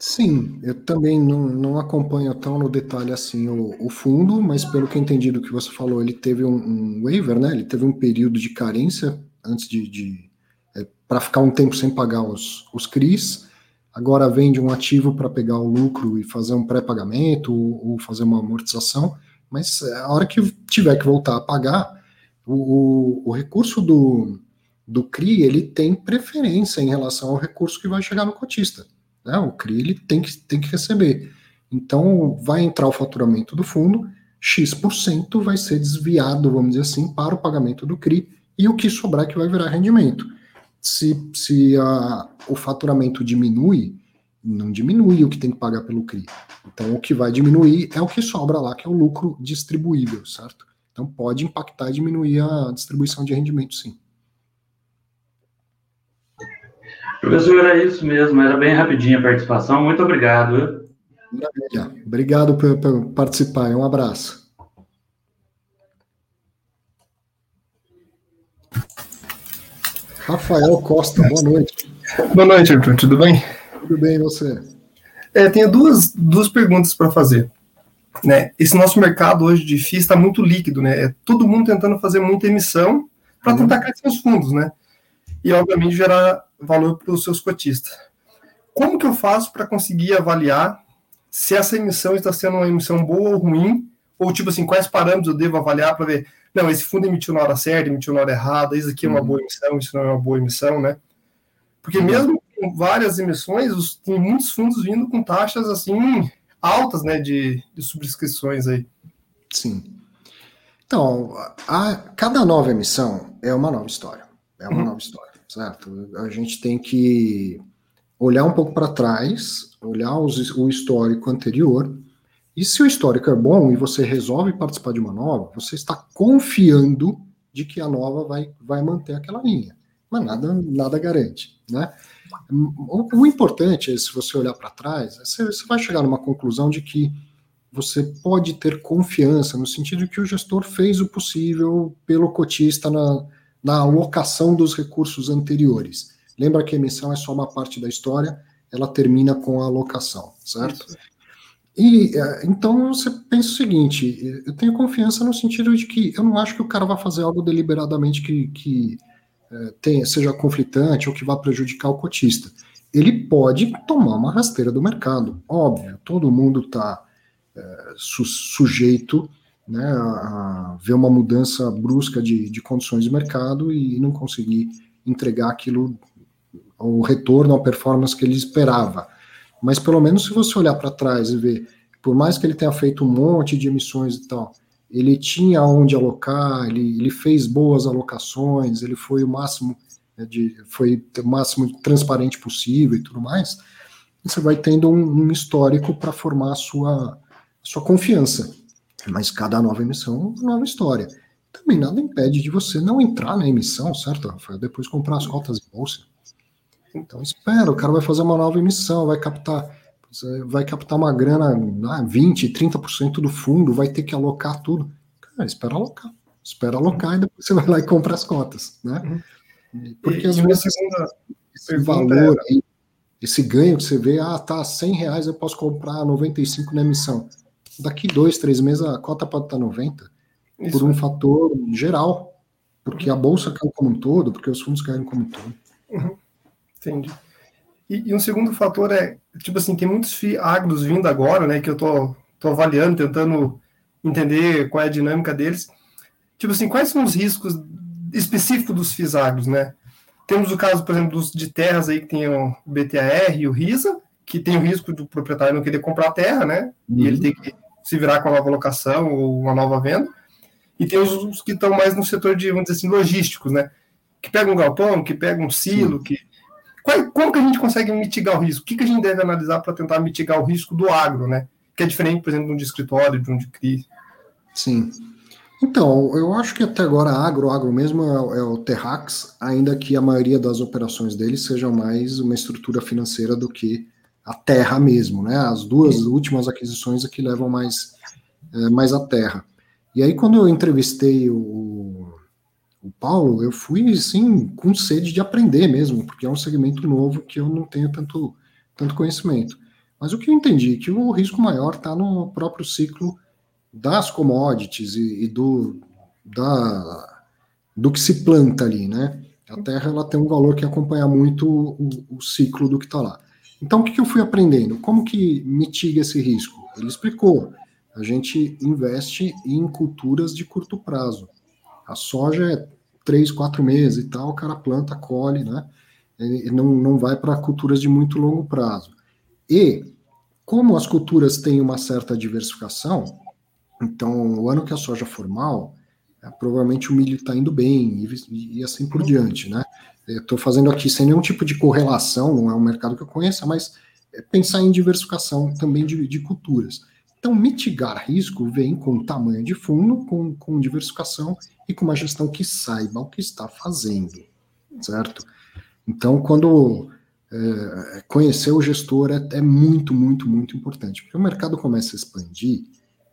Sim, eu também não, não acompanho tão no detalhe assim o, o, fundo, mas pelo que eu entendi do que você falou, ele teve um, um waiver, né? Ele teve um período de carência antes de, de é, para ficar um tempo sem pagar os, os CRIs. Agora vende um ativo para pegar o lucro e fazer um pré-pagamento ou, ou, fazer uma amortização, mas é, a hora que tiver que voltar a pagar, o, o, o recurso do, do CRI ele tem preferência em relação ao recurso que vai chegar no cotista. Né? O CRI ele tem, que, tem que receber. Então, vai entrar o faturamento do fundo, X% vai ser desviado, vamos dizer assim, para o pagamento do CRI, e o que sobrar que vai virar rendimento. Se, se a, o faturamento diminui, não diminui o que tem que pagar pelo CRI. Então, o que vai diminuir é o que sobra lá, que é o lucro distribuível, certo? Então, pode impactar e diminuir a distribuição de rendimento, sim. Professor, era isso mesmo, era bem rapidinha a participação. Muito obrigado. Maravilha. Obrigado por, por participar. Um abraço. Rafael Costa, boa noite. Boa noite, Arthur. Tudo bem? Tudo bem, e você? É, tenho duas, duas perguntas para fazer. Né? Esse nosso mercado hoje de FIIs está muito líquido, né? É todo mundo tentando fazer muita emissão para uhum. tentar crescer os fundos, né? E, obviamente, gerar valor para os seus cotistas. Como que eu faço para conseguir avaliar se essa emissão está sendo uma emissão boa ou ruim? Ou, tipo assim, quais parâmetros eu devo avaliar para ver, não, esse fundo emitiu na hora certa, emitiu na hora errada, isso aqui é uma uhum. boa emissão, isso não é uma boa emissão, né? Porque uhum. mesmo com várias emissões, tem muitos fundos vindo com taxas, assim, altas, né, de, de subscrições aí. Sim. Então, a, cada nova emissão é uma nova história. É uma uhum. nova história certo? A gente tem que olhar um pouco para trás, olhar os, o histórico anterior, e se o histórico é bom e você resolve participar de uma nova, você está confiando de que a nova vai, vai manter aquela linha. Mas nada, nada garante, né? O, o importante é, se você olhar para trás, é você, você vai chegar numa conclusão de que você pode ter confiança, no sentido que o gestor fez o possível pelo cotista na, na alocação dos recursos anteriores. Lembra que a emissão é só uma parte da história, ela termina com a alocação, certo? Isso. E é, então você pensa o seguinte: eu tenho confiança no sentido de que eu não acho que o cara vai fazer algo deliberadamente que, que é, tenha, seja conflitante ou que vá prejudicar o cotista. Ele pode tomar uma rasteira do mercado, óbvio, todo mundo está é, su sujeito né, a, ver uma mudança brusca de, de condições de mercado e não conseguir entregar aquilo, o retorno, a performance que ele esperava. Mas pelo menos se você olhar para trás e ver, por mais que ele tenha feito um monte de emissões e tal, ele tinha onde alocar, ele, ele fez boas alocações, ele foi o máximo né, de, foi o máximo transparente possível e tudo mais, você vai tendo um, um histórico para formar a sua, a sua confiança. Mas cada nova emissão é uma nova história. Também nada impede de você não entrar na emissão, certo, Rafael? Depois comprar as cotas em bolsa. Então espera, o cara vai fazer uma nova emissão, vai captar. Vai captar uma grana, ah, 20%, 30% do fundo, vai ter que alocar tudo. Cara, espera alocar. Espera alocar e depois você vai lá e compra as cotas, né? Porque às vezes esse valor aí, esse ganho que você vê, ah, tá, 100 reais eu posso comprar 95 na emissão. Daqui dois, três meses a cota pode estar 90 Isso por um fator geral, porque a bolsa caiu como um todo, porque os fundos caíram como um todo. Entendi. E, e um segundo fator é, tipo assim, tem muitos FI agros vindo agora, né, que eu tô, tô avaliando, tentando entender qual é a dinâmica deles. Tipo assim, quais são os riscos específicos dos FIs agros, né? Temos o caso, por exemplo, dos de terras aí que tem o BTAR e o RISA, que tem o risco do proprietário não querer comprar a terra, né? E ele tem que se virar com a nova locação ou uma nova venda. E tem os, os que estão mais no setor de, vamos dizer assim, logísticos, né? Que pega um galpão, que pega um silo, que qual- como que a gente consegue mitigar o risco? O que, que a gente deve analisar para tentar mitigar o risco do agro, né? Que é diferente, por exemplo, de um de escritório, de um de CRI. Sim. Então, eu acho que até agora agro, agro mesmo é, é o Terrax, ainda que a maioria das operações dele seja mais uma estrutura financeira do que a terra mesmo, né? As duas últimas aquisições é que levam mais, é, mais a terra. E aí, quando eu entrevistei o, o Paulo, eu fui, assim, com sede de aprender mesmo, porque é um segmento novo que eu não tenho tanto, tanto conhecimento. Mas o que eu entendi é que o risco maior está no próprio ciclo das commodities e, e do, da, do que se planta ali, né? A terra ela tem um valor que acompanha muito o, o ciclo do que está lá. Então, o que, eu fui aprendendo? Como que mitiga esse risco? Ele explicou. A gente investe em culturas de curto prazo. A soja é três, quatro meses e tal, o cara planta, colhe, né? Ele não, não vai para culturas de muito longo prazo. E, como as culturas têm uma certa diversificação, então, o ano que a soja for mal, é, provavelmente o milho está indo bem e, e assim por diante, né? Estou fazendo aqui sem nenhum tipo de correlação, não é um mercado que eu conheça, mas é pensar em diversificação também de, de culturas. Então, mitigar risco vem com tamanho de fundo, com, com diversificação e com uma gestão que saiba o que está fazendo, certo? Então, quando é, conhecer o gestor é, é muito, muito, muito importante, porque o mercado começa a expandir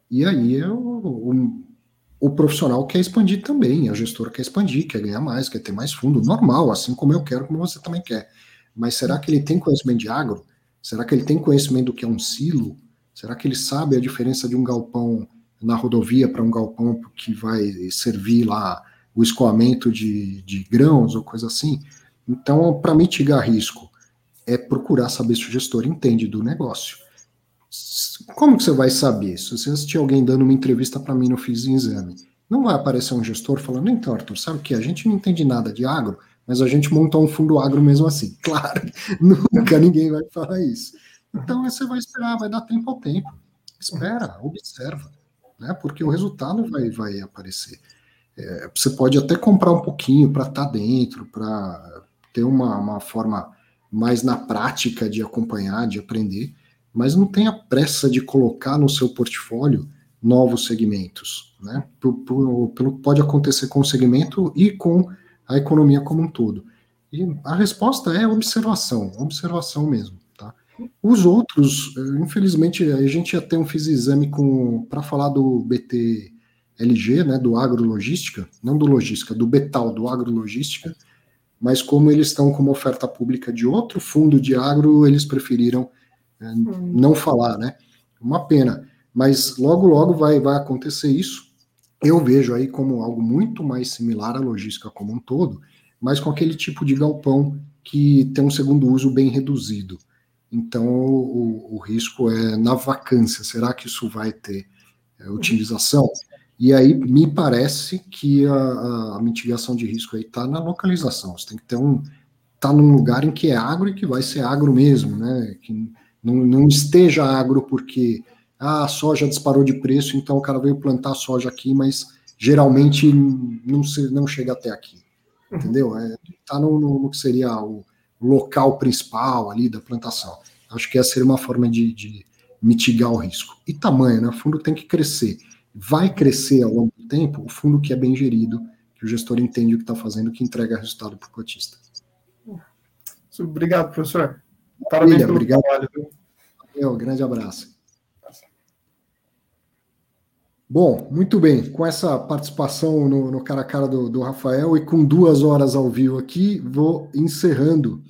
e aí é o, o, o, profissional quer expandir também, a gestora quer expandir, quer ganhar mais, quer ter mais fundo, normal, assim como eu quero, como você também quer. Mas será que ele tem conhecimento de agro? Será que ele tem conhecimento do que é um silo? Será que ele sabe a diferença de um galpão na rodovia para um galpão que vai servir lá o escoamento de, de grãos ou coisa assim? Então, para mitigar risco, é procurar saber se o gestor entende do negócio. Como que você vai saber? Se você assistir alguém dando uma entrevista para mim no Fiz Exame, não vai aparecer um gestor falando, então, Arthur, sabe o que? A gente não entende nada de agro, mas a gente montou um fundo agro mesmo assim. Claro, nunca ninguém vai falar isso. Então você vai esperar, vai dar tempo ao tempo. Espera, observa, né? Porque o resultado vai, vai aparecer. É, você pode até comprar um pouquinho para estar tá dentro, para ter uma, uma forma mais na prática de acompanhar, de aprender, mas não tenha pressa de colocar no seu portfólio novos segmentos, né? Pelo que pode acontecer com o segmento e com a economia como um todo. E a resposta é observação, observação mesmo. Tá? Os outros, infelizmente, a gente já tem um fiz exame para falar do BTLG, né, do agrologística, não do logística, do Betal, do agrologística, mas como eles estão como oferta pública de outro fundo de agro, eles preferiram é, hum. não falar, né? Uma pena. Mas logo, logo vai, vai acontecer isso. Eu vejo aí como algo muito mais similar à logística como um todo, mas com aquele tipo de galpão que tem um segundo uso bem reduzido. Então, o, o risco é na vacância. Será que isso vai ter é, utilização? E aí me parece que a, a mitigação de risco aí está na localização. Você tem que ter um tá num lugar em que é agro e que vai ser agro mesmo, né? Que não, não esteja agro porque ah, a soja disparou de preço, então o cara veio plantar soja aqui, mas geralmente não, se, não chega até aqui. Entendeu? É, tá no, no, no que seria o local principal ali da plantação. Acho que essa seria uma forma de, de mitigar o risco. E tamanho, né? O fundo tem que crescer. Vai crescer ao longo do tempo o fundo que é bem gerido, que o gestor entende o que está fazendo, que entrega resultado para o cotista. Obrigado, professor. Parabéns William, pelo obrigado. trabalho. Valeu, grande abraço. Bom, muito bem. Com essa participação no, no cara a cara do, do Rafael e com duas horas ao vivo aqui, vou encerrando.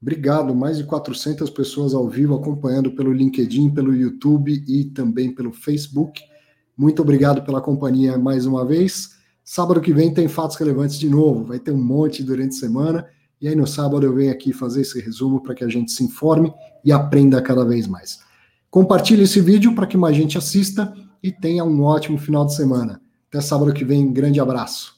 Obrigado, mais de 400 pessoas ao vivo acompanhando pelo LinkedIn, pelo YouTube e também pelo Facebook. Muito obrigado pela companhia mais uma vez. Sábado que vem tem fatos relevantes de novo, vai ter um monte durante a semana. E aí no sábado eu venho aqui fazer esse resumo para que a gente se informe e aprenda cada vez mais. Compartilhe esse vídeo para que mais gente assista e tenha um ótimo final de semana. Até sábado que vem, grande abraço.